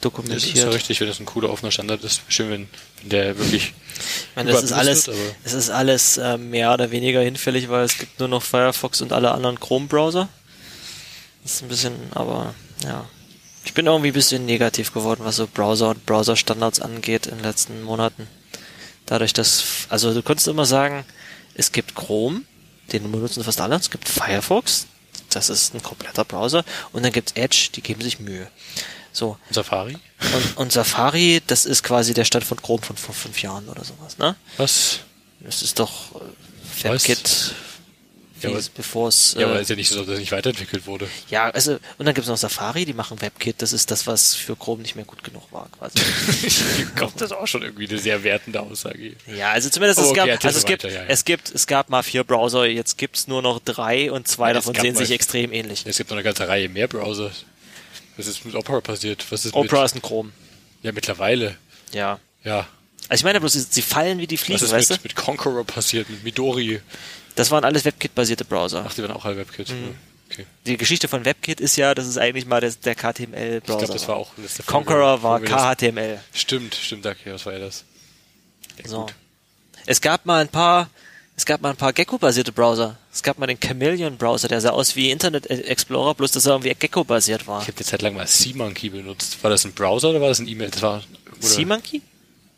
Speaker 2: das
Speaker 1: dokumentiert.
Speaker 2: ist ja richtig, wenn das ein cooler offener Standard ist. Schön, wenn, wenn der wirklich.
Speaker 1: Ich meine, das ist alles,
Speaker 2: wird,
Speaker 1: es ist alles äh, mehr oder weniger hinfällig, weil es gibt nur noch Firefox und alle anderen Chrome-Browser. Das ist ein bisschen, aber ja. Ich bin irgendwie ein bisschen negativ geworden, was so Browser und Browser-Standards angeht in den letzten Monaten. Dadurch, dass, also du konntest immer sagen, es gibt Chrome, den benutzen fast alle, es gibt Firefox, das ist ein kompletter Browser, und dann gibt's Edge, die geben sich Mühe. So,
Speaker 2: Safari?
Speaker 1: und, und Safari, das ist quasi der Stand von Chrome von vor fünf Jahren oder sowas, ne?
Speaker 2: Was?
Speaker 1: Das ist doch äh? WebKit,
Speaker 2: Ja, aber-
Speaker 1: es- bevor es
Speaker 2: Ja, aber ist ja nicht so, dass das nicht weiterentwickelt wurde.
Speaker 1: ja, also und dann gibt's noch Safari, die machen WebKit, das ist das, was für Chrome nicht mehr gut genug war, quasi. [LAUGHS]
Speaker 2: Kommt das auch schon irgendwie eine sehr wertende Aussage.
Speaker 1: ja, also zumindest
Speaker 2: Oh,
Speaker 1: es
Speaker 2: okay,
Speaker 1: gab, also es gibt,
Speaker 2: weiter, ja, ja.
Speaker 1: es gibt, es gab mal vier Browser, jetzt gibt's nur noch drei und zwei
Speaker 2: Ja, es
Speaker 1: davon sehen
Speaker 2: mal-
Speaker 1: sich extrem ähnlich.
Speaker 2: Es gibt noch eine ganze Reihe mehr Browser. Was ist mit Opera passiert? Was ist
Speaker 1: Opera
Speaker 2: mit,
Speaker 1: ist ein Chrome.
Speaker 2: Ja, mittlerweile.
Speaker 1: Ja.
Speaker 2: Ja.
Speaker 1: Also ich meine bloß, sie, fallen wie die
Speaker 2: Was
Speaker 1: Fliegen,
Speaker 2: ist
Speaker 1: weißt
Speaker 2: mit,
Speaker 1: du?
Speaker 2: mit Conqueror passiert? Mit Midori?
Speaker 1: Das waren alles WebKit-basierte Browser.
Speaker 2: Ach, die waren auch alle WebKit.
Speaker 1: Mhm.
Speaker 2: Okay.
Speaker 1: Die Geschichte von WebKit ist ja, dass es eigentlich mal der, der
Speaker 2: Ich
Speaker 1: KTML-Browser
Speaker 2: glaube, das war auch letzte Folge,
Speaker 1: Conqueror war
Speaker 2: wir das-
Speaker 1: KHTML.
Speaker 2: Stimmt, stimmt, okay, was war ja das? Ja,
Speaker 1: So.
Speaker 2: gut.
Speaker 1: Es gab mal ein paar, es gab mal ein paar Gecko-basierte Browser. Es gab mal den Chameleon-Browser, der sah aus wie Internet Explorer, bloß dass er irgendwie Gecko-basiert war.
Speaker 2: Ich habe eine Zeit lang mal SeaMonkey benutzt. War das ein Browser oder war das ein E-Mail? Das war,
Speaker 1: SeaMonkey?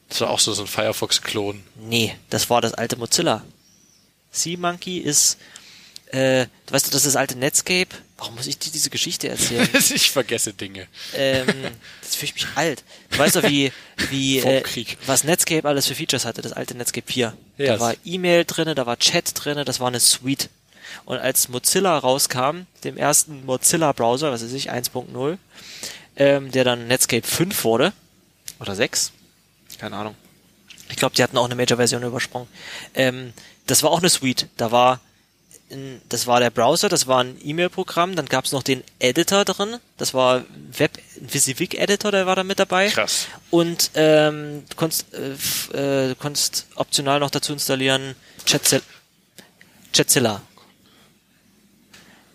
Speaker 2: das war auch so, so ein Firefox-Klon.
Speaker 1: Nee, das war das alte Mozilla. SeaMonkey ist, äh, du weißt du, das ist das alte Netscape. Warum muss ich dir diese Geschichte erzählen? [LAUGHS]
Speaker 2: ich vergesse Dinge.
Speaker 1: ähm, das fühle ich mich alt. Du weißt doch, wie, wie, [LAUGHS] äh, was Netscape alles für Features hatte, das alte Netscape 4.
Speaker 2: Ja,
Speaker 1: da war E-Mail drinne, da war Chat drinne, das war eine Suite. Und als Mozilla rauskam, dem ersten Mozilla-Browser, was weiß ich, 1.0, ähm, der dann Netscape 5 wurde, oder 6, keine Ahnung. Ich glaube, die hatten auch eine Major-Version übersprungen. Ähm, das war auch eine Suite. Da war das war der Browser, das war ein E-Mail-Programm, dann gab es noch den Editor drin, das war Web Visivic Editor, der war da mit dabei.
Speaker 2: Krass.
Speaker 1: Und ähm, du konntest, äh, äh, konntest optional noch dazu installieren Chatzilla. Chatzilla.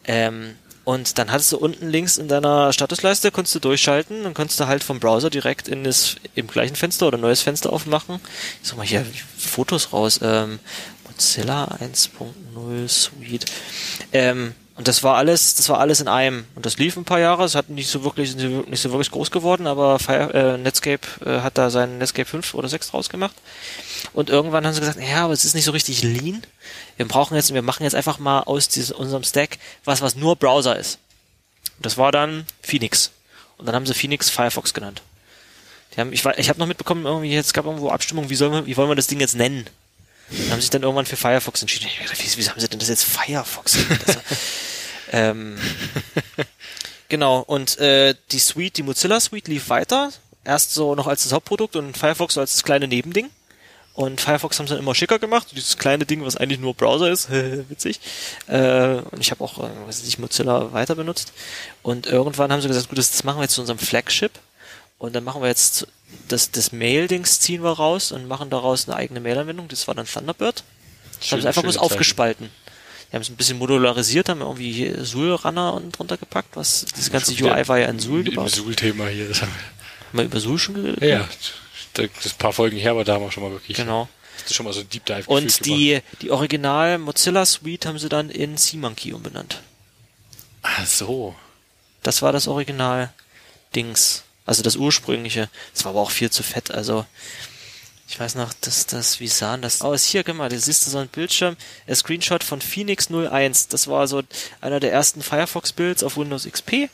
Speaker 1: Ähm, und dann hattest du unten links in deiner Statusleiste, konntest du durchschalten, dann konntest du halt vom Browser direkt in das, im gleichen Fenster oder neues Fenster aufmachen. Ich such mal hier Fotos raus. Ähm, Mozilla 1.0 Suite. Ähm, und das war alles, das war alles in einem. Und das lief ein paar Jahre. Es hat nicht so wirklich, nicht so wirklich groß geworden, aber Fire, äh, Netscape äh, hat da seinen Netscape 5 oder 6 draus gemacht. Und irgendwann haben sie gesagt, ja, aber es ist nicht so richtig lean. Wir brauchen jetzt, wir machen jetzt einfach mal aus diesem, unserem Stack was, was nur Browser ist. Und das war dann Phoenix. Und dann haben sie Phoenix Firefox genannt. Die haben, ich, ich habe noch mitbekommen, irgendwie, jetzt gab irgendwo Abstimmung, wie, sollen wir, wie wollen wir das Ding jetzt nennen? Und haben sich dann irgendwann für Firefox entschieden. Ich hab gedacht, Wie, wie haben sie denn das jetzt Firefox? Das, [LAUGHS] ähm, genau, und äh, die Suite, die Mozilla Suite lief weiter. Erst so noch als das Hauptprodukt und Firefox so als das kleine Nebending. Und Firefox haben sie dann immer schicker gemacht. Dieses kleine Ding, was eigentlich nur Browser ist. [LAUGHS] Witzig. Äh, und ich habe auch, äh, weiß ich, Mozilla weiter benutzt. Und irgendwann haben sie gesagt, gut, das, das machen wir jetzt zu unserem Flagship. Und dann machen wir jetzt das, das Mail-Dings ziehen wir raus und machen daraus eine eigene Mail-Anwendung. Das war dann Thunderbird. Das haben sie einfach bloß aufgespalten. Die haben es ein bisschen modularisiert, haben irgendwie Sul-Runner unten drunter gepackt, was das ganze
Speaker 2: Schon
Speaker 1: UI war ja in Sul
Speaker 2: Im
Speaker 1: gebaut.
Speaker 2: Suhl-Thema hier. Das haben
Speaker 1: Haben wir über Sul schon geredet?
Speaker 2: ja, ja, das ist ein paar Folgen her, aber da haben wir schon mal wirklich
Speaker 1: Genau.
Speaker 2: das ist schon mal so ein Deep Dive
Speaker 1: Und die, die Original Mozilla Suite haben sie dann in SeaMonkey umbenannt.
Speaker 2: Ach so.
Speaker 1: Das war das Original Dings. Also das ursprüngliche. Das war aber auch viel zu fett. Also ich weiß noch, dass das, wie sahen das aus? Hier, guck mal, da siehst du so ein Bildschirm, ein Screenshot von Phoenix 01. Das war so einer der ersten Firefox-Builds auf Windows XP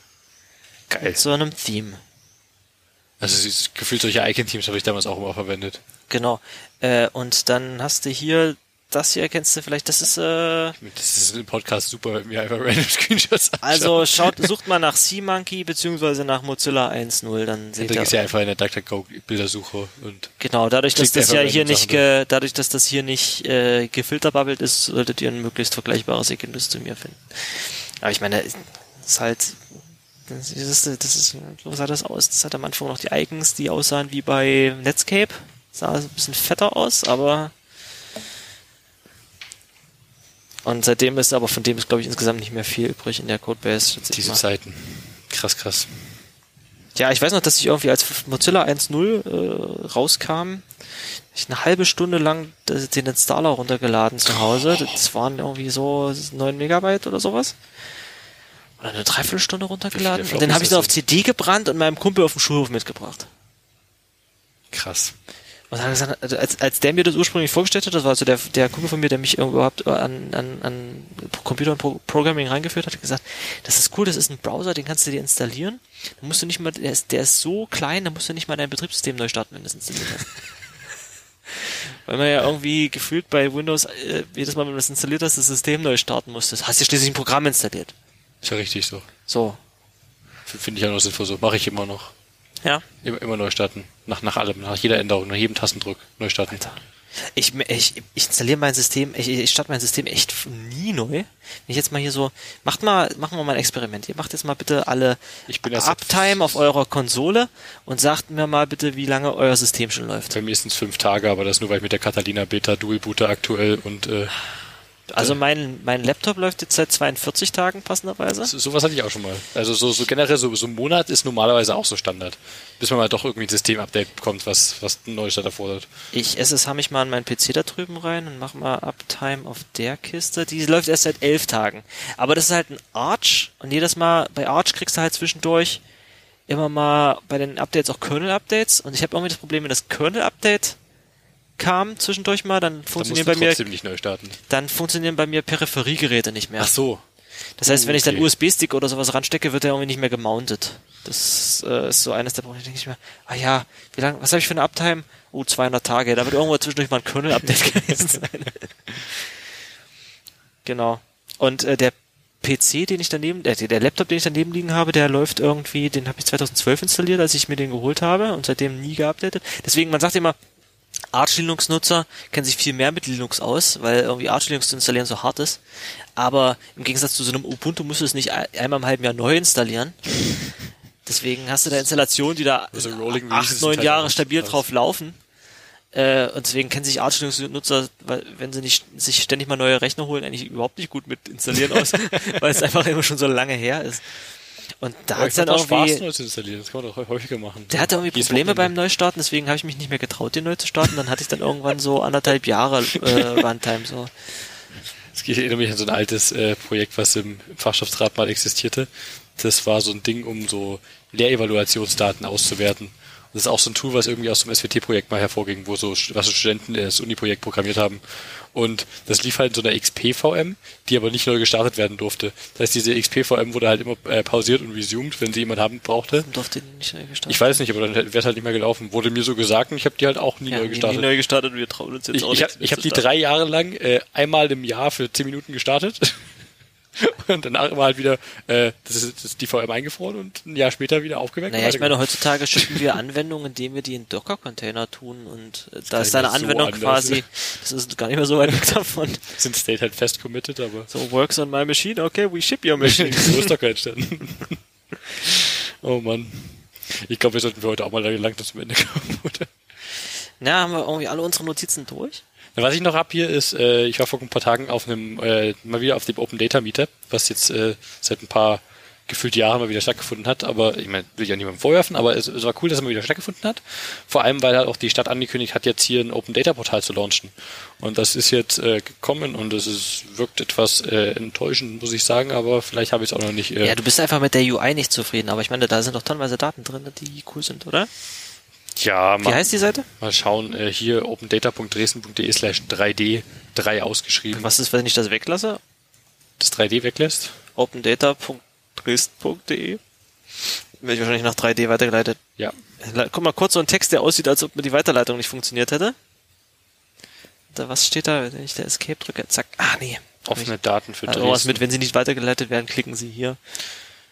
Speaker 2: Geil.
Speaker 1: mit so einem Theme.
Speaker 2: Also es ist gefühlt solche Icon-Teams habe ich damals auch immer verwendet.
Speaker 1: Genau. Äh, und dann hast du hier, das hier erkennst du vielleicht, das ist, äh,
Speaker 2: Das ist im Podcast super, wenn wir einfach random Screenshots anschauen.
Speaker 1: also schaut, sucht mal nach SeaMonkey beziehungsweise nach Mozilla 1.0, dann seht
Speaker 2: da
Speaker 1: ihr.
Speaker 2: gehst du ja einfach in der DuckDuckGo Bildersuche und
Speaker 1: Genau, dadurch, dass das ja hier nicht, ge, dadurch, dass das hier nicht äh, gefilterbubbelt ist, solltet ihr ein möglichst vergleichbares Ergebnis zu mir finden. Aber ich meine, ist halt, das ist, das ist, so sah das aus. Das hat am Anfang noch die Icons, die aussahen wie bei Netscape. Sah ein bisschen fetter aus, aber und seitdem ist aber von dem ist, glaube ich, insgesamt nicht mehr viel übrig in der Codebase.
Speaker 2: diese. Zeiten. Krass, krass.
Speaker 1: Ja, ich weiß noch, dass ich irgendwie als Mozilla 1.0 äh, rauskam, ich eine halbe Stunde lang den Installer runtergeladen zu Hause. Das waren irgendwie so 9 Megabyte oder sowas. Oder eine Dreiviertelstunde runtergeladen. Und den habe ich dann auf CD gebrannt und meinem Kumpel auf dem Schulhof mitgebracht.
Speaker 2: Krass.
Speaker 1: Dann hat er gesagt, also als, als der mir das ursprünglich vorgestellt hat, das war also der, der Kumpel von mir, der mich überhaupt an, an, an Computer und Pro Programming reingeführt hat, hat gesagt, das ist cool, das ist ein Browser, den kannst du dir installieren. Da musst du nicht mal, der ist, der ist so klein, da musst du nicht mal dein Betriebssystem neu starten, wenn du es installiert hast. [LAUGHS] Weil man ja irgendwie gefühlt bei Windows, äh, jedes Mal, wenn du das installiert hast, das System neu starten musstest. Hast ja schließlich ein Programm installiert.
Speaker 2: Ist ja richtig so.
Speaker 1: So.
Speaker 2: Finde ich ja noch sinnvoll so. Mache ich immer noch.
Speaker 1: Ja.
Speaker 2: Immer, immer neu starten. Nach, nach allem, nach jeder Änderung, nach jedem Tastendruck neu starten.
Speaker 1: Ich, ich, ich installiere mein System, ich, ich starte mein System echt nie neu. Wenn ich jetzt mal hier so, macht mal, machen wir mal ein Experiment. Ihr macht jetzt mal bitte alle
Speaker 2: Ich bin erst
Speaker 1: Uptime auf eurer Konsole und sagt mir mal bitte, wie lange euer System schon läuft.
Speaker 2: Bei mir sind es fünf Tage, aber das nur, weil ich mit der Catalina Beta Dual Booter aktuell und äh,
Speaker 1: Also mein, mein Laptop läuft jetzt seit 42 Tagen passenderweise.
Speaker 2: so, sowas hatte ich auch schon mal. Also so, so generell so, so ein Monat ist normalerweise auch so Standard. Bis man mal doch irgendwie ein Systemupdate bekommt, was, was einen Neustart erfordert.
Speaker 1: Ich SSH mich mal an meinen PC da drüben rein und mach mal Uptime auf der Kiste. Die läuft erst seit elf Tagen. Aber das ist halt ein Arch und jedes Mal bei Arch kriegst du halt zwischendurch immer mal bei den Updates auch Kernel-Updates und ich habe irgendwie das Problem, wenn das Kernel-Update kam zwischendurch mal, dann funktionieren
Speaker 2: du
Speaker 1: bei mir dann funktionieren bei mir Peripheriegeräte nicht mehr.
Speaker 2: Ach so.
Speaker 1: Das heißt, wenn ich dann
Speaker 2: okay.
Speaker 1: USB-Stick oder sowas ranstecke, wird der irgendwie nicht mehr gemountet. Das äh, ist so eines der Probleme. Denke ich mir, ah ja, wie lang, was habe ich für eine Uptime? Oh, 200 Tage. Da wird irgendwo zwischendurch mal ein Kernel-Update [LAUGHS] gewesen sein. genau. Und äh, der PC, den ich daneben, äh, der Laptop, den ich daneben liegen habe, der läuft irgendwie, den habe ich 2012 installiert, als ich mir den geholt habe und seitdem nie geupdatet. Deswegen, man sagt immer, Arch Linux-Nutzer kennen sich viel mehr mit Linux aus, weil irgendwie Arch Linux zu installieren so hart ist. Aber im Gegensatz zu so einem Ubuntu musst du es nicht ein- einmal im halben Jahr neu installieren. [LAUGHS] Deswegen hast du da Installationen, die da
Speaker 2: Also
Speaker 1: acht, neun
Speaker 2: halt
Speaker 1: Jahre stabil drauf laufen. Äh, und deswegen kennen sich Arch Linux-Nutzer, weil- wenn sie nicht sich ständig mal neue Rechner holen, eigentlich überhaupt nicht gut mit installieren aus, [LAUGHS] weil es einfach immer schon so lange her ist. Und da hat
Speaker 2: ich
Speaker 1: dann
Speaker 2: auch Spaß, neu zu installieren. Das kann man doch häufiger machen.
Speaker 1: der hatte irgendwie Probleme beim. Neustarten, deswegen habe ich mich nicht mehr getraut, den neu zu starten. Dann hatte ich dann irgendwann so anderthalb Jahre äh, Runtime so.
Speaker 2: Ich erinnere mich an so ein altes äh, Projekt, was im, Fachschaftsrat mal existierte. Das war so ein Ding, um so Lehrevaluationsdaten auszuwerten. Das ist auch so ein Tool, was irgendwie aus dem SWT-Projekt mal hervorging, wo so, was so Studenten äh, das Uni-Projekt programmiert haben. Und das lief halt in so einer XP-VM, die aber nicht neu gestartet werden durfte. Das heißt, diese XP-VM wurde halt immer äh, pausiert und resumed, wenn sie jemand haben brauchte.
Speaker 1: Durfte den nicht neu gestartet.
Speaker 2: Ich weiß nicht, aber dann wäre es halt nicht mehr gelaufen. Wurde mir so gesagt und ich habe die halt auch nie
Speaker 1: ja,
Speaker 2: neu gestartet.
Speaker 1: Nie neu gestartet und wir trauen uns jetzt
Speaker 2: Ich,
Speaker 1: auch
Speaker 2: ich habe
Speaker 1: nicht,
Speaker 2: ich hab
Speaker 1: zu
Speaker 2: die drei Jahre lang äh, einmal im Jahr für zehn Minuten gestartet. [LAUGHS] Und danach immer halt wieder, äh, das, ist, das ist die VM eingefroren und ein Jahr später wieder aufgeweckt.
Speaker 1: Naja, ich meine, heutzutage schicken wir Anwendungen, indem wir die in Docker-Container tun und äh, da ist deine
Speaker 2: so
Speaker 1: Anwendung
Speaker 2: anders.
Speaker 1: quasi, das ist gar nicht mehr so weit weg davon. [LAUGHS]
Speaker 2: sind State halt fest committed, aber
Speaker 1: So, works on my machine, okay, we ship your machine. [LAUGHS]
Speaker 2: so ist Docker entstanden. oh Mann. Ich glaube, wir sollten für heute auch mal langsam zum Ende kommen, oder?
Speaker 1: Na, haben wir irgendwie alle unsere Notizen durch?
Speaker 2: Was ich noch hab hier ist, äh, ich war vor ein paar Tagen auf einem, äh, mal wieder auf dem Open Data Meetup, was jetzt äh, seit ein paar gefühlt Jahren mal wieder stattgefunden hat, aber ich meine, will ich auch niemandem vorwerfen, aber es, es war cool, dass er mal wieder stattgefunden hat. Vor allem, weil halt auch die Stadt angekündigt hat, jetzt hier ein Open Data Portal zu launchen. Und das ist jetzt äh, gekommen und es ist, wirkt etwas äh, enttäuschend, muss ich sagen, aber vielleicht habe ich es auch noch nicht. Äh,
Speaker 1: Ja, du bist einfach mit der UI nicht zufrieden, aber ich meine, da sind doch tonnenweise Daten drin, die cool sind, oder?
Speaker 2: Ja
Speaker 1: Wie
Speaker 2: mal,
Speaker 1: heißt die Seite?
Speaker 2: mal schauen, äh, hier opendata.dresden.de slash 3D 3 ausgeschrieben.
Speaker 1: Was ist, wenn ich das weglasse?
Speaker 2: das 3D weglässt?
Speaker 1: opendata.dresden.de Werde ich wahrscheinlich nach 3D weitergeleitet.
Speaker 2: Ja.
Speaker 1: Guck mal, kurz so ein Text, der aussieht, als ob mir die Weiterleitung nicht funktioniert hätte. Da, was steht da, wenn ich da Escape drücke? Zack. Ah, nee.
Speaker 2: Offene Daten für
Speaker 1: Also
Speaker 2: Dresden.
Speaker 1: was mit, wenn sie nicht weitergeleitet werden, klicken sie hier.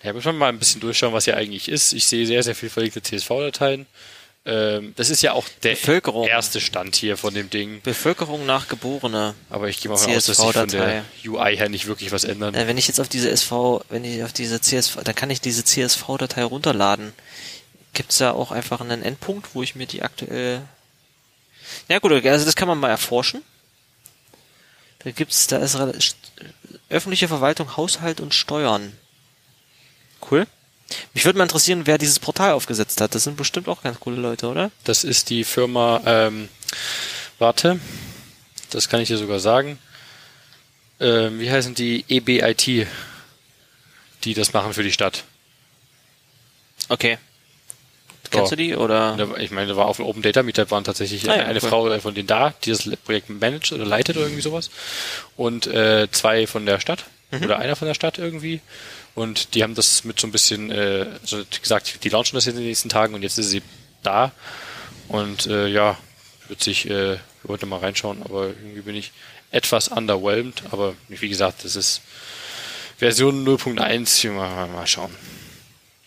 Speaker 2: Ja, müssen wir mal ein bisschen durchschauen, was hier eigentlich ist. Ich sehe sehr, sehr viel verlegte CSV-Dateien. Ähm, das ist ja auch der erste Stand hier von dem Ding.
Speaker 1: Bevölkerung nach Geborene.
Speaker 2: Aber ich gehe mal davon aus, dass sich von der. UI her nicht wirklich was ändern.
Speaker 1: Äh, wenn ich jetzt auf diese SV, wenn ich auf diese CSV, dann kann ich diese CSV-Datei runterladen. Gibt's da auch einfach einen Endpunkt, wo ich mir die aktuell. Ja gut, also das kann man mal erforschen. Da gibt's, da ist öffentliche Verwaltung, Haushalt und Steuern. Cool. Mich würde mal interessieren, wer dieses Portal aufgesetzt hat. Das sind bestimmt auch ganz coole Leute, oder?
Speaker 2: Das ist die Firma, ähm, warte, das kann ich dir sogar sagen. Ähm, wie heißen die EBIT, die das machen für die Stadt?
Speaker 1: Okay. Kennst
Speaker 2: Ja.
Speaker 1: du die oder?
Speaker 2: Ich meine, da war auf dem Open Data Meetup waren tatsächlich
Speaker 1: Ah ja,
Speaker 2: eine
Speaker 1: cool.
Speaker 2: Frau von denen da, die das Projekt managt oder leitet oder irgendwie sowas. Und äh, zwei von der Stadt
Speaker 1: Mhm.
Speaker 2: oder einer von der Stadt irgendwie. Und die haben das mit so ein bisschen, äh, so gesagt, die launchen das jetzt in den nächsten Tagen und jetzt ist sie da. Und äh, ja, wird sich, äh, wir wollten mal reinschauen, aber irgendwie bin ich etwas underwhelmed. Aber wie gesagt, das ist Version 0.1. Mal, mal, mal schauen.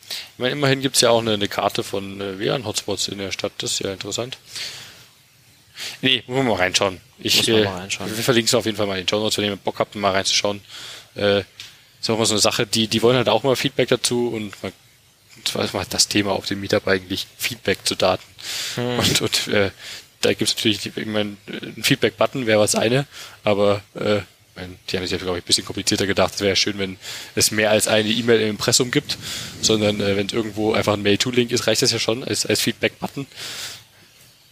Speaker 2: Ich meine, immerhin gibt's ja auch eine, eine Karte von äh, WLAN-Hotspots in der Stadt. Das ist ja interessant. Nee, wollen wir mal reinschauen. Ich
Speaker 1: Muss man
Speaker 2: äh,
Speaker 1: mal reinschauen.
Speaker 2: wir verlinken es auf jeden Fall mal in den Show Notes, wenn ihr Bock habt, mal reinzuschauen. Äh, ist auch mal so eine Sache, die, die wollen halt auch mal Feedback dazu und mal, das war das Thema auf dem Meetup eigentlich, Feedback zu Daten.
Speaker 1: Hm.
Speaker 2: Und, und äh, da gibt's natürlich ich mein, ein Feedback-Button wäre was eine, aber äh, die haben sich ja, glaube ich, ein bisschen komplizierter gedacht. Es wäre ja schön, wenn es mehr als eine E-Mail im Impressum gibt, sondern äh, wenn es irgendwo einfach ein Mail-to-Link ist, reicht das ja schon als, als Feedback-Button.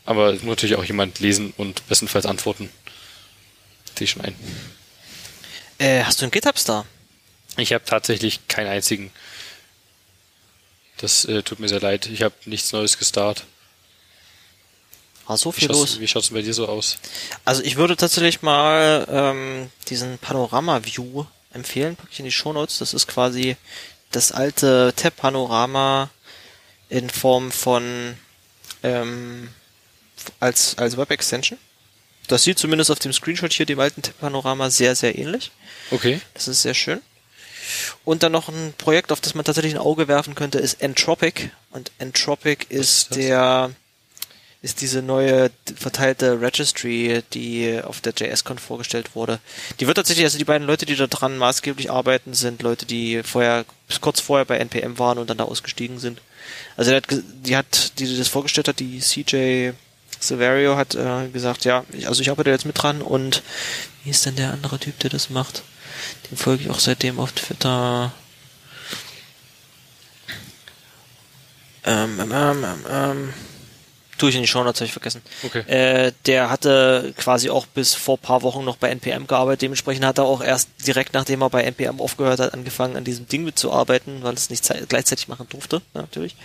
Speaker 2: Aber es muss natürlich auch jemand lesen und bestenfalls antworten. Sehe ich schon ein.
Speaker 1: Äh, hast du einen GitHub-Star?
Speaker 2: Ich habe tatsächlich keinen einzigen. Das äh, tut mir sehr leid. Ich habe nichts Neues gestartet.
Speaker 1: War so
Speaker 2: Wie
Speaker 1: viel
Speaker 2: schaut's,
Speaker 1: los.
Speaker 2: wie schaut's bei dir so aus?
Speaker 1: Also ich würde tatsächlich mal ähm, diesen Panorama-View empfehlen, packe ich in die Shownotes. Das ist quasi das alte Tab-Panorama in Form von ähm, als, als Web-Extension. Das sieht zumindest auf dem Screenshot hier dem alten Tab-Panorama sehr, sehr ähnlich.
Speaker 2: Okay.
Speaker 1: Das ist sehr schön. Und dann noch ein Projekt, auf das man tatsächlich ein Auge werfen könnte, ist Entropic. Und Entropic
Speaker 2: ist
Speaker 1: der ist diese neue verteilte Registry, die auf der JSCon vorgestellt wurde. Die wird tatsächlich, also die beiden Leute, die da dran maßgeblich arbeiten, sind Leute, die vorher, bis kurz vorher bei NPM waren und dann da ausgestiegen sind. Also die hat, die hat, die das vorgestellt hat, die CJ Severio hat äh, gesagt, ja, ich, also ich arbeite jetzt mit dran und wie ist denn der andere Typ, der das macht? Den folge ich auch seitdem auf Twitter. Ähm, ähm, ähm, ähm, ähm. Tue ich in die Shownotes, habe ich vergessen.
Speaker 2: Okay.
Speaker 1: Äh, der hatte quasi auch bis vor paar Wochen noch bei NPM gearbeitet. Dementsprechend hat er auch erst direkt nachdem er bei NPM aufgehört hat, angefangen an diesem Ding mitzuarbeiten, weil es nicht zei- gleichzeitig machen durfte, natürlich.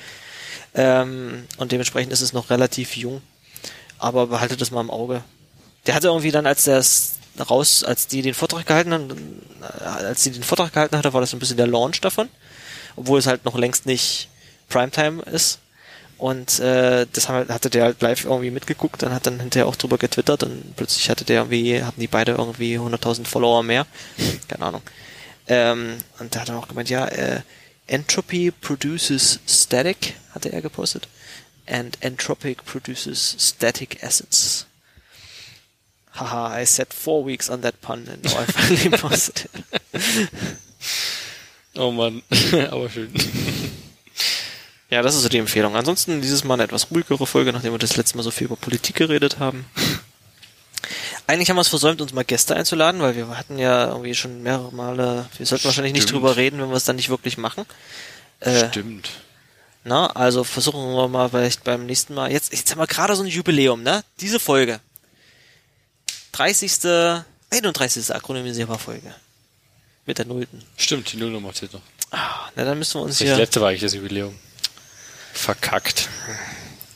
Speaker 1: Ähm, und dementsprechend ist es noch relativ jung. Aber behaltet das mal im Auge. Der hatte irgendwie dann, als der es raus, als die den Vortrag gehalten haben, äh, als die den Vortrag gehalten hatte, war das ein bisschen der Launch davon. Obwohl es halt noch längst nicht Primetime ist. Und äh, das haben, hatte der halt live irgendwie mitgeguckt und hat dann hinterher auch drüber getwittert und plötzlich hatte der irgendwie, hatten die beide irgendwie 100.000 Follower mehr. [LAUGHS] Keine Ahnung. Ähm, und da hat er auch gemeint, ja, äh, Entropy produces static, hatte er gepostet. And entropic produces static acids. Haha, I said four weeks on that pun and now I finally [LAUGHS] posted it. [LAUGHS]
Speaker 2: Oh Mann, [LAUGHS] aber schön.
Speaker 1: Ja, das ist so die Empfehlung. Ansonsten dieses Mal eine etwas ruhigere Folge, nachdem wir das letzte Mal so viel über Politik geredet haben. Eigentlich haben wir es versäumt, uns mal Gäste einzuladen, weil wir hatten ja irgendwie schon mehrere Male, wir sollten wahrscheinlich nicht drüber reden, wenn wir es dann nicht wirklich machen. Äh,
Speaker 2: Stimmt.
Speaker 1: na, also versuchen wir mal vielleicht beim nächsten Mal. Jetzt, jetzt haben wir gerade so ein Jubiläum, ne? Diese Folge. 30. 31. akronymisierbar Folge. Mit der Nullten.
Speaker 2: Stimmt, die Nullnummer zählt noch.
Speaker 1: Ah, na, dann müssen wir uns
Speaker 2: Das
Speaker 1: hier.
Speaker 2: letzte war eigentlich das Jubiläum. Verkackt.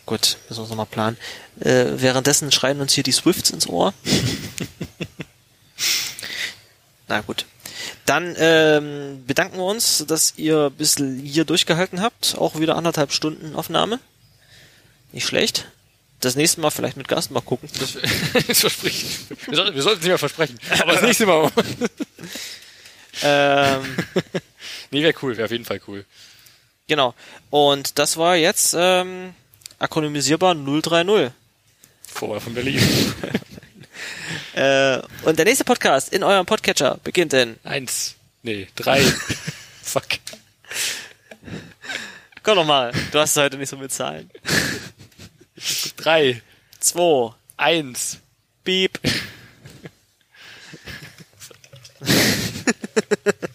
Speaker 1: Gut, müssen wir uns nochmal planen. Äh, währenddessen schreien uns hier die Swifts ins Ohr. [LAUGHS] Na gut. Dann ähm, bedanken wir uns, dass ihr bis hier durchgehalten habt. Auch wieder anderthalb Stunden Aufnahme. Nicht schlecht. Das nächste Mal vielleicht mit Gast mal gucken.
Speaker 2: Das, [LAUGHS] das verspricht. Wir, sollten, es nicht mehr versprechen. Aber das [LAUGHS] nächste Mal.
Speaker 1: ähm, [LAUGHS]
Speaker 2: nee, wäre cool, wäre auf jeden Fall cool.
Speaker 1: genau. Und das war jetzt ähm, akronymisierbar 030.
Speaker 2: Vorher von Berlin.
Speaker 1: Äh, und der nächste Podcast in eurem Podcatcher beginnt in
Speaker 2: Eins. Nee, drei. Fuck.
Speaker 1: Komm noch mal, du hast heute nicht so mit Zahlen.
Speaker 2: Drei.
Speaker 1: Zwei,
Speaker 2: Eins.
Speaker 1: Piep. [LAUGHS]